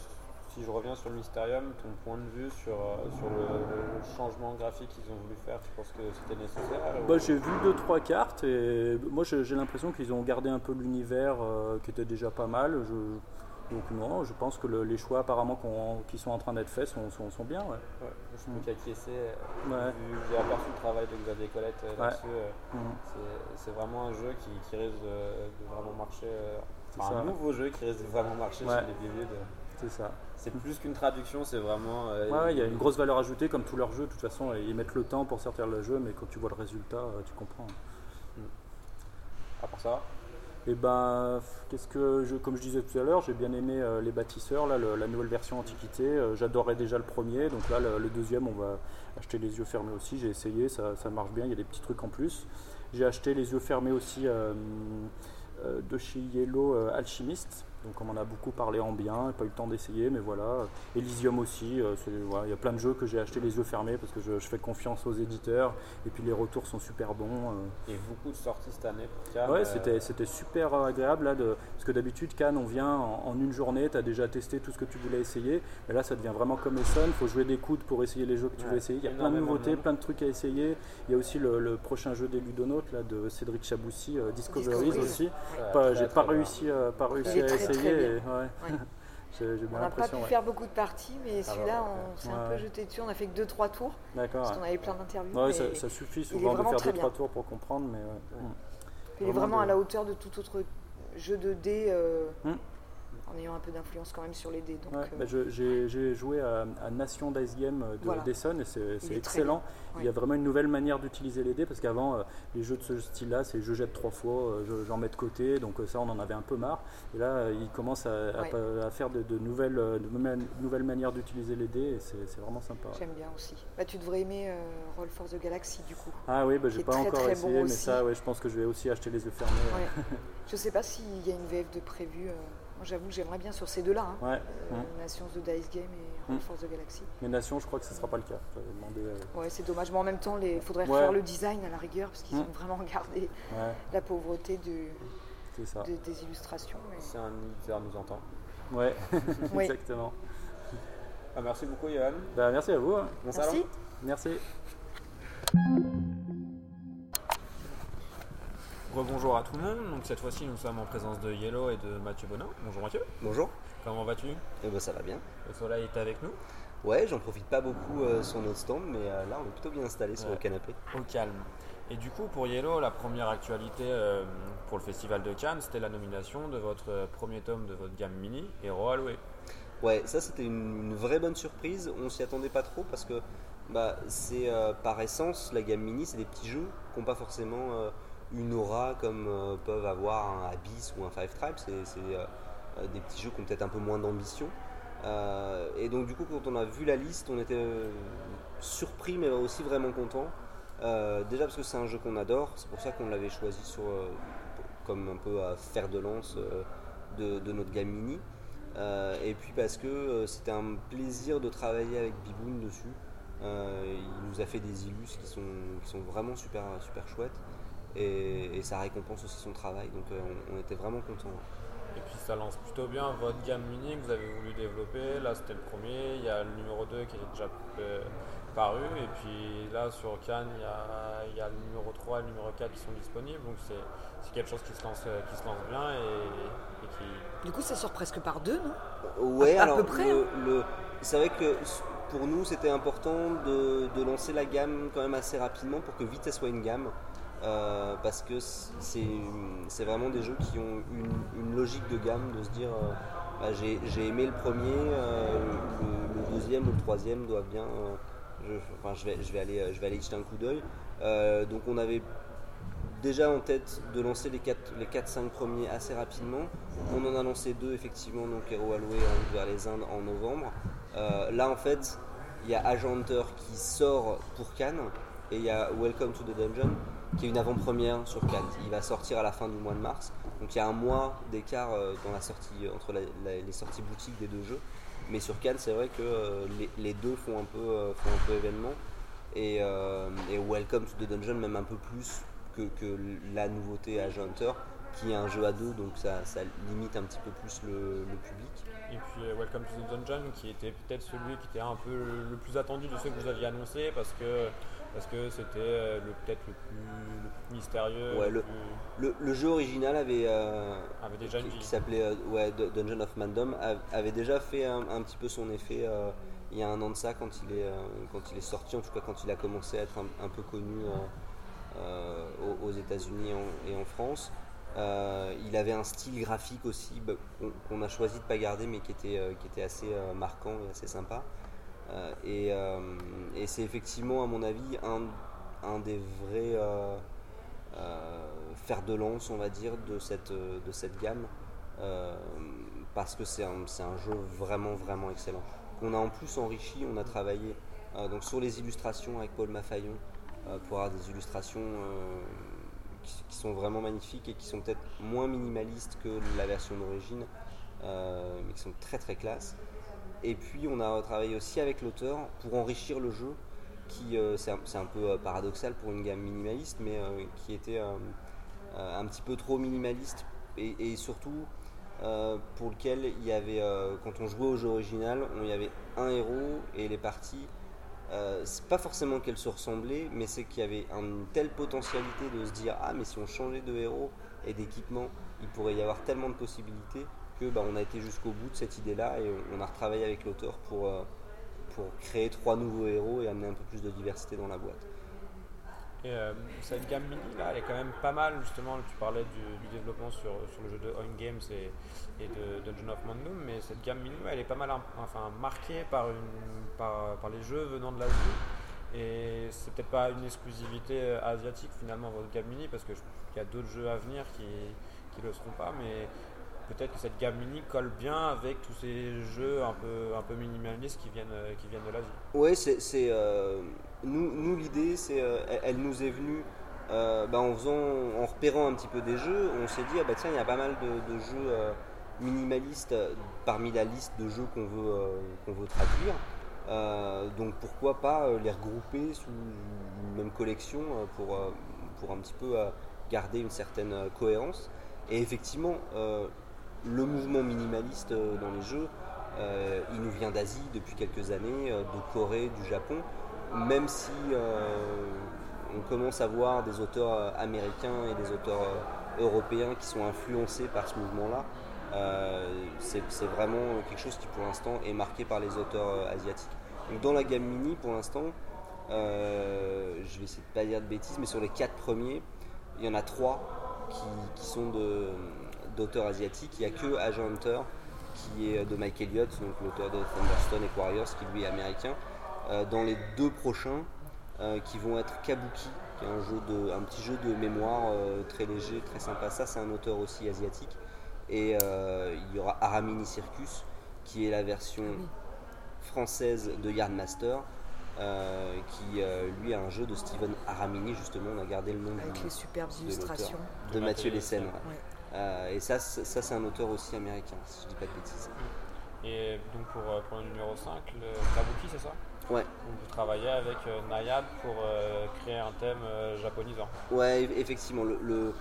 [SPEAKER 5] si je reviens sur le Mysterium, ton point de vue sur, euh, sur le, le changement graphique qu'ils ont voulu faire, tu penses que c'était nécessaire ou-
[SPEAKER 9] Bah, j'ai vu deux trois cartes et moi j'ai l'impression qu'ils ont gardé un peu l'univers euh, qui était déjà pas mal. Je- donc non, je pense que le- les choix apparemment qui sont en train d'être faits sont, sont- sont bien. ouais.
[SPEAKER 5] Ouais, je peux qu'acquiescer.
[SPEAKER 9] Ouais.
[SPEAKER 5] vu- J'ai aperçu le travail de Xavier Colette
[SPEAKER 9] Ouais.
[SPEAKER 5] là-dessus. euh,
[SPEAKER 9] Mhm.
[SPEAKER 5] c'est- vraiment un jeu qui, qui risque de, de vraiment marcher. euh, enfin, un nouveau jeu qui risque de vraiment marcher
[SPEAKER 9] Ouais.
[SPEAKER 5] chez les Vivides.
[SPEAKER 9] C'est ça.
[SPEAKER 5] C'est plus qu'une traduction, c'est vraiment. euh,
[SPEAKER 9] Ouais, il y a une grosse valeur ajoutée comme tous leurs jeux. De toute façon, ils mettent le temps pour sortir le jeu, mais quand tu vois le résultat, euh, tu comprends.
[SPEAKER 5] À part ça,
[SPEAKER 9] Et ben, qu'est-ce que je, comme je disais tout à l'heure, j'ai bien aimé euh, les bâtisseurs, là, le- la nouvelle version Antiquité. Euh, J'adorais déjà le premier, donc là, le, le deuxième, on va acheter les yeux fermés aussi. J'ai essayé, ça, ça marche bien. Il y a des petits trucs en plus. J'ai acheté les yeux fermés aussi de chez Yellow euh, Alchemist. Donc on en a beaucoup parlé en bien, pas eu le temps d'essayer, mais voilà. Elysium aussi, euh, voilà, il y a plein de jeux que j'ai acheté les yeux fermés parce que je, je fais confiance aux éditeurs et puis les retours sont super bons. euh.
[SPEAKER 5] Et beaucoup de sorties cette année pour Cannes.
[SPEAKER 9] Ouais,
[SPEAKER 5] euh,
[SPEAKER 9] c'était, super agréable là, de, parce que d'habitude Cannes on vient en, en une journée, tu as déjà testé tout ce que tu voulais essayer, mais là ça devient vraiment comme Essen, il faut jouer des coudes pour essayer les jeux que tu
[SPEAKER 5] Ouais,
[SPEAKER 9] veux essayer, il y a plein de nouveautés, plein de trucs à essayer, il y a aussi le, le prochain jeu des ludonautes là, de Cédric Chaboussi, euh, Discoveries
[SPEAKER 1] Discoveries.
[SPEAKER 9] aussi,
[SPEAKER 5] ouais,
[SPEAKER 9] j'ai pas réussi, euh, pas réussi à essayer, et, ouais.
[SPEAKER 1] Ouais. On
[SPEAKER 9] bien
[SPEAKER 1] n'a pas pu faire beaucoup de parties, mais
[SPEAKER 5] Ça
[SPEAKER 1] celui-là,
[SPEAKER 5] va,
[SPEAKER 1] on s'est un peu jeté dessus. On a fait que 2-3 tours,
[SPEAKER 9] D'accord.
[SPEAKER 1] parce qu'on avait plein d'interviews.
[SPEAKER 9] Ça, ça suffit souvent de faire
[SPEAKER 1] très
[SPEAKER 9] 2-3
[SPEAKER 1] bien.
[SPEAKER 9] tours pour comprendre, mais ouais.
[SPEAKER 1] Il est
[SPEAKER 9] vraiment
[SPEAKER 1] à la hauteur de tout autre jeu de dés, euh,
[SPEAKER 9] Hmm.
[SPEAKER 1] En ayant un peu d'influence quand même sur les dés. Donc,
[SPEAKER 9] Ouais,
[SPEAKER 1] euh,
[SPEAKER 9] bah, j'ai joué à, à Nation Dice Game de
[SPEAKER 1] Voilà.
[SPEAKER 9] et c'est excellent. Il y a vraiment une nouvelle manière d'utiliser les dés parce qu'avant, euh, les jeux de ce style-là, c'est je jette trois fois, euh, je- j'en mets de côté, donc euh, ça on en avait un peu marre. Et là, euh, ils commencent à, faire de, de nouvelles, euh, de nouvelles- manières d'utiliser les dés et c'est vraiment sympa.
[SPEAKER 1] J'aime bien aussi. Bah, tu devrais aimer euh, Roll for the Galaxy du coup.
[SPEAKER 9] Ah oui, bah, j'ai pas
[SPEAKER 1] très,
[SPEAKER 9] encore
[SPEAKER 1] très bon
[SPEAKER 9] essayé, mais
[SPEAKER 1] aussi.
[SPEAKER 9] ça, ouais, je pense que je vais aussi acheter les yeux fermés. ouais.
[SPEAKER 1] Je sais pas s'il y a une VF de prévu. euh, j'avoue que j'aimerais bien sur ces deux-là. Hein.
[SPEAKER 9] Ouais.
[SPEAKER 1] Euh,
[SPEAKER 9] Mm.
[SPEAKER 1] Nations de Dice Game et Roll
[SPEAKER 9] Mm.
[SPEAKER 1] for the Galaxy.
[SPEAKER 9] Mais Nation, je crois que ce sera pas le cas. Euh,
[SPEAKER 1] Ouais, c'est dommage. Mais en même temps, il faudrait
[SPEAKER 9] Ouais.
[SPEAKER 1] refaire le design à la rigueur parce qu'ils
[SPEAKER 9] Mm.
[SPEAKER 1] ont vraiment gardé
[SPEAKER 9] ouais,
[SPEAKER 1] la pauvreté de,
[SPEAKER 9] c'est ça.
[SPEAKER 1] de- des illustrations. mais-
[SPEAKER 5] Si un éditeur nous entend.
[SPEAKER 9] Ouais,
[SPEAKER 1] Oui.
[SPEAKER 9] exactement.
[SPEAKER 5] Ah, merci beaucoup, Johan.
[SPEAKER 9] Bah, merci à vous. hein.
[SPEAKER 5] Bon
[SPEAKER 1] Merci.
[SPEAKER 5] salon.
[SPEAKER 9] Merci.
[SPEAKER 3] Rebonjour à tout le monde. Donc cette fois-ci, nous sommes en présence de Yellow et de Mathieu Bonin. Bonjour Mathieu.
[SPEAKER 10] Bonjour,
[SPEAKER 3] Comment vas-tu?
[SPEAKER 10] Eh ben, ça va bien.
[SPEAKER 3] Le soleil est avec nous?
[SPEAKER 10] Ouais, j'en profite pas beaucoup euh, sur notre stand, mais euh, là on est plutôt bien installé sur
[SPEAKER 3] Ouais.
[SPEAKER 10] le canapé.
[SPEAKER 3] Au calme. Et du coup, pour Yellow, la première actualité euh, pour le Festival de Cannes, c'était la nomination de votre premier tome de votre gamme mini, Héros Alloué.
[SPEAKER 10] Ouais, ça c'était une, une vraie bonne surprise. On s'y attendait pas trop parce que bah, c'est par essence la gamme mini, c'est des petits jeux qui n'ont pas forcément une aura comme euh, peuvent avoir un Abyss ou un Five Tribes. C'est euh, euh, des petits jeux qui ont peut-être un peu moins d'ambition. Et donc du coup, quand on a vu la liste, on était surpris mais aussi vraiment content. Déjà parce que c'est un jeu qu'on adore, c'est pour ça qu'on l'avait choisi comme un peu à faire de lance de, notre gamme mini. Et puis parce que c'était un plaisir de travailler avec Biboun dessus. Il nous a fait des illus qui sont, qui sont vraiment super, super chouettes et, et ça récompense aussi son travail. Donc euh, on, on était vraiment contents.
[SPEAKER 3] Et puis ça lance plutôt bien votre gamme mini que vous avez voulu développer. Là, c'était le premier. Il y a le numéro 2 qui est déjà euh, paru. Et puis là, sur Cannes, il y a, il y a le numéro 3 et le numéro 4 qui sont disponibles. Donc c'est quelque chose qui se lance, euh, qui se lance bien et, et qui,
[SPEAKER 1] Du coup, ça sort presque par deux, non?
[SPEAKER 10] Ouais,
[SPEAKER 1] À- à
[SPEAKER 10] alors
[SPEAKER 1] peu près, hein.
[SPEAKER 10] le- le- c'est vrai que pour nous c'était important de, de lancer la gamme quand même assez rapidement pour que vite elle soit une gamme. Euh, parce que c'est vraiment des jeux qui ont une, logique de gamme, de se dire euh, bah, j'ai aimé le premier, euh, le, deuxième ou le troisième doivent bien. je, enfin, je, vais, aller, jeter un coup d'œil. Donc on avait déjà en tête de lancer les 4-5 les quatre, cinq premiers assez rapidement. On en a lancé deux effectivement, donc Hero Alloué vers les Indes en novembre. Là en fait, il y a Agent Hunter qui sort pour Cannes et il y a Welcome to the Dungeon qui est une avant-première sur Cannes. Il va sortir à la fin du mois de mars. Donc il y a un mois d'écart euh, sortie, entre les sorties boutiques des deux jeux. Mais sur Cannes, c'est vrai que euh, les, deux font un peu, euh, événement. Et, euh, Welcome to the Dungeon, même un peu plus que, la nouveauté Agent Hunter, qui est un jeu à deux, donc ça, limite un petit peu plus le, le public.
[SPEAKER 3] Et puis euh, Welcome to the Dungeon qui était peut-être celui qui était un peu le, plus attendu de ceux que vous aviez annoncé parce que parce que c'était euh, le peut-être le plus, le plus mystérieux,
[SPEAKER 10] Ouais,
[SPEAKER 3] le plus-
[SPEAKER 10] jeu original avait, euh,
[SPEAKER 3] avait déjà une
[SPEAKER 10] qui, s'appelait euh, ouais, Dungeon of Mandom, av- avait déjà fait un, un petit peu son effet euh, il y a un an de ça quand il est, quand il est sorti, en tout cas quand il a commencé à être un, un peu connu aux, aux États-Unis et en- et en France. Euh, il avait un style graphique aussi bah, qu'on qu'on a choisi de pas garder mais qui était, euh, qui était assez euh, marquant et assez sympa. Euh, et euh, et c'est effectivement à mon avis un, des vrais... euh, faire de lance, on va dire, de cette, gamme. parce que c'est un, jeu vraiment, vraiment excellent. On a en plus enrichi, on a travaillé donc sur les illustrations avec Paul Maffaillon pour avoir des illustrations qui, sont vraiment magnifiques et qui sont peut-être moins minimalistes que la version d'origine, mais qui sont très très classe. Et puis on a travaillé aussi avec l'auteur pour enrichir le jeu, qui euh, c'est un, peu euh, paradoxal pour une gamme minimaliste, mais qui était un petit peu trop minimaliste et, surtout pour lequel il y avait, quand on jouait au jeu original, il y avait un héros et les parties euh, c'est pas forcément qu'elles se ressemblaient, mais c'est qu'il y avait une telle potentialité de se dire ah mais si on changeait de héros et d'équipement, il pourrait y avoir tellement de possibilités que bah, on a été jusqu'au bout de cette idée-là et on, a retravaillé avec l'auteur pour, euh, pour créer trois nouveaux héros et amener un peu plus de diversité dans la boîte.
[SPEAKER 5] Euh, cette gamme mini là, elle est quand même pas mal justement. Tu parlais du, développement sur, sur, le jeu de On Games et, et de Dungeon of Mandum, mais cette gamme mini, elle est pas mal enfin, marquée par, une, par, par les jeux venant de l'Asie. Et c'est peut-être pas une exclusivité euh, asiatique finalement votre gamme mini parce qu'il y a d'autres jeux à venir qui qui le seront pas, mais peut-être que cette gamme mini colle bien avec tous ces jeux un peu un peu minimalistes qui viennent euh, qui viennent de l'Asie.
[SPEAKER 10] Oui, c'est nous, nous l'idée, c'est, euh, elle, nous est venue euh, bah, en, faisant, en repérant un petit peu des jeux. On s'est dit, ah bah tiens, il y a pas mal de, jeux euh, minimalistes parmi la liste de jeux qu'on veut, qu'on veut traduire. donc pourquoi pas les regrouper sous une même collection pour, pour un petit peu garder une certaine cohérence. Et effectivement, le mouvement minimaliste dans les jeux, il nous vient d'Asie depuis quelques années, de Corée, du Japon même si euh, on commence à voir des auteurs euh, américains et des auteurs euh, européens qui sont influencés par ce mouvement-là, c'est vraiment quelque chose qui pour l'instant est marqué par les auteurs asiatiques. dans la gamme mini, pour l'instant, je vais essayer de pas dire de bêtises, mais sur les quatre premiers, il y en a trois qui, sont d'auteurs asiatiques. Il n'y a que Agent Hunter qui est de Mike Elliott, donc l'auteur de Thunderstone et Warriors, qui lui est américain. Euh, dans les deux prochains euh, qui vont être Kabuki, qui est un, jeu de, un petit jeu de mémoire euh, très léger, très sympa. Ça, c'est un auteur aussi asiatique. Et il y aura Aramini Circus, qui est la version française de Yardmaster. qui lui a un jeu de Steven Aramini justement on a gardé le nom
[SPEAKER 1] avec les superbes illustrations
[SPEAKER 10] de, Mathieu Lessen et ça, ça c'est un auteur aussi américain si je dis pas de bêtises
[SPEAKER 5] et donc pour, pour le numéro 5 le Kabuki c'est ça?
[SPEAKER 10] Ouais.
[SPEAKER 5] vous travaillez avec euh, Nayad pour euh, créer un thème euh, japonisant.
[SPEAKER 10] Ouais, effectivement. Le,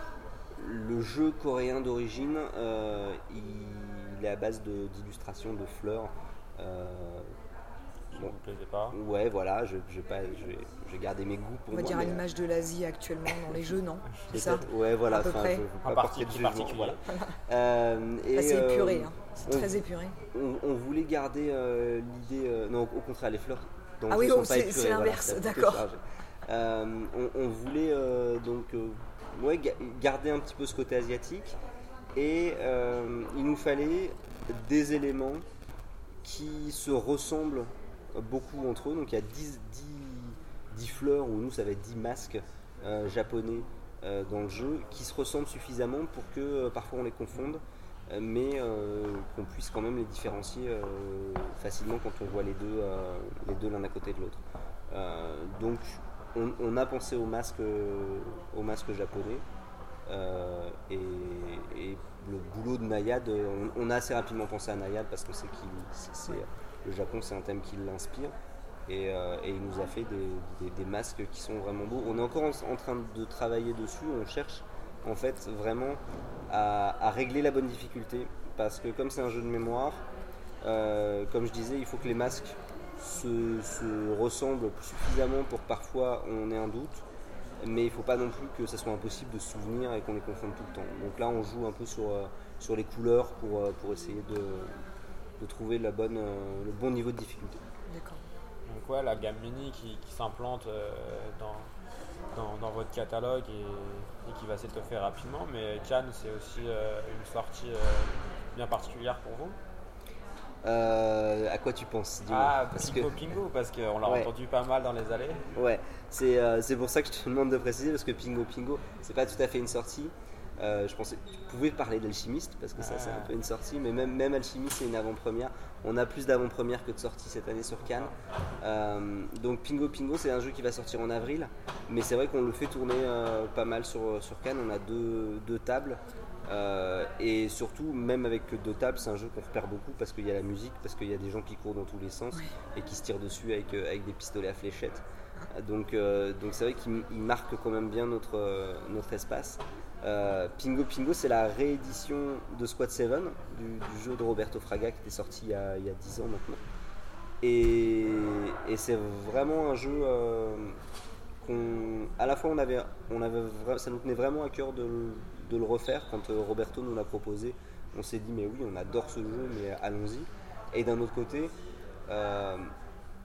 [SPEAKER 10] le, jeu coréen d'origine, il, est à base d'illustrations de, fleurs.
[SPEAKER 5] Qui ne vous plaisait pas?
[SPEAKER 10] Ouais, voilà, je, je, pas, je, vais garder mes goûts pour
[SPEAKER 1] On va dire à l'image de l'Asie actuellement dans les jeux, non
[SPEAKER 10] C'est ça Ouais, voilà. À
[SPEAKER 5] peu près.
[SPEAKER 10] un
[SPEAKER 5] parti particulier. Voilà.
[SPEAKER 1] c'est épuré, hein. c'est très épuré.
[SPEAKER 10] On, voulait garder l'idée. non, au contraire, les fleurs
[SPEAKER 1] ah oui, c'est l'inverse, d'accord.
[SPEAKER 10] Euh, on, voulait euh, donc euh, ouais, garder un petit peu ce côté asiatique et il nous fallait des éléments qui se ressemblent beaucoup entre eux. Donc il y a 10, 10, fleurs, ou nous ça va être 10 masques japonais dans le jeu, qui se ressemblent suffisamment pour que parfois on les confonde. Euh, mais euh, qu'on puisse quand même les différencier euh, facilement quand on voit les deux les l'un à côté de l'autre. donc on, a pensé au masque, au masque japonais et, le boulot de Nayad, on, a assez rapidement pensé à Nayad parce qu'on sait que le Japon c'est un thème qui l'inspire. Et, il nous a fait des, masques qui sont vraiment beaux. On est encore en train de travailler dessus, on cherche en fait vraiment à, régler la bonne difficulté. Parce que comme c'est un jeu de mémoire, euh, comme je disais, il faut que les masques se, ressemblent suffisamment pour que parfois on ait un doute. Mais il ne faut pas non plus que ça soit impossible de se souvenir et qu'on les confonde tout le temps. Donc là, on joue un peu sur, euh, les couleurs pour, euh, essayer de, trouver le bon niveau de difficulté.
[SPEAKER 5] Donc ouais, la gamme mini qui, qui s'implante dans, dans, votre catalogue et, qui va s'étoffer rapidement. Mais Cannes, c'est aussi euh, une sortie euh, bien particulière pour vous
[SPEAKER 10] Euh, à quoi tu penses
[SPEAKER 3] Ah,
[SPEAKER 10] Parce
[SPEAKER 3] Pingo Pingo, parce qu'on l'a
[SPEAKER 10] Ouais.
[SPEAKER 3] entendu pas mal dans les allées.
[SPEAKER 10] Ouais, c'est euh, pour ça que je te demande de préciser parce que Pingo Pingo, c'est pas tout à fait une sortie. Euh, je pensais que tu pouvais parler d'Alchimiste parce que ça c'est un
[SPEAKER 3] Ah.
[SPEAKER 10] peu une sortie, mais même, même Alchimiste c'est une avant-première. On a plus d'avant-première que de sorties cette année sur Cannes. Euh, donc Pingo Pingo c'est un jeu qui va sortir en avril, mais c'est vrai qu'on le fait tourner euh, pas mal sur, sur Cannes. On a deux, deux tables. Euh, et surtout, même avec que deux tables, c'est un jeu qu'on repère beaucoup parce qu'il y a la musique, parce qu'il y a des gens qui courent dans tous les sens et qui se tirent dessus avec, euh, avec des pistolets à fléchettes. Donc euh, donc c'est vrai qu'il il marque quand même bien notre, euh, notre espace. Euh, Pingo Pingo, c'est la réédition de Squad 7, du, jeu de Roberto Fraga qui était sorti il y a, il y a 10 ans maintenant. Et, c'est vraiment un jeu euh, qu'on. À la fois, on avait, on avait, ça nous tenait vraiment à cœur de, le- refaire. Quand euh, Roberto nous l'a proposé, on s'est dit, mais oui, on adore ce jeu, mais allons-y. Et d'un autre côté, euh,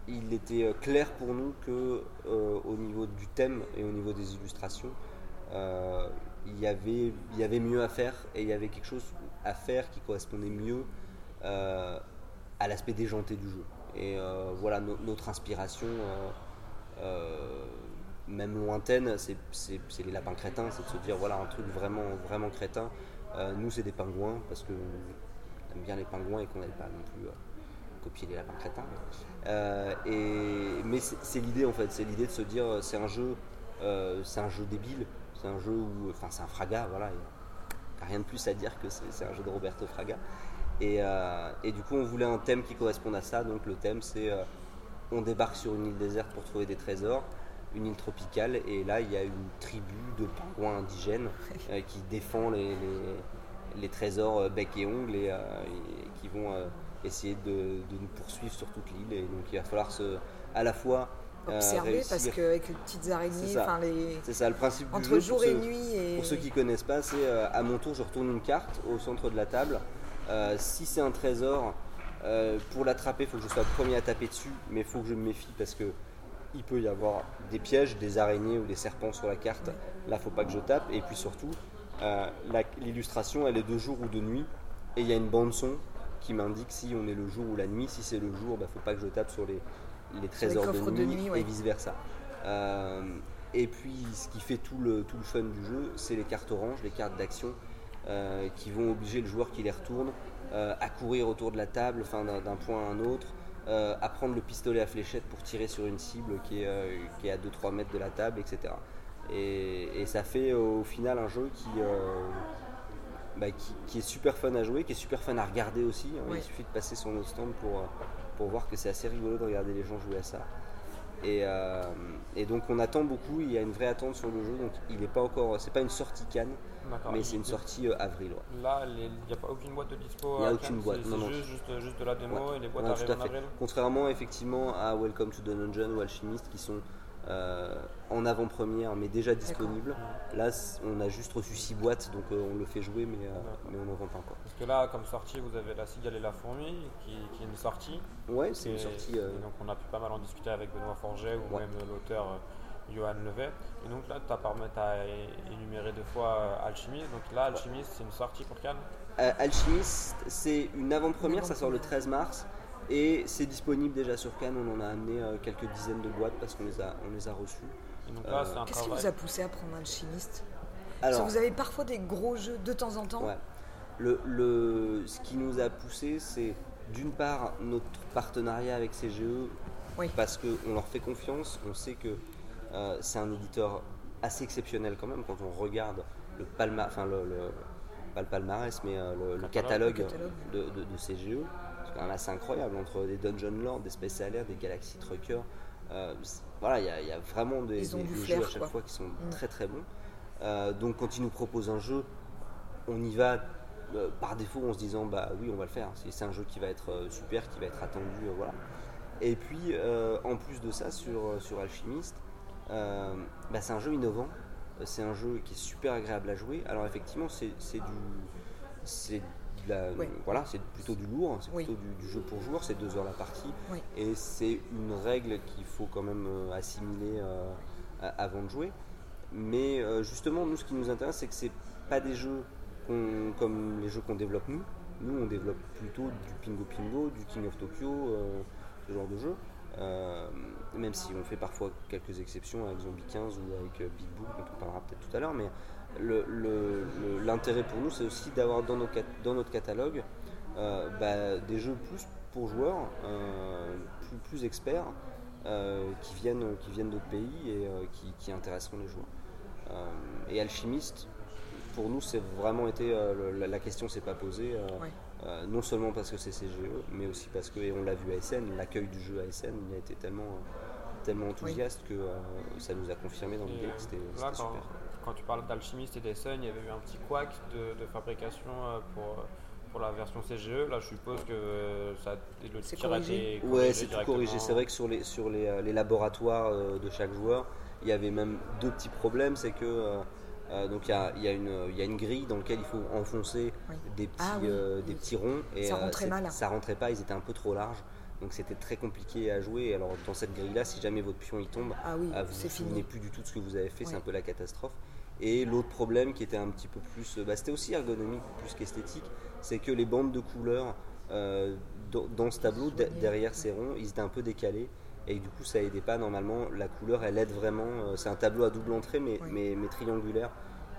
[SPEAKER 10] il était clair pour nous que au niveau du thème et au niveau des illustrations, il, y avait, mieux à faire et il y avait quelque chose à faire qui correspondait mieux euh, à l'aspect déjanté du jeu. Et euh, voilà, no- notre inspiration, euh, même lointaine, c'est les lapins crétins, c'est de se dire voilà un truc vraiment, crétin. Nous, c'est des pingouins parce que on aime bien les pingouins et qu'on n'allait pas non plus copier les lapins crétins. Mais c'est l'idée en fait, c'est l'idée de se dire c'est un jeu, c'est un jeu débile, c'est un jeu où, enfin c'est un Fraga, voilà, il a rien de plus à dire que c'est un jeu de Roberto Fraga. Et, euh, et du coup on voulait un thème qui corresponde à ça, donc le thème c'est euh, on débarque sur une île déserte pour trouver des trésors, une île tropicale, et là il y a une tribu de pingouins indigènes euh, qui défend les, les- trésors bec et ongles et, qui vont essayer de, de nous poursuivre sur toute l'île. Et donc il va falloir se, à la fois euh,
[SPEAKER 1] Observer parce
[SPEAKER 10] réussir-
[SPEAKER 1] qu'avec les petites araignées,
[SPEAKER 10] ça.
[SPEAKER 1] enfin les
[SPEAKER 10] c'est ça le principe du
[SPEAKER 1] entre
[SPEAKER 10] jeu.
[SPEAKER 1] jour et
[SPEAKER 10] ceux-
[SPEAKER 1] nuit et
[SPEAKER 10] Pour ceux qui connaissent pas, c'est euh, à mon tour, je retourne une carte au centre de la table. Euh, si c'est un trésor, pour l'attraper, il faut que je sois le premier à taper dessus, mais il faut que je me méfie parce que il peut y avoir des pièges, des araignées ou des serpents sur la carte. Là, faut pas que je tape. Et puis surtout, euh, l'illustration, elle est de jour ou de nuit, et il y a une bande son qui m'indique si on est le jour ou la nuit. Si c'est le jour, bah, faut pas que je tape sur les, les trésors
[SPEAKER 1] coffres
[SPEAKER 10] de
[SPEAKER 1] de
[SPEAKER 10] nuit,
[SPEAKER 1] nuit, ouais.
[SPEAKER 10] et vice versa. Euh, et puis, ce qui fait tout le, tout le fun du jeu, c'est les cartes oranges, les cartes d'action, euh, qui vont obliger le joueur qui les retourne euh, à courir autour de la table, enfin, d'un point à un autre, à prendre le pistolet à fléchette pour tirer sur une cible qui est, qui est à 2-3 mètres de la table, etc. Et, et ça fait au final un jeu qui, bah, qui, qui est super fun à jouer, qui est super fun à regarder aussi. Il suffit de passer sur notre stand pour, pour voir que c'est assez rigolo de regarder les gens jouer à ça. Et, euh, et donc on attend beaucoup, il y a une vraie attente sur le jeu, donc il n'est pas encore, c'est pas une sortie Cannes, mais c'est une sortie euh, avril. ouais.
[SPEAKER 3] Là, il n'y a pas aucune boîte de dispo.
[SPEAKER 10] Il y a aucune
[SPEAKER 3] Cannes,
[SPEAKER 10] boîte,
[SPEAKER 3] c'est-
[SPEAKER 10] non, non.
[SPEAKER 3] juste, juste, juste de la démo
[SPEAKER 10] Ouais.
[SPEAKER 3] et les boîtes
[SPEAKER 10] Ouais,
[SPEAKER 3] arrivent
[SPEAKER 10] tout à
[SPEAKER 3] en
[SPEAKER 10] fait.
[SPEAKER 3] avril.
[SPEAKER 10] Contrairement effectivement à Welcome to the Dungeon ou Alchemist qui sont euh, en avant-première mais déjà disponibles. Là, on a juste reçu 6 boîtes donc euh, on le fait jouer mais, euh, mais on n'en vend pas encore.
[SPEAKER 3] Parce que là, comme sortie, vous avez La Cigale et la Fourmi, qui, qui est une sortie.
[SPEAKER 10] Ouais, c'est une sortie. euh,
[SPEAKER 3] et donc on a pu pas mal en discuter avec Benoît Forget ou
[SPEAKER 10] Ouais.
[SPEAKER 3] même l'auteur euh, Johan Levet. Et donc là, tu as énuméré deux fois euh, Alchimiste. Donc là, Alchimiste, c'est une sortie pour Cannes?
[SPEAKER 10] Euh, Alchemist, c'est une avant-première, ça sort le
[SPEAKER 1] avant-première.
[SPEAKER 10] 13 mars et c'est disponible déjà sur Cannes. On en a amené euh, quelques dizaines de boîtes parce qu'on les a, on les a reçues.
[SPEAKER 3] Et donc là,
[SPEAKER 10] Euh,
[SPEAKER 3] c'est un
[SPEAKER 1] Qu'est-ce qui vous a poussé à prendre un chimiste Parce
[SPEAKER 10] Alors,
[SPEAKER 1] que vous avez parfois des gros jeux de temps en temps.
[SPEAKER 10] Ouais. Le, le- ce qui nous a poussé, c'est d'une part notre partenariat avec CGE,
[SPEAKER 1] Oui.
[SPEAKER 10] parce qu'on leur fait confiance, on sait que euh, c'est un éditeur assez exceptionnel quand même quand on regarde le palmarès, enfin le, le- pas le palmarès, mais euh, le, le catalogue. De, de- de CGE. C'est quand même assez incroyable entre des Dungeon Lord, des Space Alert, des Galaxy Trucker. euh, voilà, il y, a- il y a vraiment des,
[SPEAKER 1] flair,
[SPEAKER 10] jeux à chaque
[SPEAKER 1] quoi.
[SPEAKER 10] fois qui sont
[SPEAKER 1] Mm.
[SPEAKER 10] très très bons. Donc quand ils nous proposent un jeu, on y va euh, par défaut en se disant bah oui on va le faire c'est un jeu qui va être euh, super qui va être attendu euh, voilà et puis en plus de ça sur, sur Alchemist euh, bah, c'est un jeu innovant c'est un jeu qui est super agréable à jouer alors effectivement c'est du la-
[SPEAKER 1] Oui.
[SPEAKER 10] voilà c'est plutôt du lourd c'est
[SPEAKER 1] Oui.
[SPEAKER 10] plutôt du, du jeu pour joueur c'est deux heures la partie
[SPEAKER 1] Oui.
[SPEAKER 10] et c'est une règle qu'il faut quand même assimiler euh, avant de jouer mais euh, justement, nous, ce qui nous intéresse, c'est que c'est pas des jeux comme les jeux qu'on développe nous, Nous, on développe plutôt du Pingo Pingo, du King of Tokyo, euh, ce genre de jeu. Euh, même si on fait parfois quelques exceptions avec Zombie 15 ou avec euh, Big Boom, dont on parlera peut-être tout à l'heure, mais l'intérêt pour nous, c'est aussi d'avoir dans, notre catalogue bah, des jeux plus pour joueurs, plus, experts, qui viennent, qui viennent d'autres pays et qui, qui intéresseront les joueurs. Et Alchimiste, pour nous, c'est vraiment été euh, le- la, la question s'est pas posée. euh,
[SPEAKER 1] Ouais.
[SPEAKER 10] euh, non seulement parce que c'est CGE, mais aussi parce que, et on l'a vu à SN, l'accueil du jeu à SN, il a été tellement, tellement enthousiaste que euh, ça nous a confirmé dans l'idée que c'était
[SPEAKER 3] quand,
[SPEAKER 10] super.
[SPEAKER 3] quand tu parles d'alchimiste et d'Essen, il y avait eu un petit couac de, de fabrication euh, pour, euh, pour la version CGE. Là, je suppose que ça, le
[SPEAKER 1] C'est
[SPEAKER 3] tir a
[SPEAKER 1] corrigé
[SPEAKER 3] été
[SPEAKER 10] Ouais, c'est tout corrigé. C'est vrai que sur les, sur les, les laboratoires de chaque joueur, il y avait même deux petits problèmes. C'est que euh, donc il y a, y, une, il y a une grille dans laquelle il faut enfoncer
[SPEAKER 1] Oui.
[SPEAKER 10] des petits,
[SPEAKER 1] Ah oui,
[SPEAKER 10] euh, des petits ronds. Et,
[SPEAKER 1] Ça
[SPEAKER 10] euh,
[SPEAKER 1] rentrait mal.
[SPEAKER 10] Ça rentrait pas, ils étaient un peu trop larges. Donc c'était très compliqué à jouer. Alors dans cette grille-là, si jamais votre pion il tombe,
[SPEAKER 1] Ah
[SPEAKER 10] vous vous souvenez
[SPEAKER 1] fini.
[SPEAKER 10] plus du tout de ce que vous avez fait, c'est un peu la catastrophe. Et l'autre problème qui était un petit peu plus, bah, c'était aussi ergonomique plus qu'esthétique, c'est que les bandes de couleurs euh, dans, dans ce tableau, de- derrière ces ronds, ils étaient un peu décalés. Et du coup, ça aidait pas. Normalement, la couleur, elle aide vraiment. euh, C'est un tableau à double entrée, mais,
[SPEAKER 1] Oui.
[SPEAKER 10] mais, mais triangulaire.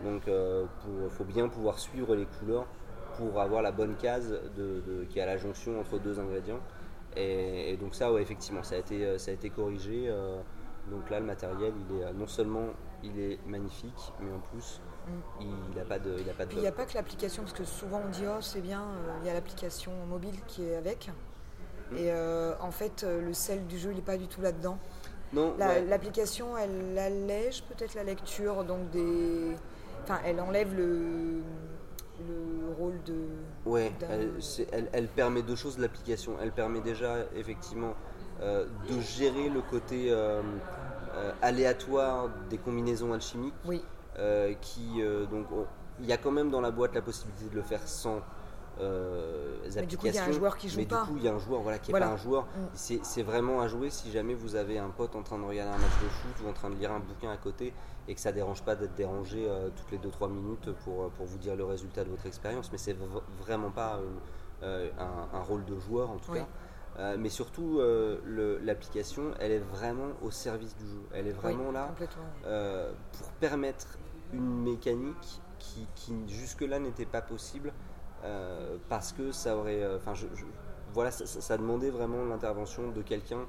[SPEAKER 10] Donc, il faut bien pouvoir suivre les couleurs pour avoir la bonne case de, de- qui est à la jonction entre deux ingrédients. Et, et donc ça, ouais, effectivement, ça a été, euh, ça a été corrigé. euh, donc là, le matériel, il est euh, non seulement il est magnifique, mais en plus, il n'a pas de, il a pas de
[SPEAKER 1] Mm. Il n'y a pas que l'application, parce que souvent on dit oh c'est bien, euh, il y a l'application mobile qui est avec. Et euh, en fait, euh, le sel du jeu, il n'est pas du tout là-dedans.
[SPEAKER 10] Non,
[SPEAKER 1] La-
[SPEAKER 10] ouais.
[SPEAKER 1] L'application, elle allège peut-être la lecture, donc des. Enfin, elle enlève le, le rôle de.
[SPEAKER 10] Ouais, elle, elle- elle permet deux choses l'application. Elle permet déjà effectivement euh, de gérer le côté euh, aléatoire des combinaisons alchimiques.
[SPEAKER 1] Oui,
[SPEAKER 10] qui donc on- il y a quand même dans la boîte la possibilité de le faire sans euh,
[SPEAKER 1] Mais du coup, il y a un joueur qui joue
[SPEAKER 10] mais
[SPEAKER 1] pas.
[SPEAKER 10] du coup il y a un joueur voilà qui n'est
[SPEAKER 1] Voilà.
[SPEAKER 10] pas un joueur
[SPEAKER 1] Mm.
[SPEAKER 10] c'est vraiment à jouer si jamais vous avez un pote en train de regarder un match de foot ou en train de lire un bouquin à côté et que ça dérange pas d'être dérangé euh, toutes les 2-3 minutes pour, pour vous dire le résultat de votre expérience mais c'est vraiment pas euh, euh, un, un rôle de joueur en tout
[SPEAKER 1] Oui.
[SPEAKER 10] cas Euh, mais surtout euh, l'application elle est vraiment au service du jeu elle est vraiment
[SPEAKER 1] oui,
[SPEAKER 10] là euh, pour permettre une mécanique qui, qui jusque-là n'était pas possible euh, parce que ça aurait. euh, Enfin, je, je- voilà, ça, demandait vraiment l'intervention de quelqu'un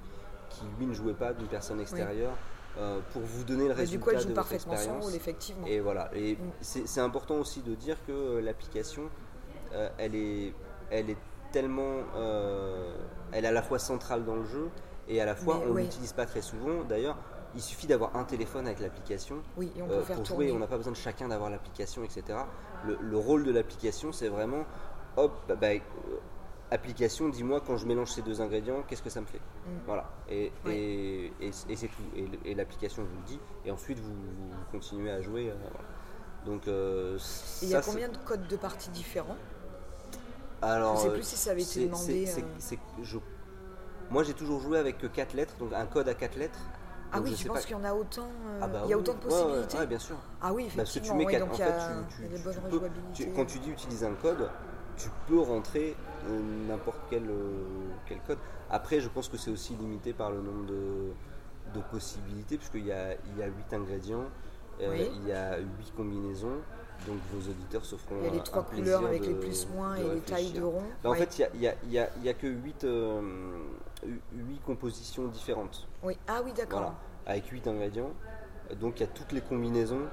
[SPEAKER 10] qui lui ne jouait pas, d'une personne extérieure, euh, pour vous donner le
[SPEAKER 1] Mais du
[SPEAKER 10] résultat
[SPEAKER 1] coup, elle
[SPEAKER 10] de
[SPEAKER 1] joue
[SPEAKER 10] votre
[SPEAKER 1] parfaitement son rôle, effectivement.
[SPEAKER 10] Et voilà. Et
[SPEAKER 1] Mm.
[SPEAKER 10] c'est important aussi de dire que l'application, euh, elle, est, elle est tellement. euh, elle est à la fois centrale dans le jeu et à la fois
[SPEAKER 1] Mais
[SPEAKER 10] on ne
[SPEAKER 1] oui.
[SPEAKER 10] l'utilise pas très souvent. D'ailleurs, il suffit d'avoir un téléphone avec l'application
[SPEAKER 1] Oui, et on peut faire
[SPEAKER 10] pour jouer. On n'a pas besoin de chacun d'avoir l'application, etc. Le, le rôle de l'application, c'est vraiment hop, bah, bah, euh, application, dis-moi quand je mélange ces deux ingrédients, qu'est-ce que ça me fait? Voilà. Et,
[SPEAKER 1] Mm. Ouais.
[SPEAKER 10] et, et- et c'est tout. Et, l'application vous le dit. Et ensuite, vous, vous continuez à jouer. euh, voilà. Donc, euh,
[SPEAKER 1] il y a combien de codes de partie différents?
[SPEAKER 10] Alors,
[SPEAKER 1] Je sais
[SPEAKER 10] euh,
[SPEAKER 1] plus si ça avait été demandé,
[SPEAKER 10] je- Moi, j'ai toujours joué avec 4 lettres, donc un code à 4 lettres.
[SPEAKER 1] Ah oui,
[SPEAKER 10] je
[SPEAKER 1] tu penses qu'il y en a autant euh,
[SPEAKER 10] Ah bah
[SPEAKER 1] Il y a
[SPEAKER 10] oui,
[SPEAKER 1] autant de
[SPEAKER 10] ouais, ouais,
[SPEAKER 1] possibilités
[SPEAKER 10] ouais, bien sûr.
[SPEAKER 1] Ah oui,
[SPEAKER 10] Parce que tu
[SPEAKER 1] effectivement.
[SPEAKER 10] mets quatre-
[SPEAKER 1] donc
[SPEAKER 10] en
[SPEAKER 1] il y a,
[SPEAKER 10] fait, tu- tu- tu peux- tu- quand tu dis utiliser un code, tu peux rentrer n'importe quel, euh, quel code. Après, je pense que c'est aussi limité par le nombre de, de possibilités, puisqu'il y a, il y a 8 ingrédients, euh, il y a 8 combinaisons, donc vos auditeurs se feront
[SPEAKER 1] Il y a les trois couleurs avec
[SPEAKER 10] de-
[SPEAKER 1] les plus moins et les tailles de rond.
[SPEAKER 10] Là, en
[SPEAKER 1] Ouais.
[SPEAKER 10] fait, il y a, y a- y que 8, compositions différentes.
[SPEAKER 1] Oui. Ah oui, d'accord.
[SPEAKER 10] Voilà, avec 8 ingrédients. Donc il y a toutes les combinaisons.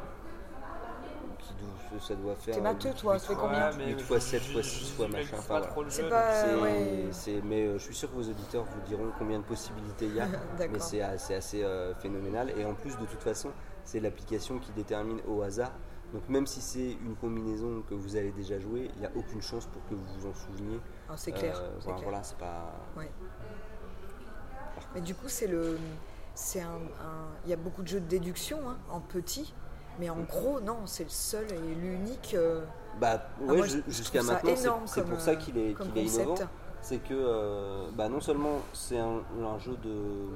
[SPEAKER 10] Qui ça doit faire.
[SPEAKER 1] T'es matheux, toi, ça fait combien
[SPEAKER 3] mais
[SPEAKER 10] 8
[SPEAKER 3] je-
[SPEAKER 10] fois 7
[SPEAKER 3] je-
[SPEAKER 10] fois
[SPEAKER 3] je-
[SPEAKER 10] 6
[SPEAKER 3] je
[SPEAKER 10] fois
[SPEAKER 3] maîtrise
[SPEAKER 10] machin.
[SPEAKER 3] pas
[SPEAKER 10] enfin,
[SPEAKER 3] trop le
[SPEAKER 1] C'est
[SPEAKER 3] jeu,
[SPEAKER 1] pas- Euh, ouais.
[SPEAKER 10] mais euh, je suis sûr que vos auditeurs vous diront combien de possibilités il y a. Mais c'est assez, assez, euh, phénoménal. Et en plus, de toute façon, c'est l'application qui détermine au hasard. Donc même si c'est une combinaison que vous avez déjà joué, il n'y a aucune chance pour que vous vous en souveniez.
[SPEAKER 1] Ah, c'est clair.
[SPEAKER 10] Euh, voilà,
[SPEAKER 1] clair.
[SPEAKER 10] voilà, c'est pas.
[SPEAKER 1] Ouais. Mais du coup, c'est le, c'est un, il y a beaucoup de jeux de déduction hein, en petit, mais en gros, non, c'est le seul et l'unique. euh,
[SPEAKER 10] Bah
[SPEAKER 1] Ah,
[SPEAKER 10] ouais, jusqu'à maintenant, c'est-
[SPEAKER 1] énorme
[SPEAKER 10] c'est
[SPEAKER 1] comme,
[SPEAKER 10] pour ça qu'il est, qu'il est innovant. C'est que euh, bah, non seulement c'est un, un jeu de,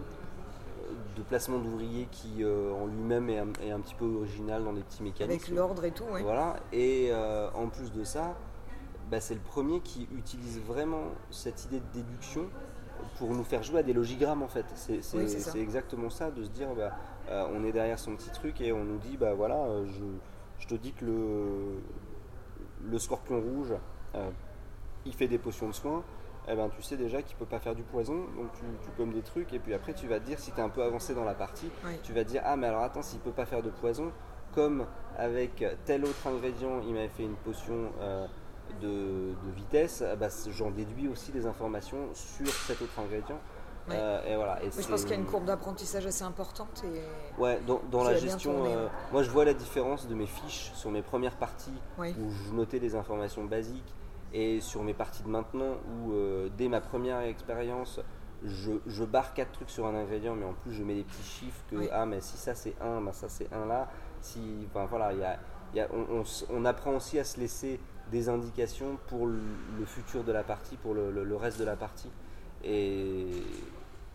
[SPEAKER 10] de placement d'ouvriers qui euh, en lui-même est un, est un petit peu original dans des petits mécanismes.
[SPEAKER 1] avec l'ordre et tout. Ouais.
[SPEAKER 10] Voilà, et euh, en plus de ça, bah, c'est le premier qui utilise vraiment cette idée de déduction pour nous faire jouer à des logigrammes en fait. C'est
[SPEAKER 1] Oui,
[SPEAKER 10] exactement ça, de se dire bah, euh, on est derrière son petit truc et on nous dit bah voilà, je, je te dis que le, le scorpion rouge, il fait des potions de soins. Eh ben, tu sais déjà qu'il peut pas faire du poison, donc tu, tu pommes des trucs, et puis après tu vas te dire, si tu es un peu avancé dans la partie,
[SPEAKER 1] Oui.
[SPEAKER 10] tu vas te dire, ah mais alors attends, s'il peut pas faire de poison, comme avec tel autre ingrédient, il m'avait fait une potion euh, de, de vitesse, ben, j'en déduis aussi des informations sur cet autre ingrédient. Euh, et voilà. Et
[SPEAKER 1] Oui, je pense qu'il y a une courbe d'apprentissage assez importante. Et...
[SPEAKER 10] Ouais, dans, la gestion,
[SPEAKER 1] tourné,
[SPEAKER 10] euh,
[SPEAKER 1] ouais.
[SPEAKER 10] moi je vois la différence de mes fiches sur mes premières parties
[SPEAKER 1] Oui.
[SPEAKER 10] où je notais les informations basiques et sur mes parties de maintenant où euh, dès ma première expérience je, je barre quatre trucs sur un ingrédient mais en plus je mets des petits chiffres que
[SPEAKER 1] Oui.
[SPEAKER 10] ah mais si ça c'est un, bah ça c'est un là. Si, enfin, voilà, il y a, y a- on, on s- on apprend aussi à se laisser des indications pour le, le futur de la partie, pour le, le- le reste de la partie. Et,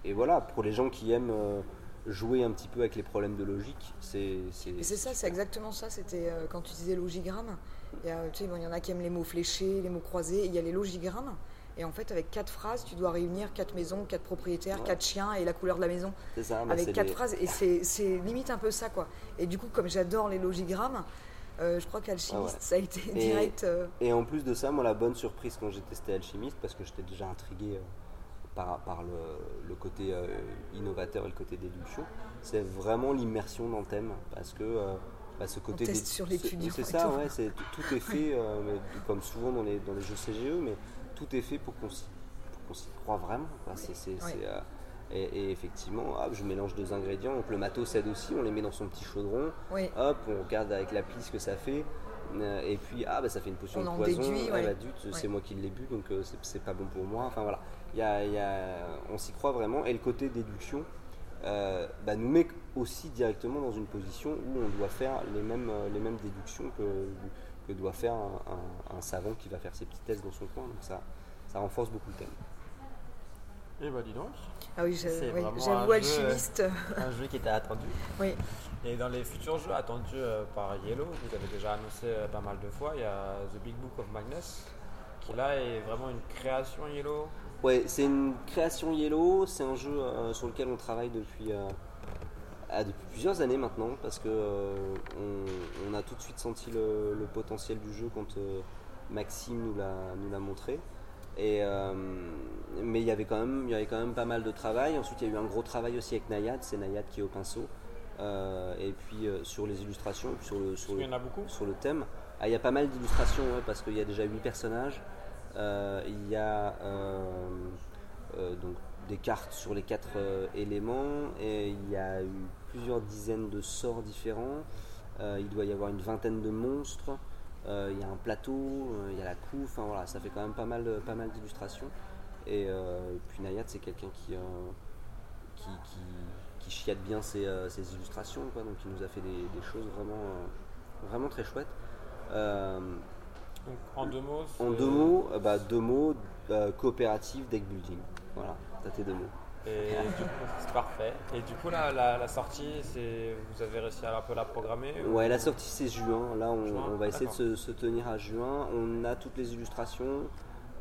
[SPEAKER 10] et voilà, pour les gens qui aiment euh, jouer un petit peu avec les problèmes de logique, c'est.
[SPEAKER 1] C'est ça, c'est exactement ça. C'était euh, quand tu disais logigramme. Il y, a, tu sais, bon, il y en a qui aiment les mots fléchés, les mots croisés. Il y a les logigrammes. Et en fait, avec quatre phrases, tu dois réunir quatre maisons, quatre propriétaires,
[SPEAKER 10] Ouais.
[SPEAKER 1] quatre chiens et la couleur de la maison.
[SPEAKER 10] c'est ça, bah,
[SPEAKER 1] avec quatre
[SPEAKER 10] les-
[SPEAKER 1] phrases. Et c'est limite un peu ça, quoi. Et du coup, comme j'adore les logigrammes, euh, je crois qu'Alchimiste,
[SPEAKER 10] Ah ouais.
[SPEAKER 1] ça a été
[SPEAKER 10] Et-
[SPEAKER 1] direct. euh,
[SPEAKER 10] Et en plus de ça, moi, la bonne surprise quand j'ai testé Alchimiste, parce que j'étais déjà intrigué euh, par, par le, le côté innovateur et le côté déduction, c'est vraiment l'immersion dans le thème. Parce que bah, ce côté.
[SPEAKER 1] teste sur
[SPEAKER 10] c'est-
[SPEAKER 1] l'étudiant
[SPEAKER 10] C'est
[SPEAKER 1] et
[SPEAKER 10] ça,
[SPEAKER 1] tout.
[SPEAKER 10] ouais, est fait, euh, comme souvent dans les, dans les jeux CGE, mais tout est fait pour qu'on s'y, croit vraiment. quoi. Euh, et, et effectivement, hop, je mélange deux ingrédients, donc le matos aide aussi, on les met dans son petit chaudron,
[SPEAKER 1] Oui.
[SPEAKER 10] hop, on regarde avec l'appli ce que ça fait. euh, Et puis, ah, bah, ça fait une potion
[SPEAKER 1] On
[SPEAKER 10] de
[SPEAKER 1] en
[SPEAKER 10] poison.
[SPEAKER 1] déduit,
[SPEAKER 10] ah, bah, c'est
[SPEAKER 1] Ouais.
[SPEAKER 10] moi qui l'ai bu, donc c'est- pas bon pour moi. Enfin voilà, il y a- il y a- on s'y croit vraiment. Et le côté déduction euh, bah, nous met aussi directement dans une position où on doit faire les mêmes, euh, les mêmes déductions que, que doit faire un, un- un savant qui va faire ses petits tests dans son coin. Donc ça, ça renforce beaucoup le thème.
[SPEAKER 3] Et bah dis donc,
[SPEAKER 1] Ah oui, j'ai-
[SPEAKER 3] C'est
[SPEAKER 1] oui,
[SPEAKER 3] vraiment
[SPEAKER 1] j'avoue,
[SPEAKER 3] un jeu,
[SPEAKER 1] Alchimiste.
[SPEAKER 3] un jeu qui était attendu.
[SPEAKER 1] Oui.
[SPEAKER 3] Et dans les futurs jeux attendus euh, par Yellow, vous avez déjà annoncé euh, pas mal de fois, il y a The Big Book of Magnus, qui là est vraiment une création Yellow.
[SPEAKER 10] Ouais, c'est une création Yellow, c'est un jeu euh, sur lequel on travaille depuis, euh, ah, depuis plusieurs années maintenant, parce que euh, on, on a tout de suite senti le, le potentiel du jeu quand Maxime nous l'a, nous l'a montré. Et, mais il y avait quand même, il y avait quand même pas mal de travail. Ensuite, il y a eu un gros travail aussi avec Nayad, c'est Nayad qui est au pinceau. Et puis sur les illustrations, sur le, sur
[SPEAKER 3] Il
[SPEAKER 10] le,
[SPEAKER 3] y en a beaucoup.
[SPEAKER 10] sur le thème. Ah, il y a pas mal d'illustrations ouais, parce qu'il y a déjà 8 personnages. Euh, il y a euh, euh, donc des cartes sur les quatre éléments et il y a eu plusieurs dizaines de sorts différents. Il doit y avoir une vingtaine de monstres. Il y a un plateau, il y a la coupe. Enfin voilà, ça fait quand même pas mal, pas mal d'illustrations. Et, puis Nayat, c'est quelqu'un qui, euh, qui, bien ses, illustrations, quoi. donc il nous a fait des, des choses vraiment, vraiment très chouettes.
[SPEAKER 3] Donc en deux mots.
[SPEAKER 10] en deux mots, euh, bah, deux mots, euh, coopérative, deck building. Voilà, t'as tes deux mots.
[SPEAKER 3] Et du coup, c'est parfait. Et du coup, là, la, la sortie, c'est vous avez réussi à un peu la programmer ou-
[SPEAKER 10] Ouais, la sortie c'est juin. Là, on,
[SPEAKER 3] Juin,
[SPEAKER 10] on va essayer de se, se tenir à juin. On a toutes les illustrations.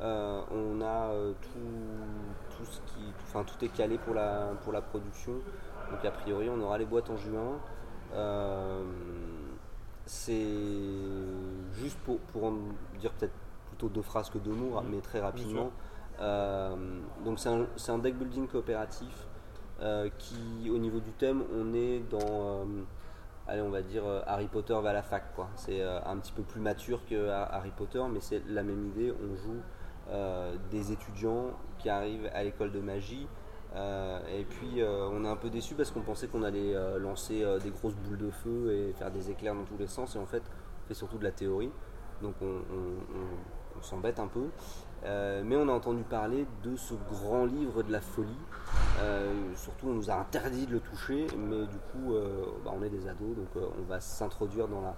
[SPEAKER 10] euh, on a euh, tout, tout ce qui, enfin tout est calé pour la pour la production. Donc a priori, on aura les boîtes en juin. Euh, c'est juste pour, pour en dire peut-être plutôt deux phrases que deux mots, mais très rapidement. Euh, donc c'est un, deck building coopératif euh, qui, au niveau du thème, on est dans, euh, allez, on va dire Harry Potter va à la fac, quoi. C'est un petit peu plus mature que Ha- Harry Potter, mais c'est la même idée. On joue des étudiants qui arrivent à l'école de magie. Euh, et puis euh, on est un peu déçu parce qu'on pensait qu'on allait euh, lancer des grosses boules de feu et faire des éclairs dans tous les sens. Et en fait, on fait surtout de la théorie. Donc on, s'embête un peu. Mais on a entendu parler de ce grand livre de la folie. Surtout, on nous a interdit de le toucher, mais du coup, bah, on est des ados, donc on va s'introduire dans la,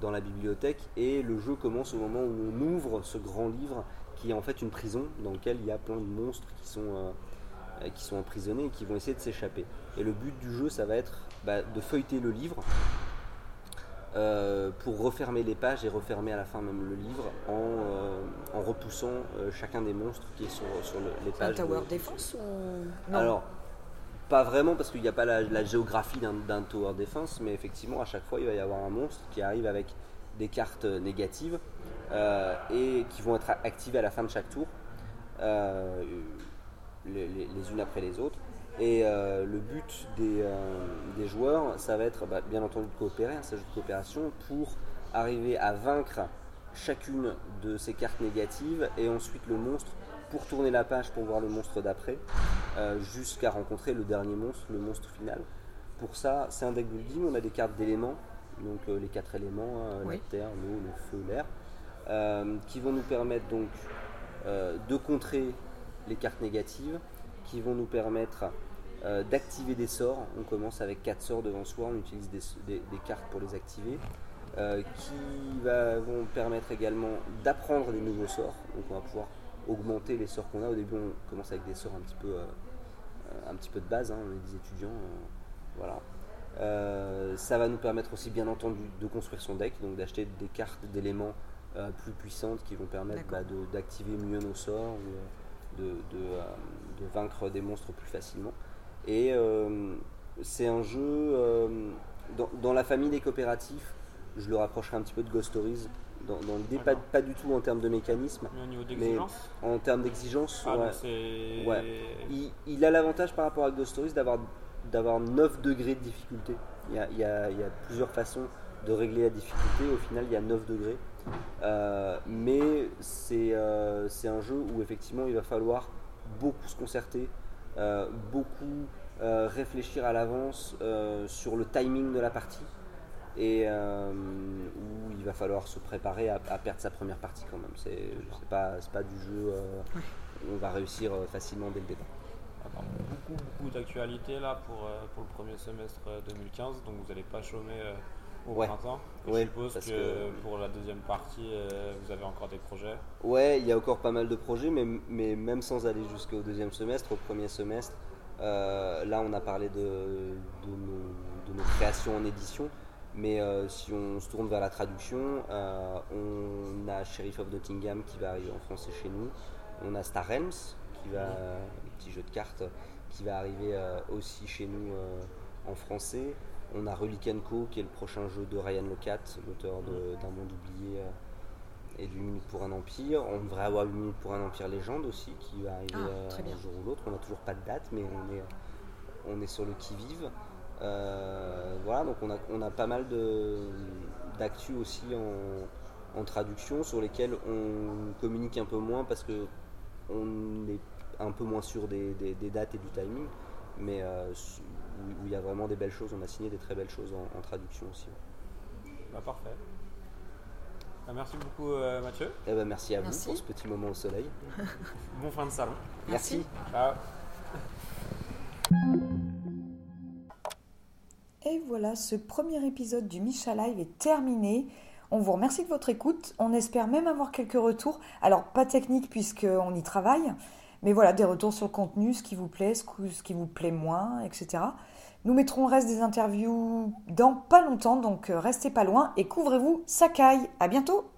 [SPEAKER 10] dans la bibliothèque. Et le jeu commence au moment où on ouvre ce grand livre, qui est en fait une prison dans lequel il y a plein de monstres qui sont, qui sont emprisonnés et qui vont essayer de s'échapper. Et le but du jeu, ça va être bah, de feuilleter le livre euh, pour refermer les pages et refermer à la fin même le livre en, euh, en repoussant euh, chacun des monstres qui est sur, sur le- les
[SPEAKER 1] C'est un
[SPEAKER 10] pages.
[SPEAKER 1] tower
[SPEAKER 10] de-
[SPEAKER 1] defense ou... Non.
[SPEAKER 10] Alors, pas vraiment parce qu'il n'y a pas la, la géographie d'un tower defense, mais effectivement, à chaque fois, il va y avoir un monstre qui arrive avec des cartes négatives euh, et qui vont être activées à la fin de chaque tour, euh, les, les- les unes après les autres. Et euh, le but des, euh, des joueurs, ça va être bah, bien entendu de coopérer, un jeu de coopération, pour arriver à vaincre chacune de ces cartes négatives et ensuite le monstre pour tourner la page pour voir le monstre d'après euh, jusqu'à rencontrer le dernier monstre, le monstre final. Pour ça, c'est un deck building, on a des cartes d'éléments, donc les quatre éléments, hein,
[SPEAKER 1] Oui.
[SPEAKER 10] la terre, l'eau, le feu, l'air, qui vont nous permettre donc de contrer les cartes négatives, qui vont nous permettre euh, d'activer des sorts. On commence avec quatre sorts devant soi, on utilise des, des- des cartes pour les activer, euh, qui va- vont permettre également d'apprendre des nouveaux sorts. Donc on va pouvoir augmenter les sorts qu'on a. Au début, on commence avec des sorts un petit peu, euh, un petit peu de base, hein, on est des étudiants. voilà. Euh, ça va nous permettre aussi, bien entendu, de construire son deck, donc d'acheter des cartes d'éléments euh, plus puissantes qui vont permettre bah, d'activer mieux nos sorts ou de, de, euh, de vaincre des monstres plus facilement. Et euh, c'est un jeu euh, dans, dans la famille des coopératifs. Je le rapprocherai un petit peu de Ghost Stories dans, dans l'idée, pas, du tout en termes de mécanisme,
[SPEAKER 3] Mais au niveau d'exigence
[SPEAKER 10] en termes d'exigence.
[SPEAKER 3] Ah,
[SPEAKER 10] ouais. Il, il a l'avantage par rapport à Ghost Stories d'avoir, d'avoir 9 degrés de difficulté. Il y, a, il y a- il y a plusieurs façons de régler la difficulté. Au final, il y a 9 degrés. Euh, mais c'est, euh, c'est un jeu où effectivement il va falloir beaucoup se concerter, euh, beaucoup euh, réfléchir à l'avance euh, sur le timing de la partie. Et euh, où il va falloir se préparer à, à perdre sa première partie quand même. C'est, c'est, pas, c'est pas du jeu euh, où on va réussir facilement dès le départ.
[SPEAKER 3] Attends, beaucoup, beaucoup d'actualités là pour, euh, pour le premier semestre euh, 2015, donc vous n'allez pas chômer euh, au
[SPEAKER 10] Ouais.
[SPEAKER 3] printemps. Et
[SPEAKER 10] Ouais,
[SPEAKER 3] je suppose que,
[SPEAKER 10] parce que-
[SPEAKER 3] pour la deuxième partie, euh, vous avez encore des projets.
[SPEAKER 10] Ouais, il y a encore pas mal de projets, mais, mais même sans aller jusqu'au deuxième semestre, au premier semestre, euh, là on a parlé de, de, nos, de nos créations en édition, mais euh, si on se tourne vers la traduction, on a Sheriff of Nottingham qui va arriver en français chez nous, on a Star Realms, qui va, le petit jeu de cartes, qui va arriver aussi chez nous en français. On a Relic Co, qui est le prochain jeu de Ryan Locat, l'auteur d'un monde oublié euh, et d'une minute pour un empire. On devrait avoir une minute pour un empire légende aussi, qui va arriver
[SPEAKER 1] Ah,
[SPEAKER 10] euh,
[SPEAKER 1] bien.
[SPEAKER 10] un jour ou l'autre. On n'a toujours pas de date, mais on est, on est sur le qui-vive. Euh, voilà, donc on a, on a pas mal d'actu aussi en, en traduction sur lesquelles on communique un peu moins parce que on est un peu moins sûr des, des- des dates et du timing, mais euh, où où il y a vraiment des belles choses. On a signé des très belles choses en, en traduction aussi.
[SPEAKER 3] Bah, parfait. Bah, merci beaucoup euh, Mathieu.
[SPEAKER 10] Eh ben, merci à
[SPEAKER 1] Merci.
[SPEAKER 10] vous pour ce petit moment au soleil.
[SPEAKER 3] Bon fin de salon.
[SPEAKER 10] Merci.
[SPEAKER 3] Ciao.
[SPEAKER 1] Et voilà, ce premier épisode du Micha Live est terminé. On vous remercie de votre écoute. On espère même avoir quelques retours. Alors, pas techniques puisqu'on y travaille, mais voilà, des retours sur le contenu, ce qui vous plaît, ce qui vous plaît moins, etc. Nous mettrons le reste des interviews dans pas longtemps, donc euh, restez pas loin et couvrez-vous, caille. À bientôt!